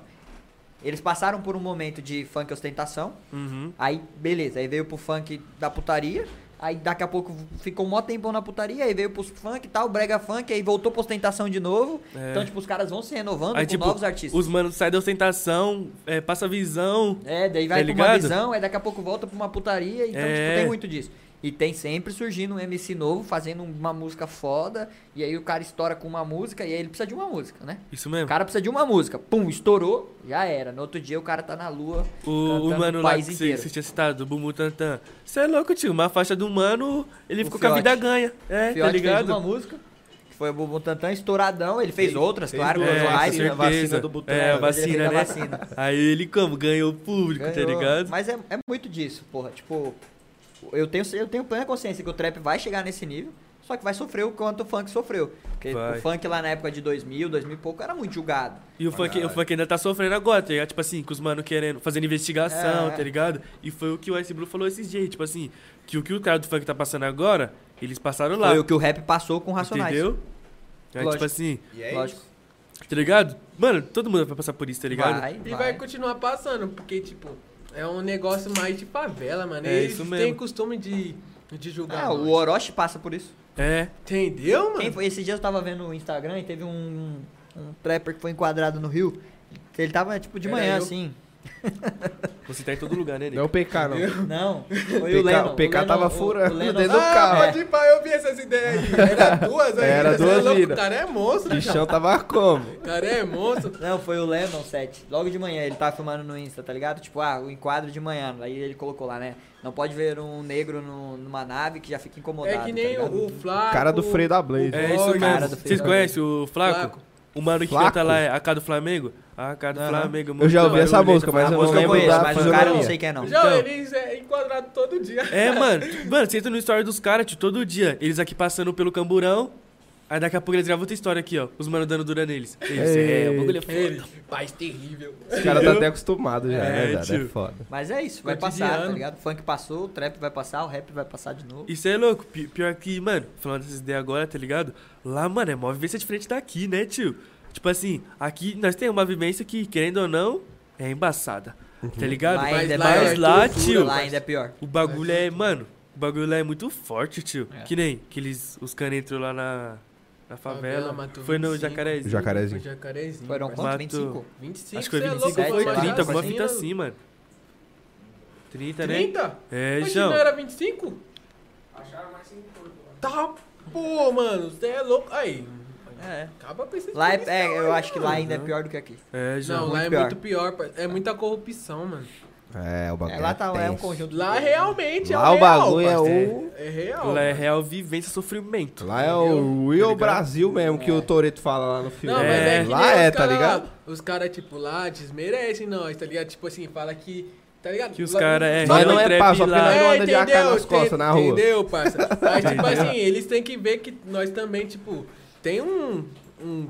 eles passaram por um momento de funk ostentação. Uhum. Aí, beleza, aí veio pro funk da putaria. Aí daqui a pouco ficou um mó tempão na putaria, aí veio pros funk e tal, brega funk, aí voltou pra ostentação de novo. É. Então, tipo, os caras vão se renovando Aí, com tipo, novos artistas. Os manos saem da ostentação, é, passa visão. É, daí vai Tá pra uma ligado? visão, aí daqui a pouco volta pra uma putaria, então, É. tipo, tem muito disso. E tem sempre surgindo um MC novo, fazendo uma música foda, e aí o cara estoura com uma música, e aí ele precisa de uma música, né? Isso O mesmo. cara precisa de uma música, pum, estourou, já era. No outro dia o cara tá na lua, O, o mano o lá que você você tinha citado, o Bumu Tantan. Você é louco, tio. Uma faixa do mano, ele O ficou com a Fiote. vida ganha. É, Fiote tá fez ligado? uma música, que foi o Bumbum Tantan, estouradão, ele fez outras, fez claro, É, o certeza. né? a vacina do Butantan. É, a vacina, fez né? a vacina. Aí ele como? Ganhou o público, tá Ganhou. ligado? Mas é, é muito disso, porra. Tipo, eu tenho, eu tenho plena consciência que o trap vai chegar nesse nível, só que vai sofrer o quanto o funk sofreu. Porque Vai. o funk lá na época de 2000, 2000 e pouco era muito julgado. E o funk, o funk ainda tá sofrendo agora, tá ligado? Tipo assim, com os mano querendo, fazendo investigação, É. tá ligado? E foi o que o Ice Blue falou esses dias, tipo assim, que o que o cara do funk tá passando agora, eles passaram lá. Foi o que o rap passou com Racionais. Entendeu? Lógico. tipo assim, E é Lógico. tá ligado? Mano, todo mundo vai passar por isso, tá ligado? Vai, E vai continuar passando, porque, tipo, é um negócio mais de favela, mano. É Eles isso têm mesmo. costume de, de julgar. Ah, nós. o Orochi passa por isso. É. Entendeu, mano? Quem foi? Esses dias eu tava vendo no Instagram e teve um, um trapper que foi enquadrado no Rio. Ele tava, tipo, de Era manhã, eu? assim. Você tá em todo lugar, né, Não é o Nico? PK, não. Não, foi PK o Lennon. o PK Lennon- tava o- furando o Lennon- dentro do ah, carro. pode ir pra eu vi essas ideias aí. Era duas aí. Era cê duas é. O cara é monstro, O bichão tava como? O cara é monstro. Não, foi o Lennon 7. Logo de manhã, ele tava filmando no Insta, tá ligado? Tipo, ah, o enquadro de manhã. Aí ele colocou lá, né? Não pode ver um negro no- numa nave que já fica incomodado. É que tá nem ligado? o, o Flaco. Cara do freio da Blaze. É isso cara mesmo. Vocês conhecem o Flaco? Flaco. O mano que Flaco? canta lá é a cara do Flamengo? A cara do. Flamengo. Eu já ouvi essa música, mas a eu não lembro conheço, da mas o cara eu não sei quem é não. Já, Então. eles é enquadrado todo dia. É, mano. Mano, você entra no story dos caras, tio, todo dia. Eles aqui passando pelo camburão. Aí daqui a pouco eles gravam outra história aqui, ó. Os mano dando dura neles. Eles, é, o bagulho é foda. Paz terrível. Os caras tá até acostumado já, É, é verdade. É tio. foda. Mas é isso, vai Cotidiano. passar, tá ligado? O funk passou, o trap vai passar, o rap vai passar de novo. Isso é louco. Pi- Pior que, mano, falando dessas ideias agora, tá ligado? Lá, mano, é uma vivência diferente daqui, né, tio? Tipo assim, aqui nós temos uma vivência que, querendo ou não, é embaçada. Tá ligado? Lá Mas é. Mas lá, tio, Lá ainda é pior. o bagulho é, mano, o bagulho lá é muito forte, tio. É. Que nem aqueles, os caras entrou lá na, na favela. matou foi no 25. jacarezinho. Jacarezinho. Foi jacarezinho. Foram parça. quanto? Matou. 25? 25, Acho que foi cê é 25 louco, ou foi foi 30, alguma fita assim, mano. 30, né? 30? É, Mas João. não era 25? Acharam mais 5 Tá, pô, mano, você é louco. Aí, É. acaba com esse Lá é, é, eu acho que lá ainda é pior do que aqui. É, João. Não, lá é Muito muito pior, é muita corrupção, mano. É, o bagulho É, lá tá, é um conjunto. Lá de- realmente é Lá o real, bagulho é o... É real. Lá é real vivência sofrimento. Lá é o Tá Real ligado? Brasil mesmo, que o Toreto fala lá no filme. Não, mas é, É, que lá é, tá cara ligado? lá, os caras, tipo, lá desmerecem nós, tá ligado? Tipo assim, fala que. Tá ligado? Que os Lá- cara é Mas não é pá, só porque lá. nós não É, anda de AK nas costas Tem- na rua. Entendeu, parça? Mas, tipo assim, eles têm que ver que nós também, tipo, tem um. um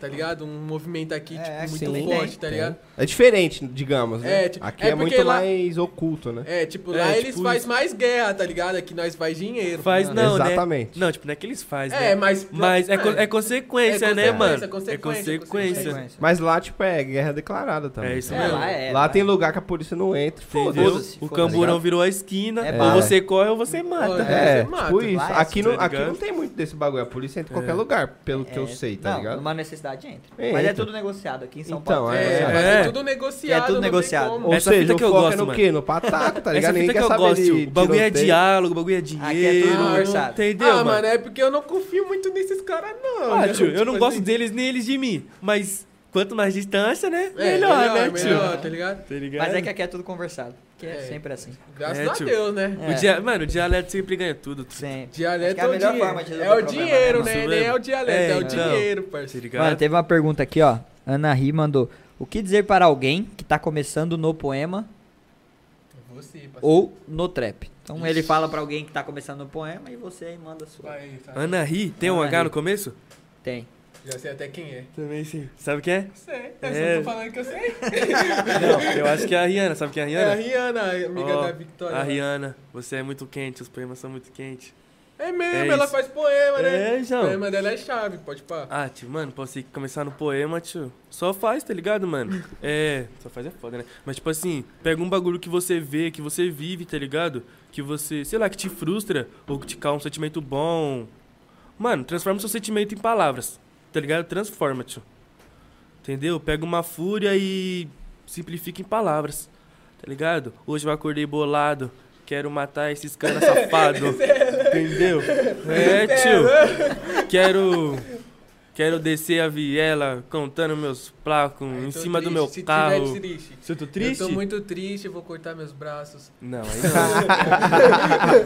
tá ligado? Um movimento aqui, É, tipo, muito sim, forte, tem, tá ligado? É diferente, digamos, né? É, tipo, Aqui é é, muito lá- mais oculto, né? É, tipo, É, lá tipo eles fazem isso. mais guerra, tá ligado? Aqui nós faz dinheiro. Faz não, Exatamente. né? Não, tipo, não é que eles fazem, É, né? mas. Mas é, co- é consequência, É né, mano? É consequência, consequência. Consequência. Mas lá, tipo, é guerra declarada também. É isso É, mesmo. lá é. Lá tem lugar que a polícia não entra. Foda-se. O camburão virou a esquina. É ou você corre ou você mata. É, você mata. tipo isso. É Aqui, assim, não, tá aqui ligado? não tem muito desse bagulho. A polícia entra em qualquer É. lugar, pelo que eu É, sei, tá ligado? numa necessidade entra. Entra. Mas é tudo negociado aqui em São Então, Paulo. é. É, É. é tudo negociado. É tudo negociado. Ou Essa seja, fita o que eu gosto, é no mano. quê? No pataco, tá ligado? Essa fita que eu gosto, de. O bagulho é diálogo, o bagulho é Aqui é tudo dinheiro. conversado. Entendeu, ah, mano? mano, é porque eu não confio muito nesses caras, não. Ah, né? tio, eu Tipo não assim, gosto deles nem eles de mim. Mas quanto mais distância, né? É, melhor, né, tio? melhor, tá ligado? Tá ligado? Mas é que aqui é tudo conversado. Que é, É. sempre assim. Graças É, a. Deus, né? É. O dia, mano, o dialeto sempre ganha tudo. tá Sempre. Dialeto é é a o melhor dinheiro. forma de É o problema, dinheiro, né? né? Nem é o dialeto, É, é, o então. dinheiro, Tá parceiro. ligado? Mano, teve uma pergunta aqui, ó. Ana Ri mandou. O que dizer para alguém que tá começando no poema Você, parceiro. ou no trap? Então ele fala pra alguém que tá começando no poema e você aí manda a sua. Vai, vai. Ana Ri, tem um Ana H Ri. no começo? Tem. Já sei até quem é. Também sim. Sabe quem é? Sei, eu É. só tô falando que eu sei. Não, eu acho que é a Rihanna. Sabe quem é a É a Rihanna? Rihanna, amiga Ó, da Victoria. A Rihanna, você é muito quente, os poemas são muito quentes. É mesmo, É ela faz poema, né? É, então. O poema dela é chave, pode pá. Ah, tio, mano, você começar no poema, tio, só faz, tá ligado, mano? É, só faz é foda, né? Mas, tipo assim, pega um bagulho que você vê, que você vive, tá ligado? Que você, sei lá, que te frustra, ou que te causa um sentimento bom. Mano, transforma seu sentimento em palavras, tá ligado? Transforma, tio. Entendeu? Pega uma fúria e simplifica em palavras, tá ligado? Hoje eu acordei bolado, quero matar esses caras safados, entendeu? É, tio. Quero. Quero descer a viela contando meus placos Ai, em cima do triste, meu se carro. tiver triste. Se eu tô triste? Eu tô muito triste, vou cortar meus braços. Não, aí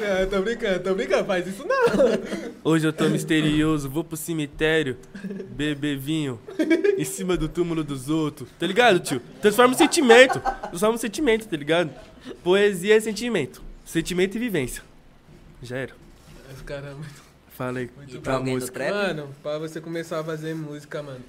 não. Não, tô brincando, tô brincando, faz isso não. Hoje eu tô misterioso, vou pro cemitério, beber vinho, em cima do túmulo dos outros. Tá ligado, tio? Transforma o sentimento. Transforma o sentimento, tá ligado? Poesia é sentimento. Sentimento e vivência. Já era. Os caras muito Fala aí. Muito pra alguém do música. trap? Mano, pra você começar a fazer música, mano.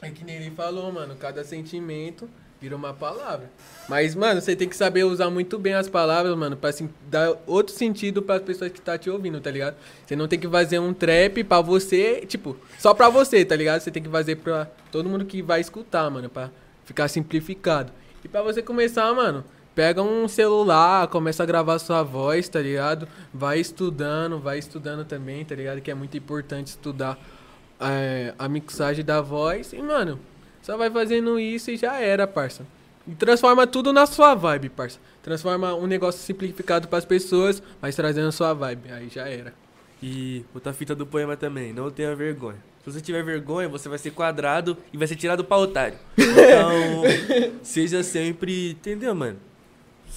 É que nem ele falou, mano. Cada sentimento vira uma palavra. Mas, mano, você tem que saber usar muito bem as palavras, mano, pra assim, dar outro sentido pras pessoas que tá te ouvindo, tá ligado? Você não tem que fazer um trap pra você, tipo, só pra você, tá ligado? Você tem que fazer pra todo mundo que vai escutar, mano, pra ficar simplificado. E pra você começar, mano, pega um celular, começa a gravar sua voz, tá ligado? Vai estudando, vai estudando também, tá ligado? Que é muito importante estudar é, a mixagem da voz. E, mano, só vai fazendo isso e já era, parça. E transforma tudo na sua vibe, parça. Transforma um negócio simplificado pras pessoas, mas trazendo a sua vibe. Aí já era. E outra fita do poema também, não tenha vergonha. Se você tiver vergonha, você vai ser quadrado e vai ser tirado pra otário. Então, seja sempre. Entendeu, mano?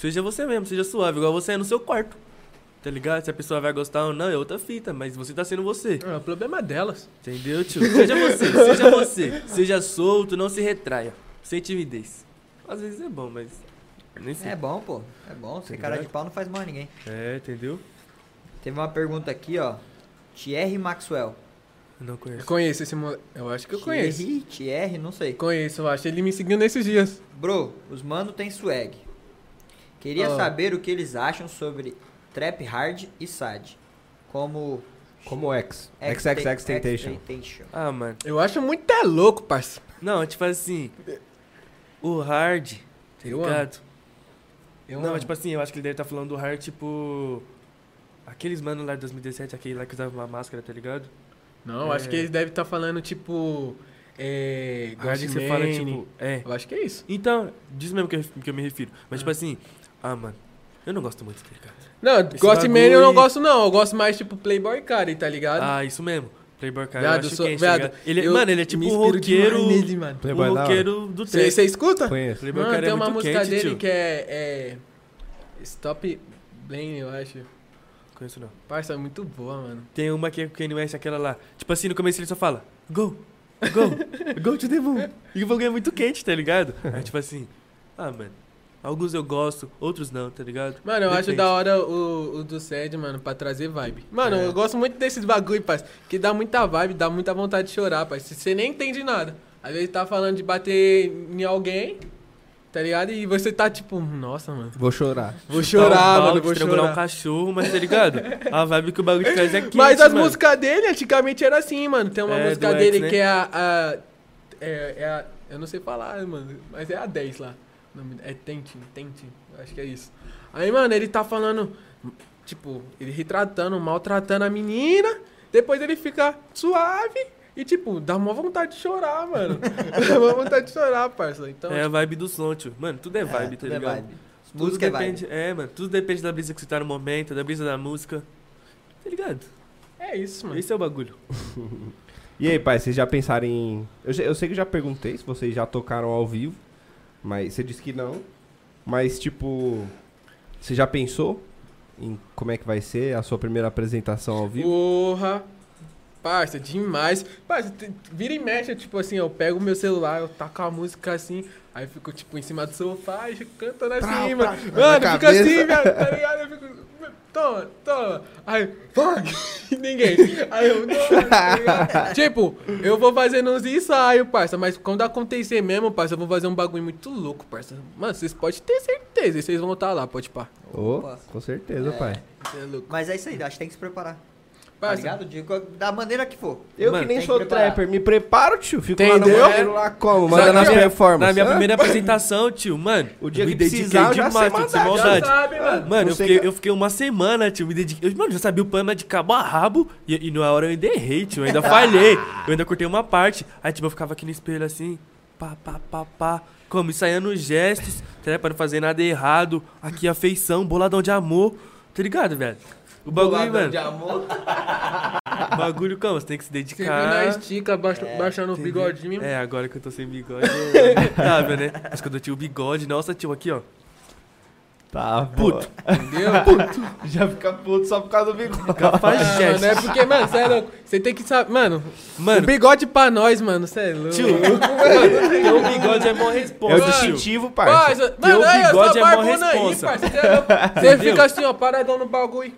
Seja você mesmo, seja suave, igual você é no seu quarto. Tá ligado? Se a pessoa vai gostar ou não, é outra fita, mas você tá sendo você. Ah, o problema é delas. Entendeu, tio? Seja você, seja você. Seja solto, não se retraia. Sem timidez. Às vezes é bom, mas. Nem sei. É bom, pô. É bom. Ser cara de pau não faz mal a ninguém. É, entendeu? Teve uma pergunta aqui, ó. Thierry Maxwell. Não Eu conheço. conheço esse moleque. Eu acho que eu conheço. Thierry, Thierry, não sei. Conheço, eu acho. Ele me seguiu nesses dias. Bro, os mano tem swag. Queria Ó. saber o que eles acham sobre trap hard e sad. Como Como X. XXX Temptation. Temptation. Ah, mano. Eu acho muito é louco, parça. Não, tipo assim. O hard, tá Eu ligado? Eu não, amo. mas tipo assim, eu acho que ele deve estar falando do hard, tipo. Aqueles mano lá de 2017, aquele lá que usava uma máscara, tá ligado? Não, eu acho É. que ele deve estar falando, tipo. É. Hard que você fala, tipo. É. Eu acho que é isso. Então, disso mesmo que eu, que eu me refiro. Mas, Ah. tipo assim, ah, mano, eu não gosto muito, tá ligado? Não, Esse Ghostman bagulho eu não gosto, não. Eu gosto mais, tipo, Playboy Cardi, tá ligado? Ah, isso mesmo. Playboy cara, Viado, eu acho sou- quente, viado, tá ligado? Ele, eu mano, ele é tipo um roqueiro. nele, mano. Um Playboy da hora. roqueiro do Você trap. você escuta? Conheço. Playboy Mano, cara tem é uma muito música quente, dele tio. que é, é. Stop Blame, eu acho. Conheço não. Parça, é muito boa, mano. Tem uma que é Kanye West, aquela lá. Tipo assim, no começo ele só fala, go, go, go to the moon. E o bagulho é muito quente, tá ligado? Aí tipo assim, ah, mano, alguns eu gosto, outros não, tá ligado? Mano, eu acho Depende. da hora o, o do Sed, mano, pra trazer vibe. Mano, É. eu gosto muito desses bagulho, parça. Que dá muita vibe, dá muita vontade de chorar, parça. Você nem entende nada. Às vezes tá falando de bater em alguém, tá ligado? E você tá tipo, nossa, mano. Vou chorar. Vou um chorar, balde, mano, vou estrangular um chorar. cachorro, mas tá ligado? A vibe que o bagulho traz é quente, Mas as mano. músicas dele, antigamente era assim, mano. Tem uma É, música dele X, né? que é a. a- é, é a. Eu não sei falar, mano. Mas é a 10 lá. É Tentin, Tentin. Acho que é isso. Aí, mano, ele tá falando. Tipo, ele retratando, maltratando a menina. Depois ele fica suave. E, tipo, dá uma vontade de chorar, mano. dá uma vontade de chorar, parça. Então, É a vibe do som, tio. Mano, tudo é vibe, É, tá tudo é ligado? vibe. Tudo Música é depende, vibe. é, mano, tudo depende da brisa que você tá no momento, da brisa da música. Tá ligado? é isso, mano. Esse é o bagulho. E aí, pai, vocês já pensaram em. Eu, já- eu sei que eu já perguntei se vocês já tocaram ao vivo, mas você disse que não. Mas, tipo, você já pensou em como é que vai ser a sua primeira apresentação ao vivo? Porra! Parça, demais. Parça, vira e mexe, tipo assim, eu pego o meu celular, eu taco a música assim, aí eu fico, tipo, em cima do sofá e fico cantando assim, Prau, mano. prau, na Mano, fica assim, velho, tá ligado? Eu fico... toma, toma. Aí, fuck, ninguém. Aí eu, não, tá? Tipo, eu vou fazendo uns ensaios, parça, mas quando acontecer mesmo, parça, eu vou fazer um bagulho muito louco, parça. Mano, vocês podem ter certeza, e vocês vão estar lá, pode pá. Ô, Opa. com certeza, pai. Cê é louco. Mas é isso aí, acho que tem que se preparar. Tá ligado? De da maneira que for. Eu Mano, que nem sou que trapper, me preparo, tio. Fico lá Entendeu? no banheiro, lá como, Só mandando que as na- performances. Na minha primeira apresentação, tio, mano. O dia eu que me dediquei precisar, eu já demais, sei mandar, maldade. sabe, mano. Mano, eu fiquei, que- eu fiquei uma semana, tio, me dediquei. Eu, mano, já sabia o poema de cabo a rabo. E, e na hora eu ainda errei, tio. Eu ainda falhei. Eu ainda cortei uma parte. Aí, tipo, eu ficava aqui no espelho assim. Pá, pá, pá, pá. Como ensaiando gestos, tá, pra não fazer nada errado. Aqui a feição, boladão de amor. Tá ligado, velho? O bagulho, mano. amor. O bagulho, como? Você tem que se Sempre na dedicar. estica, baixa- baixando o bigodinho. É, agora que eu tô sem bigode, eu... Sabe, né? Mas quando eu tinha o bigode, nossa, tio, aqui, ó. Tá, puto. Entendeu? Já fica puto só por causa do bigode. Ah, Cafajeste. mano, é porque, mano, você é louco. Você tem que saber. Mano, o Mano, bigode pra nós, mano, você é louco. tio, ter um bigode é mó É responsa, o tio. distintivo, parça. Mano, aí, eu bigode é mó responsa. Você é. Você fica assim, ó, paradão no bagulho.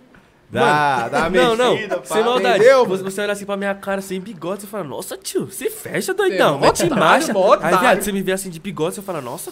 Dá, dá uma Não, não, mexida, pá. sem maldade. entendeu? Você, você olha assim pra minha cara sem bigode, você fala, nossa, tio, você fecha, Você é doidão, mó mete otário, marcha. mó Aí, otário. viado, você me vê assim de bigode, você fala, nossa,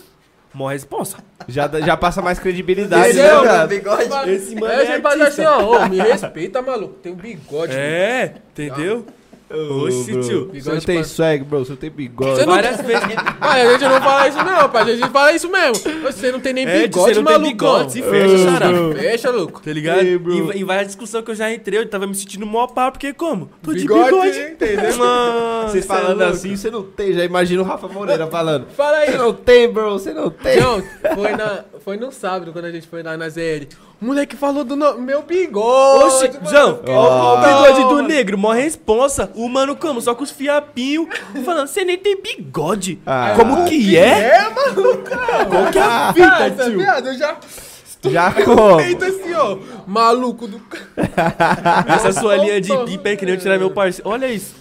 mó responsa. Já, dá- já passa mais credibilidade, Entendeu? né, cara? bigode. Esse mano é você faz assim, ó, ô, me respeita, maluco. Tem um bigode. É, entendeu? Oxi, tio. Você Bigode não tem pra- swag, bro. Você tem bigode. Você não- Várias vezes. A gente não fala isso não, pai. A gente fala isso mesmo. Você não tem nem É, bigode, você não tem maluco. bigode, se fecha, xará. Fecha, louco. Tá ligado? Ei, bro. em, em várias discussões que eu já entrei, eu tava me sentindo mó pau, porque como? Tô de Bigode, bigode. entendeu? Mano, Vocês cê é falando louco. assim, você não tem. Já imagina o Rafa Moreira falando. Fala aí. Você não tem, bro. Você não tem. Não, foi, na, foi no sábado, quando a gente foi lá na ZL. O moleque falou do no- meu bigode. Oxi. João, o não, bigode do negro, mó responsa. O mano como? Só com os fiapinhos. Falando, você nem tem bigode. Ah, como que é? É, maluco. Qual que é a Ah, fita, essa tio? viado, eu já Já como? feito assim, ó. Maluco do. Essa sua linha de pipa aí que nem eu tirar meu parceiro. Olha isso.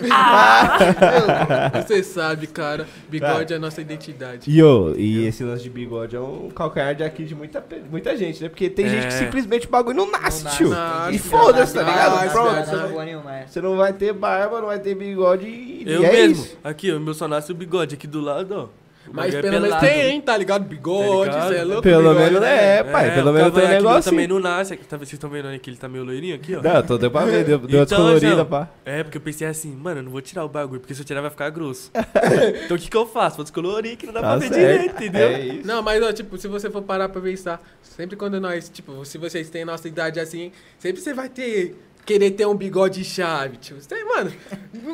Você sabe, cara. Bigode é a nossa identidade. E, ô, e esse lance de bigode é um calcanhar de aqui de muita, muita gente, né? Porque tem É. gente que simplesmente o bagulho não nasce, Não tio. nasce, e foda-se, tá ligado? nasce, Pronto. nasce. É. Você não vai ter barba, não vai ter bigode e Eu e é mesmo. isso. Aqui, o meu só nasce o bigode aqui do lado, ó. Mas é pelo menos tem, hein, tá ligado? Bigode, Tá ligado? você é louco. Pelo bigode, menos né? é, pai. Pelo o menos tem um cavanhaque negócio. também não nasce. Tá, vocês estão vendo aí que ele tá meio loirinho aqui, ó. Não, tô deu pra ver, deu, deu Então, descolorida, pá. É, porque eu pensei assim, mano, eu não vou tirar o bagulho, porque se eu tirar vai ficar grosso. então o que que eu faço? Vou descolorir que não dá pra Tá ver certo. direito, entendeu? É isso. Não, mas ó, tipo, se você for parar pra pensar, sempre quando nós, tipo, se vocês têm nossa idade assim, sempre você vai ter. Querer ter um bigode chave, tio. Você, mano,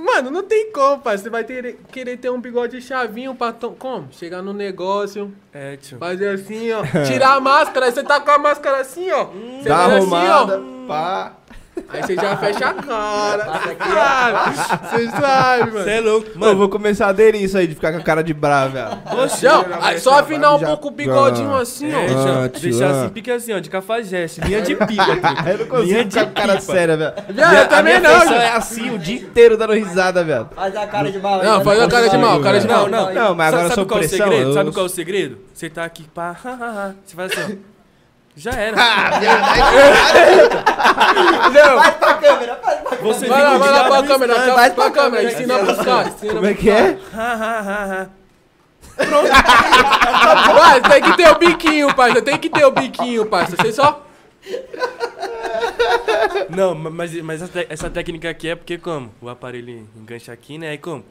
mano, não tem como, pai. Você vai ter, querer ter um bigode chavinho pra. tom- Como? Chegar no negócio, É, tio. fazer assim, ó. Tirar a máscara, aí você tá com a máscara assim, ó. Você Dá faz arrumada, assim, pá. Aí você já fecha a cara. Você sabe, sabe, mano. Você é louco. Mano, eu vou começar a aderir isso aí de ficar com a cara de bravo, velho. oxe. Não, aí só afinar um já- pouco o bigodinho Ah. assim, ó. tio, deixar assim, pique assim, ó, de cafajeste. Linha de pipa. Eu não consigo Linha de ficar com cara pipa. séria, velho. Eu A também não, é assim o dia inteiro dando risada, velho. Faz a cara de mal. Não, faz a cara de mal, cara de Não, mal. não. Não, mas agora sabe, sob qual é o pressão, segredo? eu- Sabe qual é o segredo? Você tá aqui, pá, você faz assim, ó. Já era. Não, Faz pra câmera, faz pra câmera. Você vai lá, vai lá pra de câmera, vai vai pra pra câmera, câmera, ensina pros caras. ensina Como é que é? lado. Vai, tem que ter o biquinho, parça. Tem que ter o biquinho, parça. Você só. Não, ma- mas, mas essa técnica aqui é porque como? O aparelho engancha aqui, né? Aí como?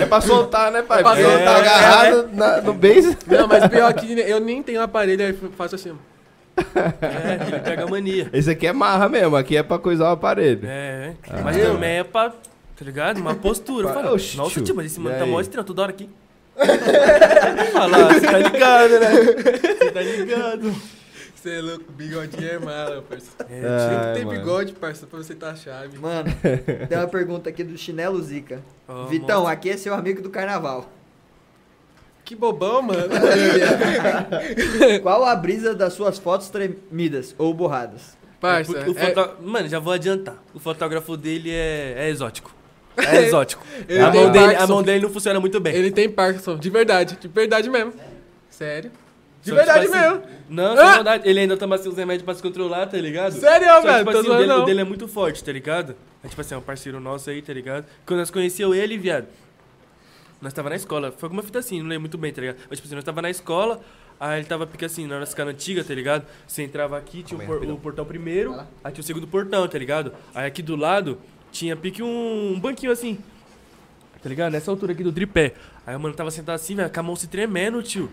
É pra soltar, né, pai? É pra soltar, tá é, agarrado na- no base. Não, mas pior que eu nem tenho aparelho, aí eu faço assim. É, ele pega a mania. Esse aqui é marra mesmo, aqui é pra coisar o aparelho. É, é. Mas também é pra, tá ligado? Uma postura. Fala, Oxi, Nossa, tio. mas esse mano tá mó estranho toda hora aqui. Fala, você tá ligado, né? Você tá ligado. Você é louco, bigodinho é mala, parça. É, Tem Ai, que ter mano. bigode, parça, pra você tá chave. Mano, tem uma pergunta aqui do Chinelo Zica. Ó, Vitão, aqui é seu amigo do carnaval. Que bobão, mano. Qual a brisa das suas fotos tremidas ou borradas? Parça, Porque o é- foto- Mano, já vou adiantar. O fotógrafo dele é, é exótico. É exótico. Ele a, mão dele, a mão dele não funciona muito bem. ele tem Parkinson, de verdade, de verdade mesmo. Sério. De Só que, verdade tipo assim, mesmo. Não, Ah! sem maldade. Ele ainda toma assim, os remédios pra se controlar, tá ligado? Sério, Só velho, tipo assim, o dele, o não. dele é muito forte, tá ligado? É tipo assim, é um parceiro nosso aí, tá ligado? Quando nós conheceu ele, viado, nós tava na escola. Foi alguma fita assim, não lembro muito bem, tá ligado? Mas tipo assim, nós tava na escola, aí ele tava pica assim, na nossa antiga, tá ligado? Você entrava aqui, tinha o, por- o portão primeiro, aí tinha o segundo portão, tá ligado? Aí aqui do lado tinha pique um, um banquinho assim, tá ligado? Nessa altura aqui do tripé. Aí o mano tava sentado assim, velho, com a mão se tremendo, tio.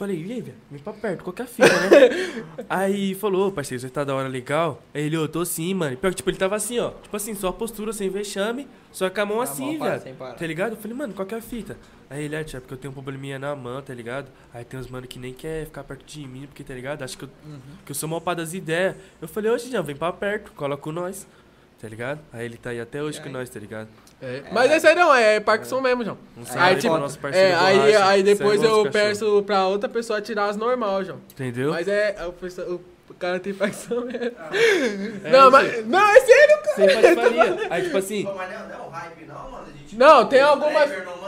Falei, e aí, velho, vem pra perto, qual que é a fita, né? aí falou, ô, parceiro, você tá da hora legal? Aí ele, ô, tô sim, mano. Pior que, tipo, ele tava assim, ó. Tipo assim, só a postura, sem vexame, só com a mão assim, velho. Tá ligado? Eu falei, mano, qual que é a fita? Aí ele, é, tia, porque eu tenho um probleminha na mão, tá ligado? Aí tem uns mano que nem quer ficar perto de mim, porque, tá ligado? Acho que eu, que eu sou mal pá das ideias. Eu falei, ô, Gidião, vem pra perto, cola com nós. Tá ligado? Aí ele tá aí até hoje com nós, tá ligado? É, Mas esse aí não, é Parkinson mesmo, João. Um Aí, tipo, nosso parceiro É, aí, Borracha, aí depois é eu peço pra outra pessoa tirar as normal, João. Entendeu? Mas é, é o, o cara tem Parkinson mesmo. É, não, mas. Não, é sério, cara. Sem patifaria. Aí, tipo assim, Pô, mas não, não é o hype não, mano. Não, tem algumas. não.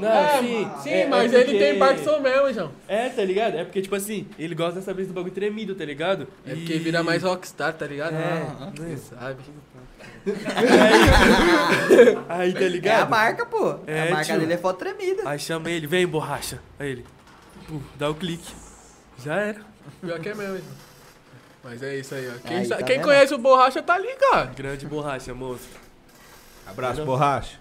Não, É, sim, sim, é- mas é ele porque- tem Parkinson mesmo, João. É, tá ligado? É porque, tipo assim, ele gosta dessa vez do bagulho tremido, tá ligado? É E- porque vira mais rockstar, tá ligado? É, Você sabe. Aí, tá É a ligado? marca, pô. É, a marca tio. dele é foto tremida. Aí chama ele, vem borracha. Aí ele, pô, dá o clique. Já era. Pior que é mesmo, João. Mas é isso aí, ó. Quem, Aí, tá quem conhece o Borracha tá ligado. Grande borracha, moço. Abraço, borracha.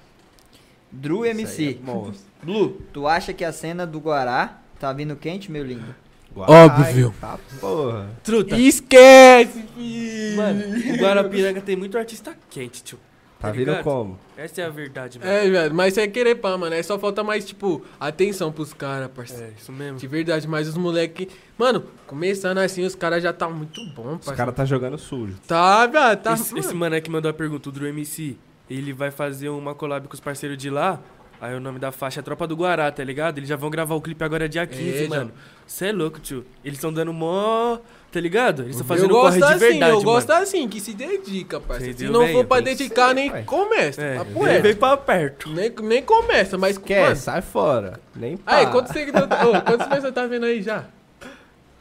Drew MC. Monstro. Blue, tu acha que a cena do Guará tá vindo quente, meu lindo? Óbvio. Tá, porra. Truta. Esquece, filho. Mano, o Guarapiranga tem muito artista quente, tio. Tá Tá vindo como? Essa é a verdade, mano. É, velho, mas é querer pá, mano. É só falta mais, tipo, atenção pros caras, parceiro. É, isso mesmo. De verdade, mas os moleque. Mano, começando assim, os caras já tá muito bom, Os parceiro. caras tá jogando sujo. Tá, velho, tá. esse, esse mano que mandou a pergunta, o Drew MC, ele vai fazer uma collab com os parceiros de lá. Aí o nome da faixa é Tropa do Guará, tá ligado? Eles já vão gravar o clipe agora dia 15, É, mano. Cê é louco, tio. Eles estão dando mó. Tá ligado? Eles estão eu fazendo gosto corre de assim, verdade, eu mano. gosto assim, que se dedica, parceiro. Se não bem? for pra dedicar, nem pai. começa. É, papo veio pra perto. nem, nem começa, mas. Quer, mano, sai fora. Nem pá. Aí, quantos seguidores. ô, quantas pessoas tá vendo aí já?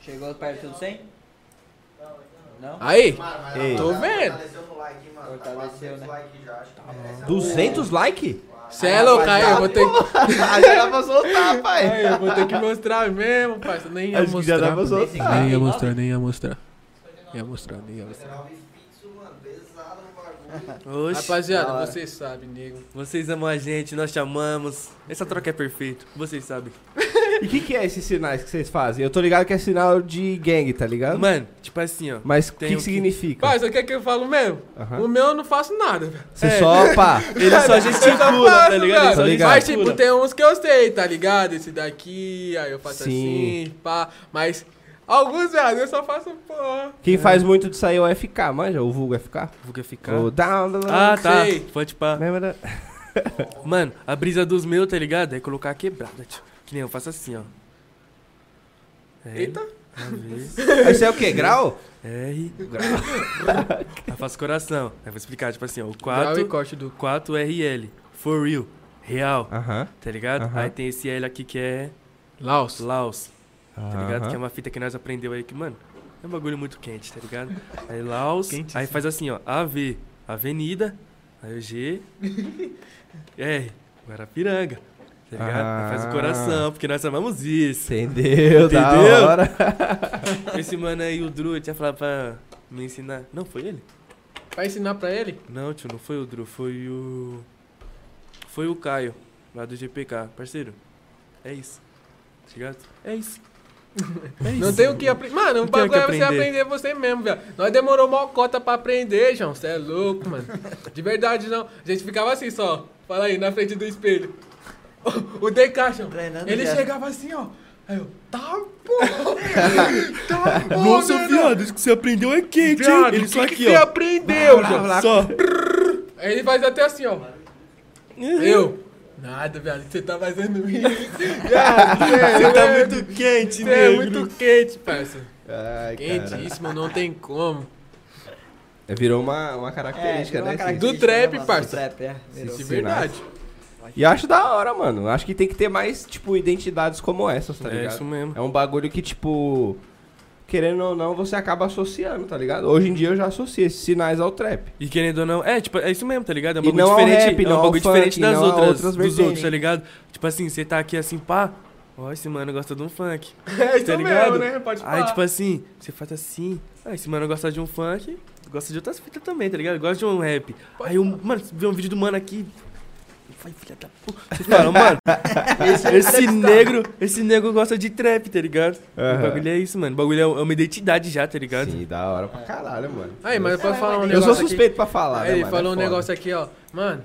Chegou perto do 100? Não? Aí! Ei. Tô tá- vendo. Fortaleceu no like, mano. Tá Fortaleceu, 400 né? like já, acho que merece. 200 like? Cê é louco, aí eu vou ter que. já dá pra soltar, pai. Aí, eu vou ter que mostrar mesmo, parceiro. Nem ia Acho que já mostrar. dá pra soltar. Nem ia mostrar, nem ia mostrar. Ia mostrar, nem ia mostrar. 19 fixo, mano. Pesado no bagulho. Oxe, Rapaziada, da hora. você sabe, nego. vocês amam a gente, nós chamamos. Essa troca é perfeita, vocês sabem. E o que, que é esses sinais que vocês fazem? Eu tô ligado que é sinal de gangue, tá ligado? Mano, tipo assim, ó. Mas o que, que que- significa? Pai, você quer que eu falo mesmo? Aham. O meu eu não faço nada, velho. Você É. só, pá. Ele só gesticula, tá ligado? Ele só ligado. Mas, gesticula. tipo, tem uns que eu sei, tá ligado? Esse daqui, aí eu faço Sim. assim, pá. Mas alguns, velho, eu só faço, pô. Quem faz muito disso aí é o FK, manja? O vulgo FK? Vulga ficar. O down, down, Ah, tá. sei. Pode pá. Lembra? Mano, a brisa dos meus, tá ligado? É colocar a quebrada, tio. Que nem eu faço assim, ó. R, Eita. Esse é o quê? Grau? R. Aí eu faço coração. Aí eu vou explicar, tipo assim, ó. O Grau e 4, corte do... 4 RL. For real. Real. Aham. Tá ligado? Aham. Aí tem esse L aqui que é Laos. Laos. Tá ligado? Que é uma fita que nós aprendeu aí que, mano, é um bagulho muito quente, tá ligado? Aí Laos, aí faz assim, ó, AV, Avenida, aí o G, R, Guarapiranga, tá ligado? Aí faz Ah. o coração, porque nós amamos isso. Entendeu? Da Entendeu? hora. Esse mano aí, o Drew, tinha falado pra me ensinar. Não, foi ele? Vai ensinar pra ele? Não, tio, não foi o Drew, foi o... Foi o Caio, lá do GPK. Parceiro, é isso. Tá ligado? É isso. É isso. Não tem o que aprender. Mano, o bagulho é você aprender. aprender você mesmo, velho. Nós demorou uma cota pra aprender, João. Você é louco, mano. De verdade, não. A gente ficava assim só. Fala aí, na frente do espelho. O DK, João. Treinando Ele já. chegava assim, ó. Aí eu, tá porra. tá porra. Nossa, viado, isso que você aprendeu é quente, hein? Viado, Ele o só que que aqui, você ó. aprendeu, João? Só. Aí ele faz até assim, ó. Eu. Nada, viado. Você tá fazendo isso. Viado, Você tá é- muito quente, Você é muito quente, parça. Ai, cara. Quentíssimo, não tem como. É, Virou uma, uma característica, virou uma né? característica Do trap, nossa- parça. Do trap, é. Virou. De Sinais. verdade. E acho da hora, mano. Acho que tem que ter mais, tipo, identidades como essas, tá é ligado? isso mesmo. É um bagulho que, tipo, querendo ou não, você acaba associando, tá ligado? Hoje em dia eu já associo esses sinais ao trap. E querendo ou não, é, tipo, é isso mesmo, tá ligado? É um bagulho não diferente, rap, é não um ao bagulho funk, diferente das outras, outras dos outros, tá ligado? Tipo assim, você tá aqui assim, pá, ó, esse mano gosta de um funk. É isso Tá ligado? mesmo, né? Pode falar. Aí, tipo assim, você faz assim, ah, esse mano gosta de um funk, gosta de outras fitas também, tá ligado? Gosta de um rap. Aí, um, mano, vê um vídeo do mano aqui, vai, filha da puta. Você fala, mano, esse negro, esse negro gosta de trap, tá ligado? Aham. O bagulho é isso, mano. O bagulho é uma identidade já, tá ligado? Sim, da hora pra caralho, mano. Aí, mas eu posso falar um Eu negócio sou suspeito pra falar, aqui. né, Aí, ele mano? falou É um negócio aqui, ó. Mano,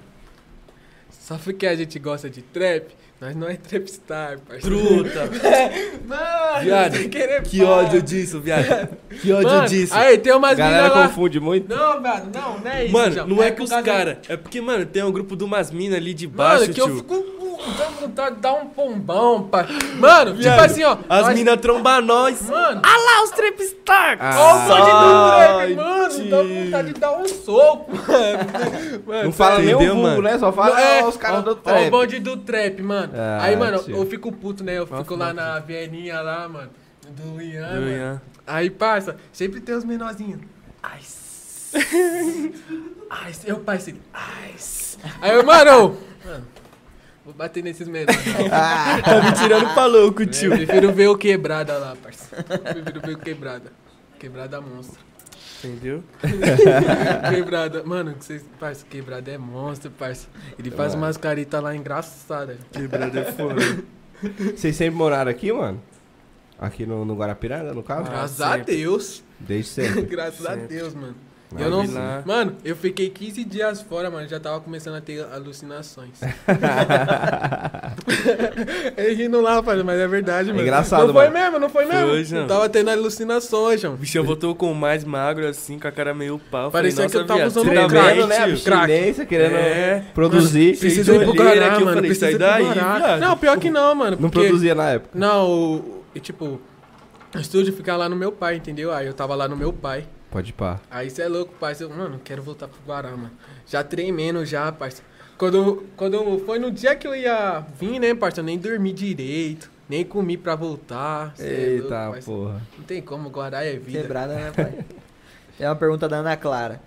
só porque a gente gosta de trap, nós não é trapstar, parceiro. Truta. Mano, Viado, sem querer Que pá. ódio disso, viado. Que ódio Mano, disso. Aí, tem umas galera lá. confunde muito. Não, velho, não, não é isso. Mano, João. não é que por os caras. É porque, mano, tem um grupo de umas minas ali de baixo, Mano, que eu tio. fico com dando vontade de dar um pombão, pai. Mano, tipo Viado, assim, ó. As nós- minas trombam nós. Mano, Ah lá, os Trapstar! Ah, Ó o bonde do Ai, trap, mano. tio. Dá vontade de dar um soco, mano. Mano, Não fala nem o vulgo, mano? né? Só fala é, ó, os caras do Ó, o trap. bonde do trap, mano. Ah, Aí, mano, eu fico puto, né? Eu fico lá na vielinha lá, mano. Do Ian, Do mano. Ian. Aí, parça, sempre tem os menorzinhos. Ice. Ice. Eu, parceiro. Ice. Aí, eu, mano. Mano, vou bater nesses menores. não. Tá me tirando pra louco, tio. Eu prefiro ver o quebrada lá, parceiro. Prefiro ver o quebrada. Quebrada monstro. Entendeu? Quebrada. Mano, que vocês. Parça, quebrada é monstro, parça. Ele faz umas caritas lá engraçadas. Quebrada é foda. Vocês sempre moraram aqui, mano? Aqui no, no Guarapiranga, no caso? Ah, Graças a sempre. Deus. Desde sempre. Graças a Sempre. Deus, mano. Ah, eu não. lá. Mano, eu fiquei 15 dias fora, mano. Já tava começando a ter alucinações. Ele rindo lá, mas é verdade, mano. engraçado, Não foi mano. mesmo, não foi mesmo. Foi, João. Eu tava tendo alucinações, João. O bichão voltou com mais magro, assim, com a cara meio pau. Parecia Falei, que eu "Nossa, tava viado, usando tá crack, bem, né? tio?" Abstinência, querendo É. produzir. Precisa ir pro Guará, mano. falei, Precisa ir daí. Não, pior que não, mano. Não produzia na época. Não, e, tipo, o estúdio fica lá no meu pai, entendeu? Aí eu tava lá no meu pai. Pode ir pá. Aí você é louco, parceiro. Mano, quero voltar pro Guará, mano. Já tremendo já, parceiro. Quando, quando foi no dia que eu ia vir, né, parceiro, eu nem dormi direito. Nem comi pra voltar. Cê é louco, Eita parceiro. porra. Não tem como, Guará é vida. Quebrada, né, pai? Tem uma pergunta da Ana Clara.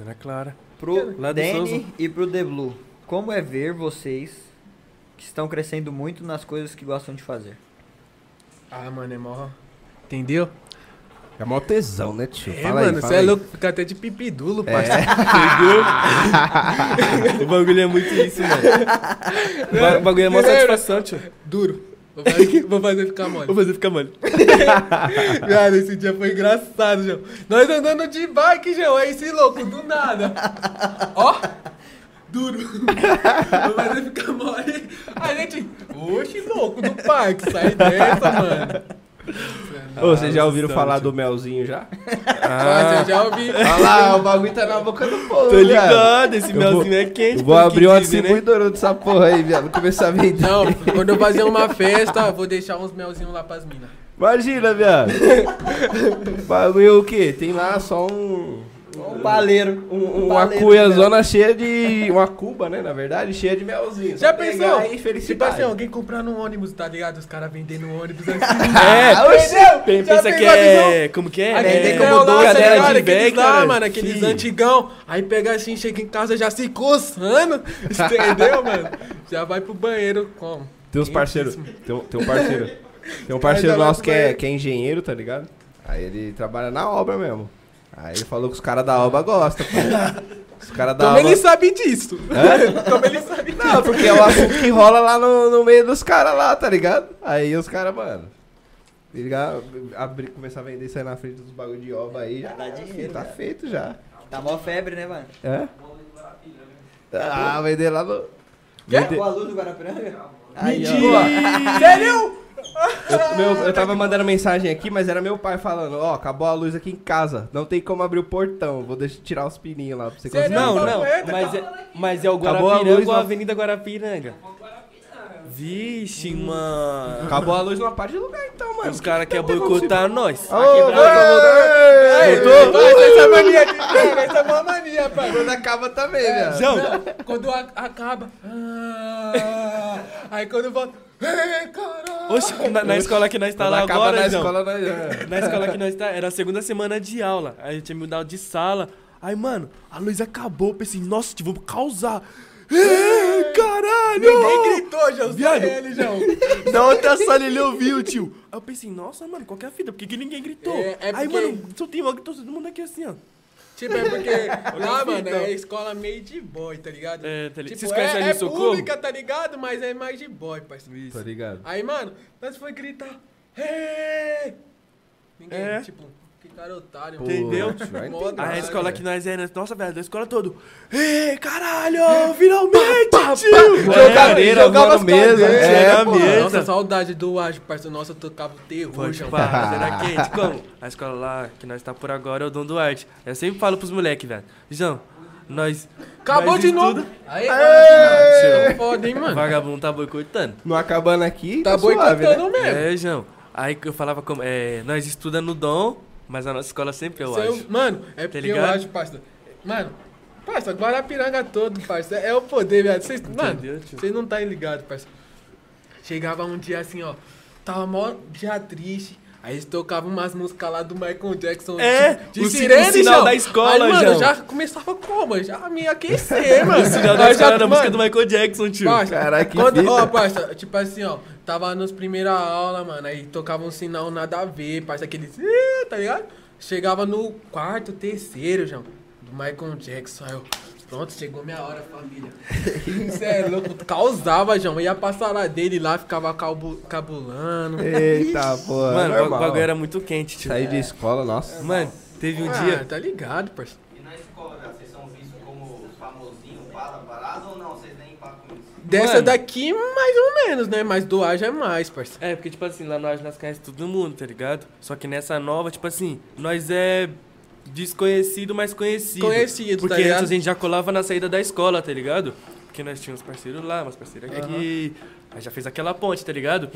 Ana Clara. Pro Lá Danny Souza. e pro The Blue. Como é ver vocês que estão crescendo muito nas coisas que gostam de fazer? Ah, mano, é mó... Entendeu? É mó tesão, né, tio? É, Fala mano, você é louco, fica até de pipidulo, É. parceiro. o bagulho é muito isso, mano. O ba- O bagulho é mó satisfação, tio. Duro. Vou fazer, vou fazer ficar mole. Vou fazer ficar mole. Cara, esse dia foi engraçado, João. Nós andando de bike, João, aí esse louco, do nada. Ó, duro. Vou fazer ficar mole. A gente, oxe, louco, do parque, sai dessa, mano. Ô, vocês já ouviram falar do melzinho já? Mas eu já ouvi. Olha lá, o bagulho tá na boca do povo, Tô ligado, esse melzinho é quente. Eu vou abrir uma né? distribuidora dessa porra aí, viado. Vou começar a vender. Não, quando eu fazer uma festa, eu vou deixar uns melzinhos lá pras minas. Imagina, viado. bagulho o quê? Tem lá só um... Um baleiro. um- uma baleiro cuia de mel. zona cheia de... Uma cuba, né, na verdade, cheia de melzinho. Já pensou? e Tipo assim, alguém comprando um ônibus, tá ligado? Os caras vendendo um ônibus assim. É, Ah, pensa tem que uma é. Como que é? Aquele é como lá, tá ligado? de Aqueles bag, lá, cara. mano, aqueles Sim. antigão. Aí pega assim, chega em casa já se coçando. Entendeu, mano? Já vai pro banheiro como? Tem uns parceiros. Tem, um- tem um parceiro. Tem um parceiro nosso que é, que é engenheiro, tá ligado? Aí ele trabalha na obra mesmo. Aí ele falou que os caras da obra gostam, pô. Os caras da Como obra. ele sabe disso? Hã? Como ele sabe disso? Não, porque é o assunto que rola lá no, no meio dos caras lá, tá ligado? Aí os caras, mano. Ligar, abrir, começar a vender isso aí na frente dos bagulho de obra aí já. Dá dinheiro, Tá cara. feito já. Tá mó febre, né, mano? É? Ah, vender lá no. Quê? Vender- Boa luz do Guarapiranga? Aí, Mentira! Sério? Eu, meu- eu tava mandando mensagem aqui, mas era meu pai falando, ó, acabou a luz aqui em casa, não tem como abrir o portão, vou deixar tirar os pininhos lá pra você conseguir. Não, Não, não. poeta, Mas é, mas é o Guarapiranga ou a Avenida Guarapiranga? Vixe, mano. Acabou a luz numa parte de lugar então, mano. Os caras querem Tá boicotar nós. Ô, essa mania de cara, essa é uma mania, pai. Quando acaba também, velho. João, Quando a- acaba. ah, aí quando volta. Ei, caralho! oxe, na, na escola que nós tá Quando lá acaba agora, na João. escola, nós... é. Na escola que nós tá, era a segunda semana de aula. Aí eu tinha me mudado de sala. Aí, mano, a luz acabou. Eu pensei, nossa, tio, vamos causar. Ei, caralho! Ninguém gritou, João. Viado. ele, João. Na outra sala ele ouviu, tio. Aí eu pensei, nossa, mano, qual que é a fita? Por que, que ninguém gritou? É, é Aí, porque- mano, só tem uma gritou todo mundo aqui assim, ó. Tipo, é porque lá, mano, então. é escola meio de boy, tá ligado? É, tá ligado? Tipo, Vocês é, ali é pública, tá ligado? Mas é mais de boy, parceiro. Tá ligado? Aí, mano, nós foi gritar. Hey! Ninguém, É. tipo, cara otário, Pô, mano. Entendeu? Aí a escola que nós era, nossa, velho, da escola todo. Ei, caralho, finalmente, tio! Jogava- cadeira, jogava as mesa, é, né, na pô? mesa. Nossa, saudade do ágil, parceiro. Nossa, eu tocava o terror, João. pá, quente? Como? A escola lá que nós tá por agora é o Dom Duarte. Eu sempre falo pros moleques, velho. João, nós. Acabou nós de novo. Aí, mano, foda, hein, mano. Vagabundo tá boicotando. Não acabando aqui, Tá suave, né? boicotando mesmo. É, João. Aí que eu falava como. É, nós estuda no Dom, mas a nossa escola sempre é o ágil. Mano, é porque eu acho, parceiro. Mano, parceiro, Guarapiranga todo, parceiro. É o poder, velho. Vocês, mano, vocês não tá ligados, parceiro. Chegava um dia assim, ó. Tava mó dia triste. Aí eles tocavam umas músicas lá do Michael Jackson. É, de, de o si- sirene, o sinal João. da escola, Aí, mano, João. já começava como? Já me aquecer, mano. O sinal da Aí escola já- era a música do Michael Jackson, tio. Parça, Caraca, que quando, fita. ó, parça, tipo assim, ó, tava nos primeira aula, mano, aí tocava um sinal nada a ver, parça, aqueles, tá ligado? Chegava no quarto, terceiro, João, do Michael Jackson, aí eu, pronto, chegou minha hora, família. Isso é louco, causava, João, ia pra sala dele lá, ficava calbu- cabulando. Eita, pô. Mano, o normal. bagulho era muito quente, tio. Sair de escola, nossa. Mano, teve um Ah, dia. tá ligado, parça. E na escola, velho, vocês são vistos como famosinho, para parado ou não? Vocês nem com isso? Dessa Mano. daqui, mais ou menos, né, mas do Ágil é mais, parça. É, porque, tipo assim, lá no Ágil nós conhecemos todo mundo, tá ligado? Só que nessa nova, tipo assim, nós é desconhecido, mas conhecido. Conhecido, Porque tá ligado? antes a gente já colava na saída da escola, tá ligado? Porque nós tínhamos parceiros lá, umas parceiras aqui. Aí já fez aquela ponte, tá ligado?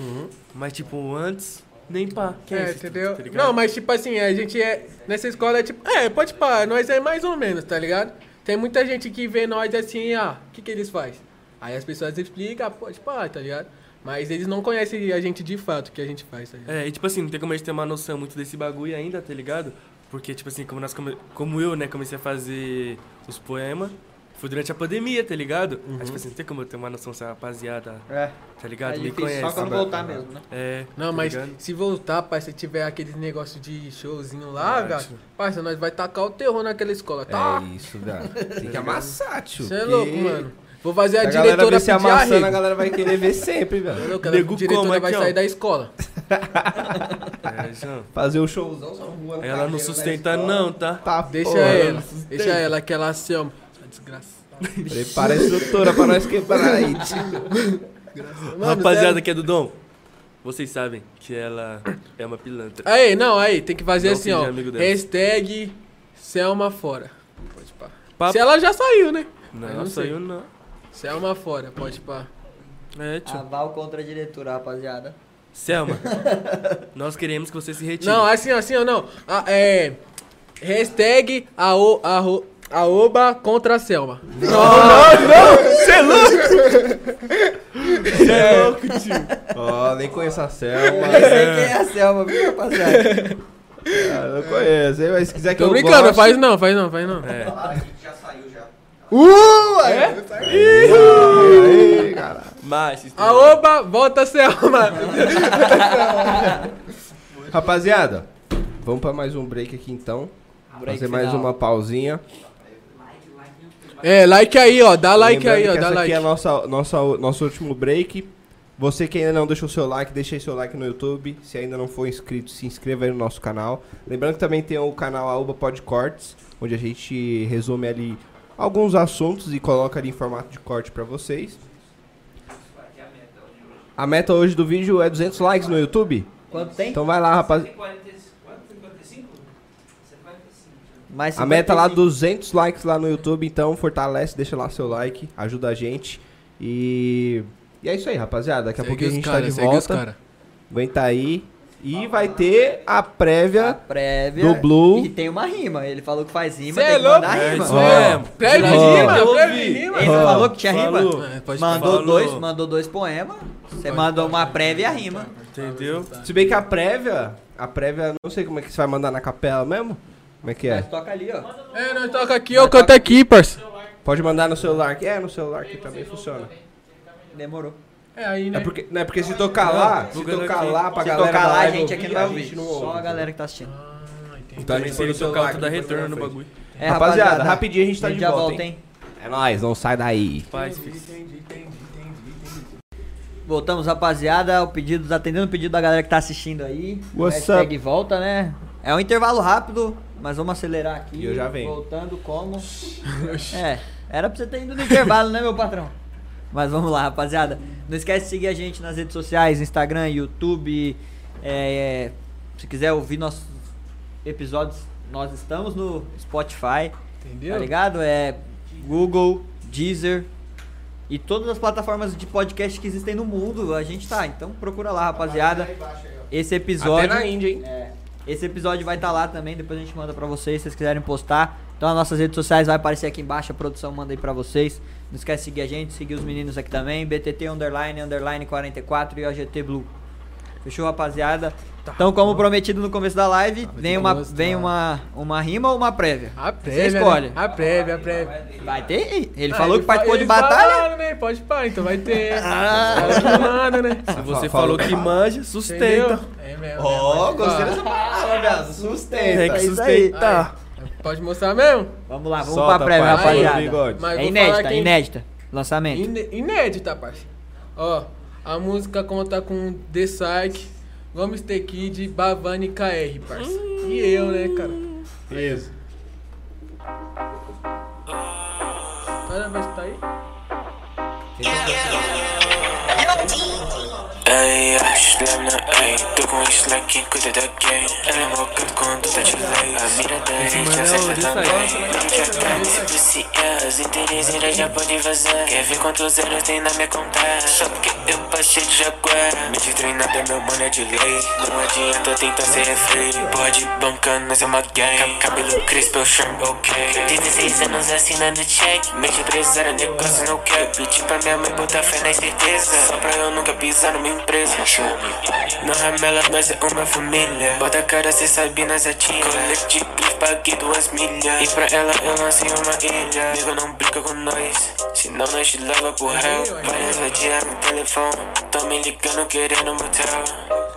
Mas, tipo, antes, nem pá. Quem É, esse, entendeu? tá não, mas tipo assim, a gente é. Nessa escola é tipo. É, pode pá, nós é mais ou menos, tá ligado? Tem muita gente que vê nós assim, ah, o que, que eles fazem? Aí as pessoas explicam, ah, pode pá, tá ligado? Mas eles não conhecem a gente de fato, o que a gente faz, tá ligado? É, e tipo assim, não tem como a gente ter uma noção muito desse bagulho ainda, tá ligado? Porque, tipo assim, como, nós come- como eu, né, comecei a fazer os poemas, foi durante a pandemia, tá ligado? Aí, tipo assim, não tem como eu ter uma noção se a rapaziada, É, tá ligado? é Me conhece. só quando voltar mesmo, né? É, Não, tá mas ligado? se voltar, pai, se tiver aqueles negócio de showzinho lá, É, tio. parça, nós vai tacar o terror naquela escola, tá? É isso, velho. Tem que amassar, tio. Você é louco, mano. Vou fazer a, a diretora pedir amassando, a arrego. galera vai querer ver sempre, velho. louco? A diretora vai aqui, ó. sair da escola. É. Fazer o showzão só voando. Ela não cadeira na sustenta não, tá? Tá, Deixa porra, ela, não deixa ela que ela se ama. Essa desgraçada. Prepara a estrutura pra nós quebrar aí, tio. Rapaziada sério. que é do Dom, vocês sabem que ela é uma pilantra. Aí, não, aí, tem que fazer Não assim, ó. amigo dela. Hashtag Selma fora. Pode pá. Papo- Se ela já saiu, né? Não, não não sei. saiu não. Selma fora, pode pá. É, tio. Aval contra a diretora, rapaziada. Selma, nós queremos que você se retire. Não, assim, assim, não. Ah, é. Hashtag ao, aoba contra a Selma. Você é louco, tio. Ó, nem conheço a Eu Selma. nem sei quem é a Selma, viu, rapaziada? Ah, não conheço, hein? Mas se quiser que Tô eu brincando, goste- faz não, faz não, faz não. É. Que já saiu já. Uh! É? Aí, cara. Mas, Aoba, volta a Selma. Rapaziada, vamos pra mais um break aqui então. Break Fazer mais final. uma pausinha. É, like aí, ó. Dá like Lembrando aí, ó. que Dá essa like. aqui é a nossa, nossa, nosso último break. Você que ainda não deixou seu like, deixa aí seu like no YouTube. Se ainda não for inscrito, se inscreva aí no nosso canal. Lembrando que também tem o canal Aoba Pod Cortes, onde a gente resume ali alguns assuntos e coloca ali em formato de corte pra vocês. A meta hoje do vídeo é 200 likes no YouTube. Quanto tem? Então vai lá, rapaz. Mais A meta lá 55. 200 likes lá no YouTube, então fortalece, deixa lá seu like, ajuda a gente. E E é isso aí, rapaziada. Daqui a pouquinho a gente cara, tá de volta. Aguenta aí. E vai ter a A prévia. prévia. do Blue. E tem uma rima. Ele falou que faz rima, Cê tem é que mandar louco? rima. Ó. mesmo. Prévio de Ó. rima, ouvi. rima. Ele Ó. falou que tinha Falou. rima. É, Mandou Falou. dois, mandou dois poemas. Você mandou uma prévia e a rima. Entendeu? Se bem que a prévia. A prévia, não sei como é que você vai mandar na capela mesmo. Como é que é? Mas toca ali, ó. É, nós toca aqui, eu canto aqui, parça. Pode mandar no celular aqui. É, no celular aqui também funciona. Demorou. É aí, né? É porque, não é porque se tocar lá, se tocar lá pra Se galera tocar da lá, a live gente aqui não vai a ouvir. Só a galera que tá assistindo. Ah, entendi. Então, Se ele tocar, tu dá retorno no bagulho. É, Rapaziada, rapidinho a gente tá a gente de já volta, volta, hein? É nóis, não sai daí. Faz, filho. Entendi, entendi, entendi, entendi. Voltamos, rapaziada. O pedido, atendendo o pedido da galera que tá assistindo aí. What's Hashtag volta, né? É um intervalo rápido, mas vamos acelerar aqui. E eu já venho. Voltando como? é, era pra você ter ido no intervalo, né, meu patrão? Mas vamos lá, rapaziada. Não esquece de seguir a gente nas redes sociais, Instagram, YouTube. é, se quiser ouvir nossos episódios, nós estamos no Spotify. Entendeu? Tá ligado? É Google, Deezer e todas as plataformas de podcast que existem no mundo. A gente tá. Então procura lá, rapaziada. Esse episódio. Até na Índia, hein? É, esse episódio vai estar lá também. Depois a gente manda pra vocês, se vocês quiserem postar. Então as nossas redes sociais vai aparecer aqui embaixo. A produção manda aí pra vocês. Não esquece de seguir a gente, seguir os meninos aqui também. BTT underline, underline 44 e OGT Blue. Fechou, rapaziada? Então, como prometido no começo da live, vem uma, gostar. vem uma, uma rima ou uma prévia? A Você prévia, escolhe. né? A prévia, a prévia. Vai ter? Ele Ah, falou que fa- participou de batalha? falaram, né? Pode pá, então vai ter. Ah. Que mandam, né? Se você Falou. falou que manja, Entendeu? sustenta. É mesmo. Ó, mesmo. gostei dessa palavra, viado. Sustenta. Tem que É sustentar. Pode mostrar mesmo? Vamos lá, vamos Solta, pra prévia, rapaziada. É inédita, quem- inédita. Lançamento. Ine- Inédita, parça. Ó, a música conta com The Psyche, Gomes The Kid, Bavani KR, parça. E eu, né, cara? Isso. Olha, vai estar aí? Ei, acho-lhe ei, tô com quem cuida da game. Ela é meu canto quando tá de lei. A mira da gente acerta também. Já tá viciar, as inteligências já pode vazar. Quer ver quantos zeros tem na minha conta? Só porque eu passei de jaguar. Mente treinada, meu mano é de lei. Não adianta tentar ser refém. Pode bancar, nós é uma gang. Cabelo crispo, eu chamo ok. 16 anos assinando check. Mente empresária, negócio no cap. Pedi pra minha mãe botar fé na certeza. Só pra eu nunca pisar numa empresa. Não ramela, nós é uma família. Bota a cara, cê sabe, nós atira. Colete de grife, paguei duas milhas. E pra ela eu lancei uma ilha. Nego não brinca com nós. Senão nós te leva pro réu. Várias vadias no telefone. Tão me ligando, querendo motel.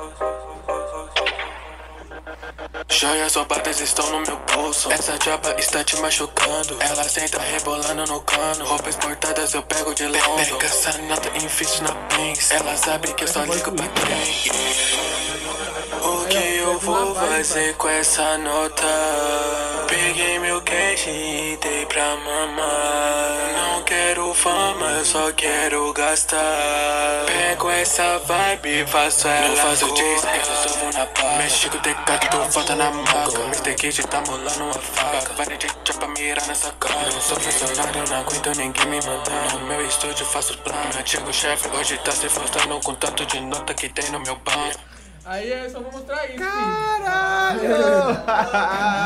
Joias roubadas estão no meu bolso. Essa japa está te machucando. Ela senta rebolando no cano. Roupas importadas eu pego de longe. Pega essa nota invisto na Banks. Ela sabe que eu só ligo pra quem. O que eu vou fazer com essa nota? Peguei meu cash e dei pra mamãe. Não quero fama, eu só quero gastar. Pego essa vibe e faço ela. Não faço disso, eu só subo na pá. Mexe com o teclado, tô falta na maca. Mr. Kid tá molando uma faca. Para de pra mirar nessa cara. Eu sou funcionário, não aguento ninguém me mandar. No meu estúdio faço plano. Meu antigo chefe hoje tá se frustrando com tanto de nota que tem no meu banco. Aí eu só vou mostrar isso,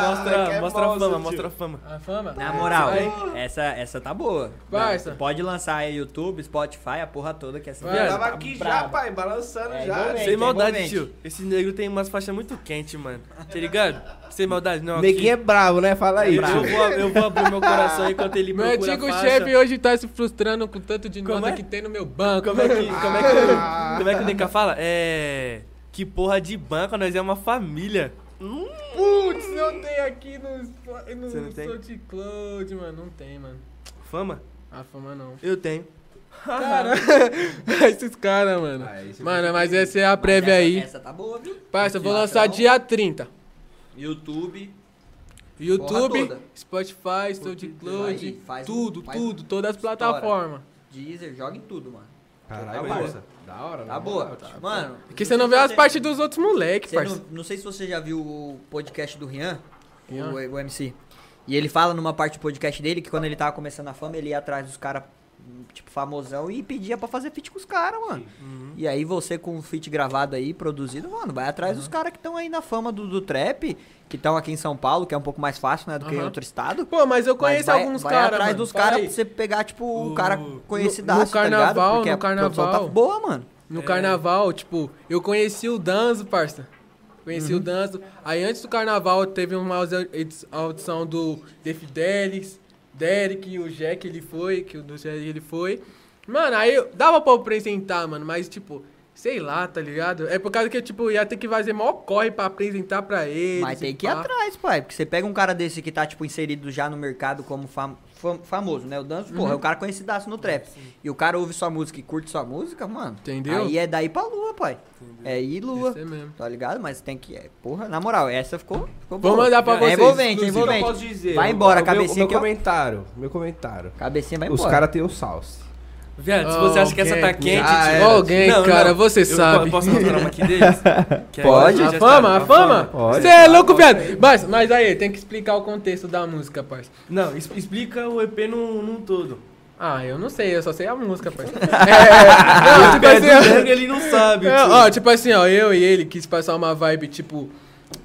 Mostra, mostra a fama, mostra a fama. A fama? Na moral, Aí, essa, essa tá boa. Parça. Pode lançar aí YouTube, Spotify, a porra toda que essa Vai, Eu tá tava aqui já, braba. pai, balançando É, já. Sem maldade, tio. Esse negro tem umas faixas muito quentes, mano. Tá ligado? Sem maldade, não. Neguinho é bravo, né? Fala aí. Eu, eu vou, eu vou abrir meu coração enquanto ele Meu procura antigo a faixa. chefe hoje tá se frustrando com tanto de Como nota é? que tem no meu banco. Como é que, como é que, como é que o Nica fala? É... Que porra de banco, nós é uma família. Putz, não tem aqui no, no? SoundCloud, mano. Não tem, mano. Fama? A fama não. Eu tenho. Cara, esses caras, mano. Ah, esse Mano, mas essa é a prévia essa- aí. Essa tá boa, viu? Parça, eu vou lançar dia 30. YouTube. YouTube. Spotify, SoundCloud, tudo, faz- tudo, todas as plataformas. Deezer, joga em tudo, mano. Caralho, parça. Da hora, Tá na boa. tipo, Mano. Porque você não vê as partes dos outros moleques, Você parça. não, não sei se você já viu o podcast do Rian, Rian? O, o MC. E ele fala numa parte do podcast dele que quando ele tava começando a fama, ele ia atrás dos caras tipo, famosão e pedia pra fazer feat com os caras, mano. Uhum. E aí você com o feat gravado aí, produzido, mano, vai atrás dos caras que estão aí na fama do, do trap, que estão aqui em São Paulo, que é um pouco mais fácil, né, do que em Aham. outro estado. Pô, mas eu Mas conheço vai, alguns vai caras. atrás mano. dos caras pra você pegar, tipo, o O- cara no- conhecidaço, no tá ligado? carnaval, Porque no a produção tá carnaval. boa, mano. No É. carnaval, tipo, eu conheci o Danzo, parça. Conheci Uhum. o Danzo. Aí antes do carnaval teve uma ausi- edi- audição do The Fidelis, Derek e o Jack ele foi, que o do Jack ele foi. Mano, aí eu- dava pra eu apresentar, mano, mas tipo, sei lá, tá ligado? É por causa que tipo, ia ter que fazer maior corre pra apresentar pra eles. Mas tem que ir pá. atrás, pai. Porque você pega um cara desse que tá, tipo, inserido já no mercado como fam- fam- famoso, né? O Danço, Uhum. porra, é o cara conhecidaço no trap. E o cara ouve sua música e curte sua música, mano. Entendeu? Aí é daí pra lua, pai. É ir lua. Esse é mesmo. Tá ligado? Mas tem que. é, Porra, na moral, essa ficou. ficou Vou boa. mandar pra É vocês, envolvente, é inclusive. O que eu envolvente. posso dizer? Vai embora, o meu- cabecinha meu ó. comentário, meu comentário. Cabecinha vai Os embora. caras têm o salse. Viado, se você acha que essa tá quente, Já tio, era. Alguém, cara, você eu sabe. Posso mostrar uma aqui deles? Aí Pode. A fama, a fama? Pode. Você é louco, viado. Mas, mas aí, tem que explicar o contexto da música, parça. Não, explica o EP num, num todo. Ah, eu não sei, eu só sei a música, parça. é, não, tipo assim, ó, Ele ele não sabe. é, ó, tipo assim, ó, eu e ele quis passar uma vibe, tipo.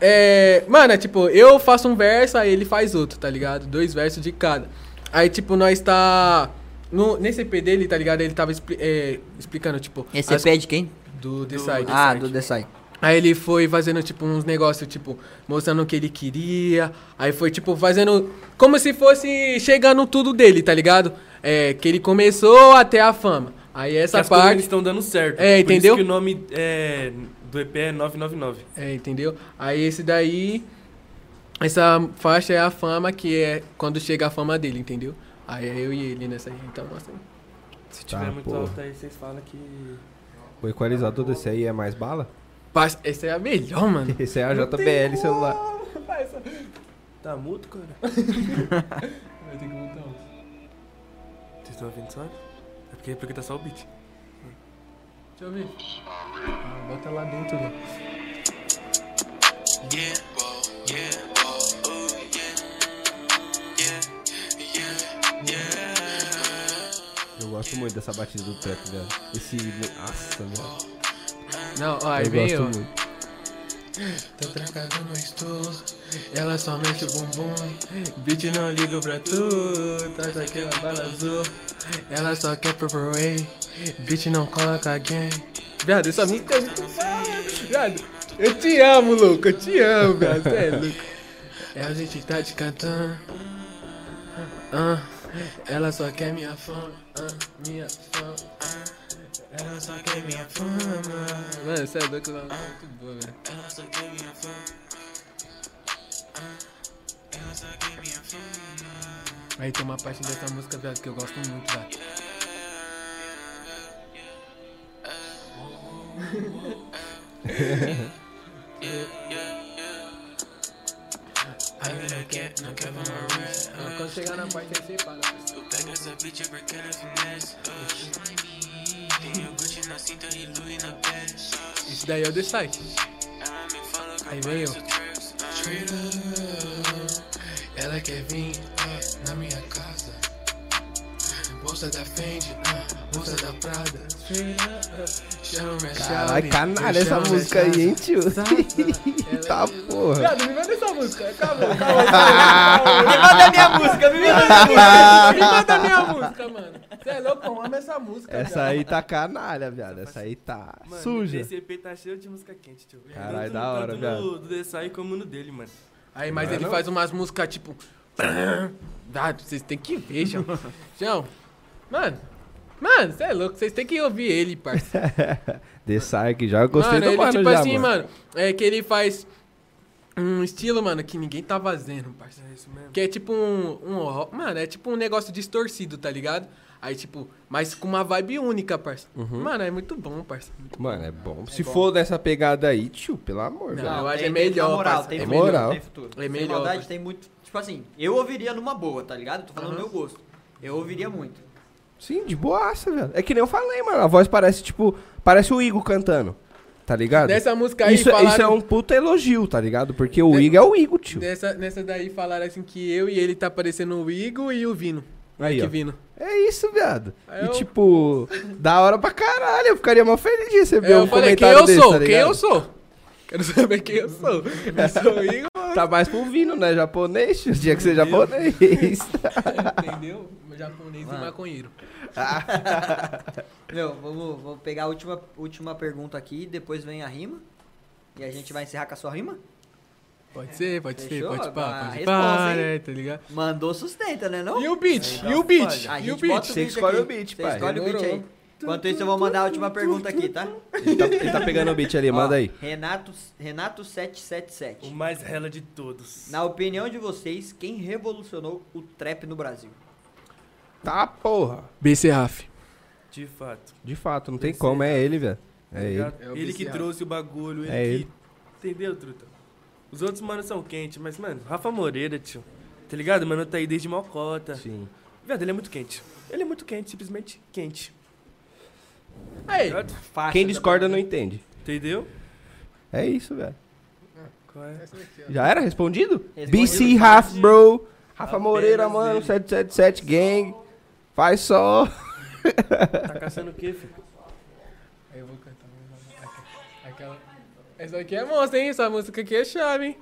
É. Mano, é tipo, eu faço um verso, aí ele faz outro, tá ligado? Dois versos de cada. Aí, tipo, nós tá. No, nesse EP dele, tá ligado? Ele tava expli- é, explicando, tipo. Esse as- EP é de quem? Do The Do- Side. Ah, do The Side. Aí ele foi fazendo, tipo, uns negócios, tipo, mostrando o que ele queria. Aí foi, tipo, fazendo. Como se fosse chegando tudo dele, tá ligado? É, que ele começou até a fama. Aí essa as coisas parte. estão dando certo. É, Por entendeu? isso que o nome é, do EP é 999. É, entendeu? Aí esse daí. Essa faixa é a fama, que é quando chega a fama dele, entendeu? Aí é eu e ele nessa aí. Então, assim. Se Tá, tiver muito porra. alto aí, vocês falam que. O equalizador desse aí é mais bala? Parça, essa é a melhor, mano. Esse é a JBL celular. Tá mudo, cara? Vai ter que voltar. Vocês estão ouvindo só? É porque, porque tá só o beat. Deixa eu ver. Ah, bota lá dentro, né? Yeah, yeah, gosto muito dessa batida do trap, velho. Esse. Nossa, velho. Não, ó, aí Eu gosto eu. muito. Tô trancado no estou, ela só mexe o bumbum. Bitch não liga pra tu, traz aquela bala azul. Ela só quer purple ray, bitch não coloca alguém. Viado, essa música é muito. Viado, eu te amo, louco, eu te amo, viado, cê é louco. É a gente tá te cantando. Ah, ela só quer minha fama, minha fama. Ela só quer minha fama. Mano, você é louco, ela é muito boa, velho. Ela só quer minha fama. Ela só quer minha fama. Aí tem uma parte dessa música, viado, que eu gosto muito, velho. Aí não quer, não quer uma rest. Ah, Quando chegar na parte aí, você para. Eu pego essa bitch porque ela é finesse. Tem o Gucci na cinta e Louis na pele. Isso daí é o The Site. Aí vem eu. up, ela quer vir ah, na minha casa. Bolsa da Fendi, ah, bolsa da Prada. Chama minha Caralho, chave, canalha essa minha música aí, hein, tio? Tá me- porra. Viado, me manda essa música. Acabou, acabou. acabou. Me manda minha música, me manda Me manda minha música, mano. Você é louco, eu amo essa música. Essa viado. aí tá canalha, viado. Essa aí tá Mano, suja. esse EP tá cheio de música quente, tio. Caralho, Tanto- da hora, tanto viado. no- do Desai como no dele, mano. Aí, mas é ele faz umas músicas tipo. Ah, vocês tem que ver, João. João, mano. Mano, você é louco, vocês tem que ouvir ele, parça. The Sark já eu gostei mano, do ele, mano tipo já, assim, mano. mano, é que ele faz um estilo, mano, que ninguém tá fazendo, parça. É isso mesmo. Que é tipo um, um. Mano, é tipo um negócio distorcido, tá ligado? Aí, tipo, mas com uma vibe única, parça. Uhum. Mano, é muito bom, parça. Muito Mano, é bom. Se for dessa pegada aí, tio, pelo amor, Não, velho. eu acho tem- é melhor, moral, tem É futuro, moral. Tem futuro. É Sem melhor, maldade parça. tem muito. Tipo assim, eu ouviria numa boa, tá ligado? Tô falando do Aham. meu gosto. Eu ouviria muito. Sim, de boaça, velho. É que nem eu falei, mano. A voz parece, tipo, parece o Igor cantando. Tá ligado? Nessa música aí, isso, falaram... isso é um puta elogio, tá ligado? Porque o Igor é o Igor, tio. Nessa, nessa daí falaram assim que eu e ele tá parecendo o Igor e o Vino. Aí, que ó. vindo. É isso, viado. Aí E eu- tipo, da hora pra caralho. Eu ficaria mal feliz de receber eu um falei, quem comentário eu desse, sou? tá quem eu sou? Quero saber quem eu sou. Eu sou Igor, Tá mais pro vino, né? Japonês, tio. tinha que ser japonês. entendeu? Japonês e Mano. maconheiro. Meu, vamos, vamos pegar a última, última pergunta aqui, depois vem a rima. E a gente vai encerrar com a sua rima? Pode ser, pode ser, Fechou? pode A pá, pode resposta, pá, né, tá ligado? Mandou sustenta, né não? E o beat? E o beat? E o beat? Você escolhe o beat, Você pai. escolhe o beat aí. Enquanto isso, eu vou mandar a última pergunta aqui, tá? Ele tá, ele tá pegando o beat ali, manda aí. Renato, Renato 777. O mais rela de todos. Na opinião de vocês, quem revolucionou o trap no Brasil? Tá, porra. BC Raf. De fato. De fato, não tem como, é- é ele, velho. tá É ele. É o ele que trouxe o bagulho, ele É que. ele. Entendeu, truta? Os outros manos são quentes, mas, mano, Rafa Moreira, tio. Tá ligado? Mano, tá aí desde Mocota. Sim. Viado, ele é muito quente. Ele é muito quente, simplesmente quente. Aí, Ligado? Faixa Quem da discorda não entende. Entendeu? É isso, velho. Qual é? Já era respondido? Respondido. BC Half Bro. Rafa Apenas Moreira, mano. ele. 777 Gang. Faz só. Tá caçando o quê, filho? Aí eu vou cantar. mas Aquela. Essa aqui é monstro, hein? Essa música aqui é chave, hein?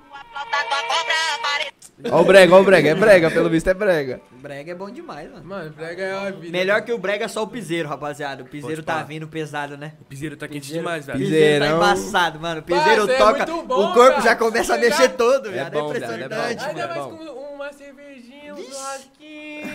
Ó o brega, ó o brega. É brega, pelo visto é brega. Brega é bom demais, mano. Mano, prega é a vida. Melhor que o brega é só o piseiro, rapaziada. O piseiro Pode tá vindo pesado, né? O piseiro tá quente Piseiro- demais, velho. Pise- Piseiro tá embaçado, mano. O piseiro é toca, muito bom, o corpo já cara. começa a mexer todo, É viado. É, bom, viado, é bom. impressionante, Ainda mais com uma cervejinha, um churrasquinho.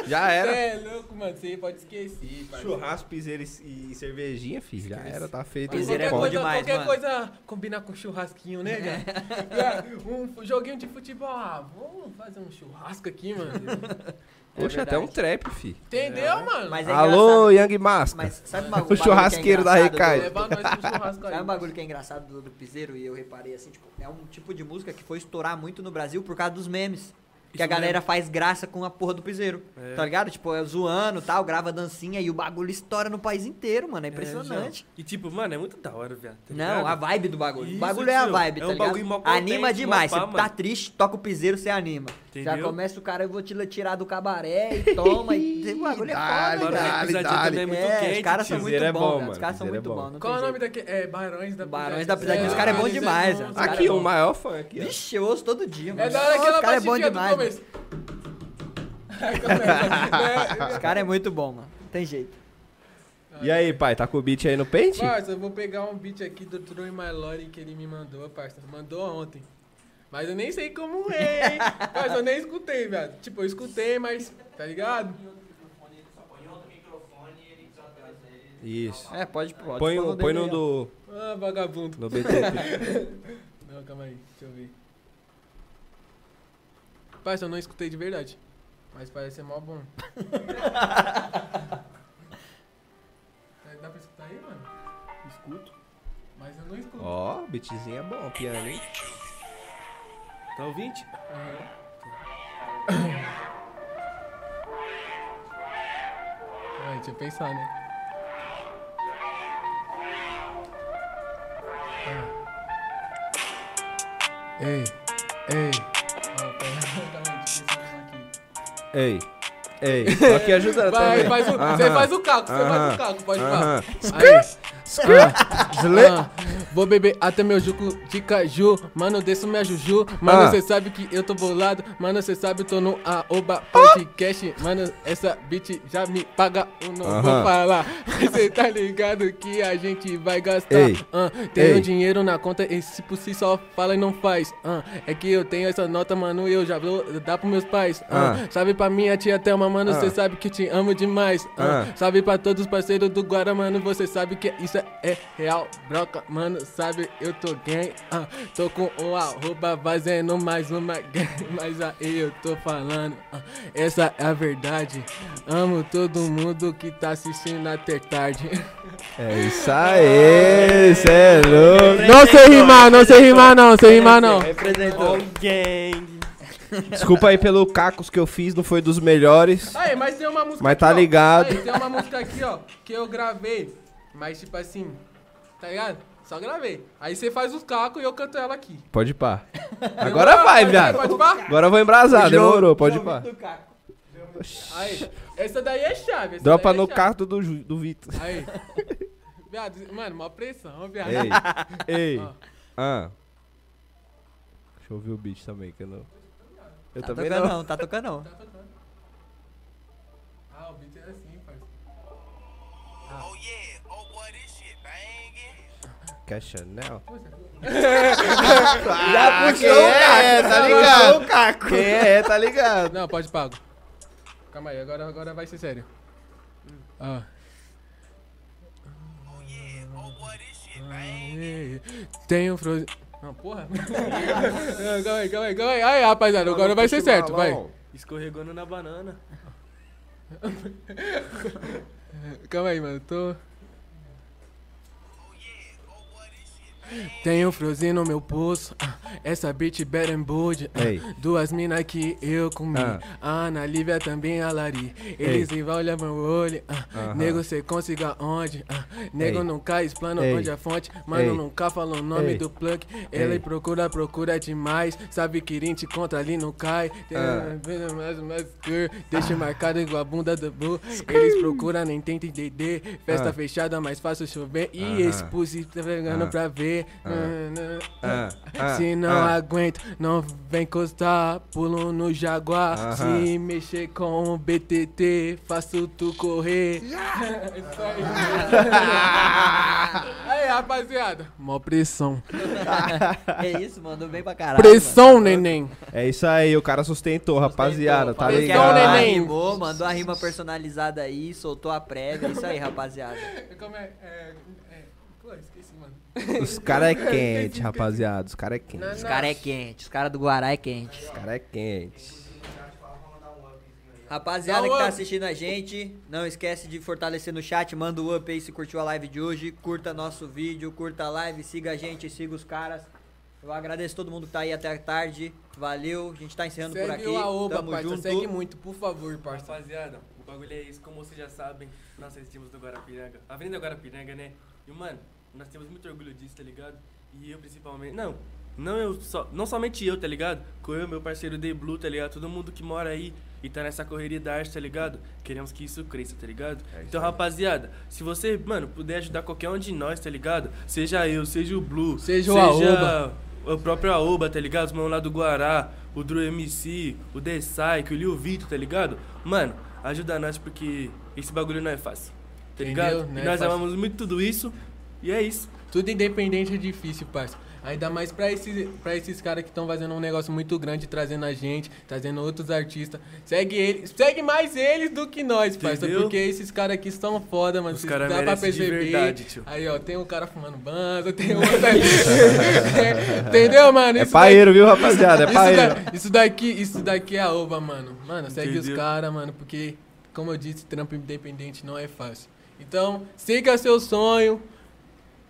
Já era. Cê é louco, mano. Você pode esquecer, parceiro. Churrasco, piseiro e, e cervejinha, filho. Já era, tá feito. Piseiro é bom coisa, demais, qualquer mano. coisa combinar com churrasquinho, né, cara? um joguinho de futebol. Ah, vamos fazer um churrasco aqui, mano. Poxa, até um trap, filho. Entendeu, mano? Mas é Alô. Young Master. Mas sabe uma, um bagulho O churrasqueiro que é da engraçado Recai. do-. Sabe um bagulho que é engraçado do, do piseiro e eu reparei assim, tipo, é um tipo de música que foi estourar muito no Brasil por causa dos memes. Que a galera faz graça com a porra do piseiro. É. Tá ligado? Tipo, é zoando e tal, grava dancinha e o bagulho estoura no país inteiro, mano. É É, impressionante. E tipo, mano, é muito da hora, velho. tá Não, a vibe do bagulho. o Isso, bagulho é a tio. vibe, É tá um ligado? bagulho Anima demais. Você tá mano. triste, toca o piseiro, você anima. Já Entendeu? começa o cara, eu vou te tirar do cabaré e toma. e o bagulho é foda, dale, pisadinha dale. é muito É, quente. os caras são muito é bons. Os caras são muito é bom. bons. Qual é o nome daquele? É, Barões da Barões da Pisadinha. Os caras é bom demais. Os cara Aqui, é o maior fã aqui, ó. Vixe, eu ouço todo dia, mano. É da hora os cara é bom demais. Os caras é muito bom, mano. Não tem jeito. E aí, pai, tá com o beat aí no pente? Parça, eu vou pegar um beat aqui do True My Lore que ele me mandou, parça. Mandou ontem. Mas eu nem sei como é, hein? Parça, eu nem escutei, velho. Tipo, eu escutei, mas. Tá ligado? Isso. É, pode, pode. Põe, o- põe no do. Ah, vagabundo. No BTT. Não, calma aí, deixa eu ver. Parça, eu não escutei de verdade. Mas parece ser mó bom. É, Dá pra escutar aí, mano? Escuto. Mas eu não escuto. Ó, beatzinho é bom, piano, hein? Tá ouvinte? Ai, deixa eu pensar, né? Ah. Ei, ei. Eu pensar aqui. Ei. Ei. Aqui ajudando Vai, faz o, você Aham. faz o caco, você faz o caco, pode falar. Aí. Ah, vou beber até meu juco de caju. Mano, desço minha juju. Mano, Ah. cê sabe que eu tô bolado. Mano, cê sabe, tô no Aoba Podcast. Mano, essa beat já me paga. Eu não Aham. vou falar. Cê tá ligado que a gente vai gastar. Ei. Ah, tenho Ei. dinheiro na conta. E se por si só fala e não faz. Ah, é que eu tenho essa nota, mano. E eu já vou dar pros meus pais. Ah, Ah. Sabe pra minha tia Thelma, mano. Cê Ah. sabe que te amo demais. Ah, Ah. Salve pra todos os parceiros do Guara, mano. Você sabe que isso é, é real, broca, mano. Sabe, eu tô gang. ah, tô com o arroba fazendo mais uma gang. Mas aí eu tô falando. ah, essa é a verdade. Amo todo mundo que tá assistindo até tarde. É isso aí, cê é louco. Não sei rimar, não sei rimar, não, sei rimar, não. Representou. Gang. Desculpa aí pelo cacos que eu fiz, não foi dos melhores. Aí, mas tem uma música Mas aqui, tá ó. ligado. Aí, tem uma música aqui, ó, que eu gravei. Mas tipo assim, tá ligado? Só gravei. Aí você faz os cacos e eu canto ela aqui. Pode ir pá. Agora vai, viado. Pode pá? Agora eu vou embrasar, demorou, pode pá. Aí, essa daí é chave. essa Dropa daí é no chave. carro do, Ju- do Vitor. Aí. Viado, mano, mó pressão, viado. Ei, ei. Ó. Ah. Deixa eu ouvir o beat também, que eu não. Eu Tá também tocando não. não, tá tocando não. Ah, o beat é assim, parceiro. Oh yeah, oh Quer Chanel? Já puxou quem é, tá ligado? Puxou o caco. Quem é, tá ligado? Não, pode pago. Calma aí, agora, agora vai ser sério. Ah. Oh yeah, oh boy, this shit banging. Tem um frozen. Não, porra. Não, calma aí, calma aí, calma aí. Aí, rapaziada, agora vai ser certo, vai. Escorregando na banana. Calma aí, mano, tô. Tenho frozen no meu pulso. ah, Essa bitch better and bold. ah, Ei. Duas mina que eu comi. Ah. A Ana Lívia também a Lari. Eles Ei. vão olhar meu olho. ah, Aham. Nego, cê consiga onde? ah, Nego Ei. nunca explana onde é a fonte. Mano, nunca falou o nome do plug. Ele procura, procura demais. Sabe que Rin te contra ali não cai. Tem Ah. mais, mais, Deixa marcado igual a bunda do Blue. Eles procuram, nem tentam entender. Festa Ah. fechada, mais fácil chover. E Aham. esse pussy tá pegando Ah. pra ver. Ah, ah, Se não ah. aguento, não vem encostar. Pulo no Jaguar. Se mexer com o BTT, faço tu correr. Isso aí. aí, rapaziada. Mó pressão. É isso, mandou bem pra caralho. Pressão, neném. É isso aí, o cara sustentou, rapaziada, tá Pressão, ligado? neném. Neném. Rimou, mandou a rima personalizada aí, soltou a prévia. É isso aí, rapaziada. Como é? é, é pô, esqueci, mano. Os caras é quente, rapaziada, os caras é quente. Os caras é quente, os caras do Guará é quente. Os caras é quente. Rapaziada que um tá assistindo a gente, não esquece de fortalecer no chat, manda o up aí se curtiu a live de hoje, curta nosso vídeo, curta a live, siga a gente, siga os caras. Eu agradeço todo mundo que tá aí até a tarde. Valeu, a gente tá encerrando por Segue aqui. o Aoba, Tamo parça. junto. Segue muito, por favor, parça. Rapaziada, o bagulho é isso, como vocês já sabem, nós resistimos do Guarapiranga. Avenida Guarapiranga, né? E, mano, nós temos muito orgulho disso, tá ligado? E eu principalmente. Não, não eu só. Não somente eu, tá ligado? Com eu, meu parceiro The Blue, tá ligado? Todo mundo que mora aí e tá nessa correria da arte, tá ligado? Queremos que isso cresça, tá ligado? então, rapaziada, se você, mano, puder ajudar qualquer um de nós, tá ligado? Seja eu, seja o Blue, Seja o Aoba. o próprio Aoba, tá ligado? Os mano lá do Guará, o Drew MC, o Desai, o Lil Vito, tá ligado? Mano, ajuda nós porque esse bagulho não é fácil. Tá Entendeu? ligado? Não e é nós amamos muito tudo isso. E é isso. Tudo independente é difícil, parça. Ainda mais pra esses, pra esses caras que estão fazendo um negócio muito grande, trazendo a gente, trazendo outros artistas. Segue eles, segue mais eles do que nós, parça. Entendeu? Porque esses caras aqui são foda, mano. Os cara dá pra merece de perceber. verdade, tio. Aí, ó, tem um cara fumando banza, tem outro ali. Entendeu, mano? É Isso paeiro, viu, rapaziada? É Isso, paeiro. da- isso daqui, isso daqui é a Oba, mano. Mano, segue os Entendeu? caras, mano, porque, como eu disse, trampo independente não é fácil. Então, siga seu sonho,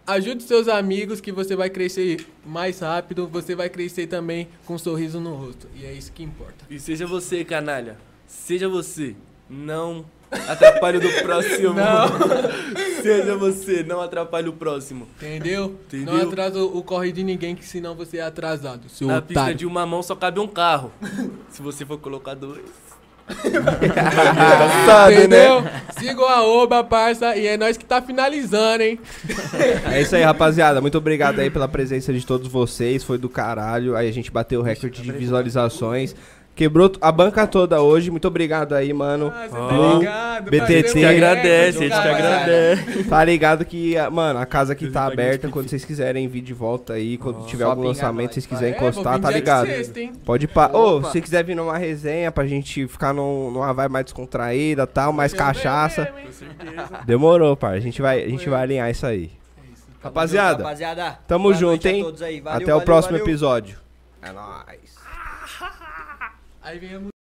ajude seus amigos que você vai crescer mais rápido, você vai crescer também com um sorriso no rosto. E é isso que importa. E seja você, canalha. Seja você. Não atrapalhe o do próximo. Não. seja você, não atrapalhe o próximo. Entendeu? Entendeu? Não atrasa o corre de ninguém, que senão você é atrasado, seu Na pista otário. de uma mão só cabe um carro. Se você for colocar dois. Sabe, né? Entendeu? Siga o Aoba, parça, e é nós que tá finalizando, hein? É isso aí, rapaziada. Muito obrigado aí pela presença de todos vocês. Foi do caralho. Aí a gente bateu o recorde de visualizações. Quebrou a banca toda hoje. Muito obrigado aí, mano. Ah, tá ligado? BTT. fazer um Te agradece, a gente te rapaziada. agradece. Tá ligado que, ah, mano, a casa aqui tá aberta. Quando vocês quiserem vir de volta aí, quando tiver Só algum pingar lançamento, vocês quiserem É, vou encostar, tá ligado? sexta, hein? Pode pá. Ô, Opa. se quiser vir numa resenha pra gente ficar num, numa vibe mais descontraída tal, mais cachaça. mesmo. Demorou, pai. A gente vai, a gente vai alinhar isso aí. É isso. Rapaziada, Rapaziada, tamo junto, a hein? aí. Valeu, Até o valeu, próximo valeu. episódio. É nóis. Aí vem a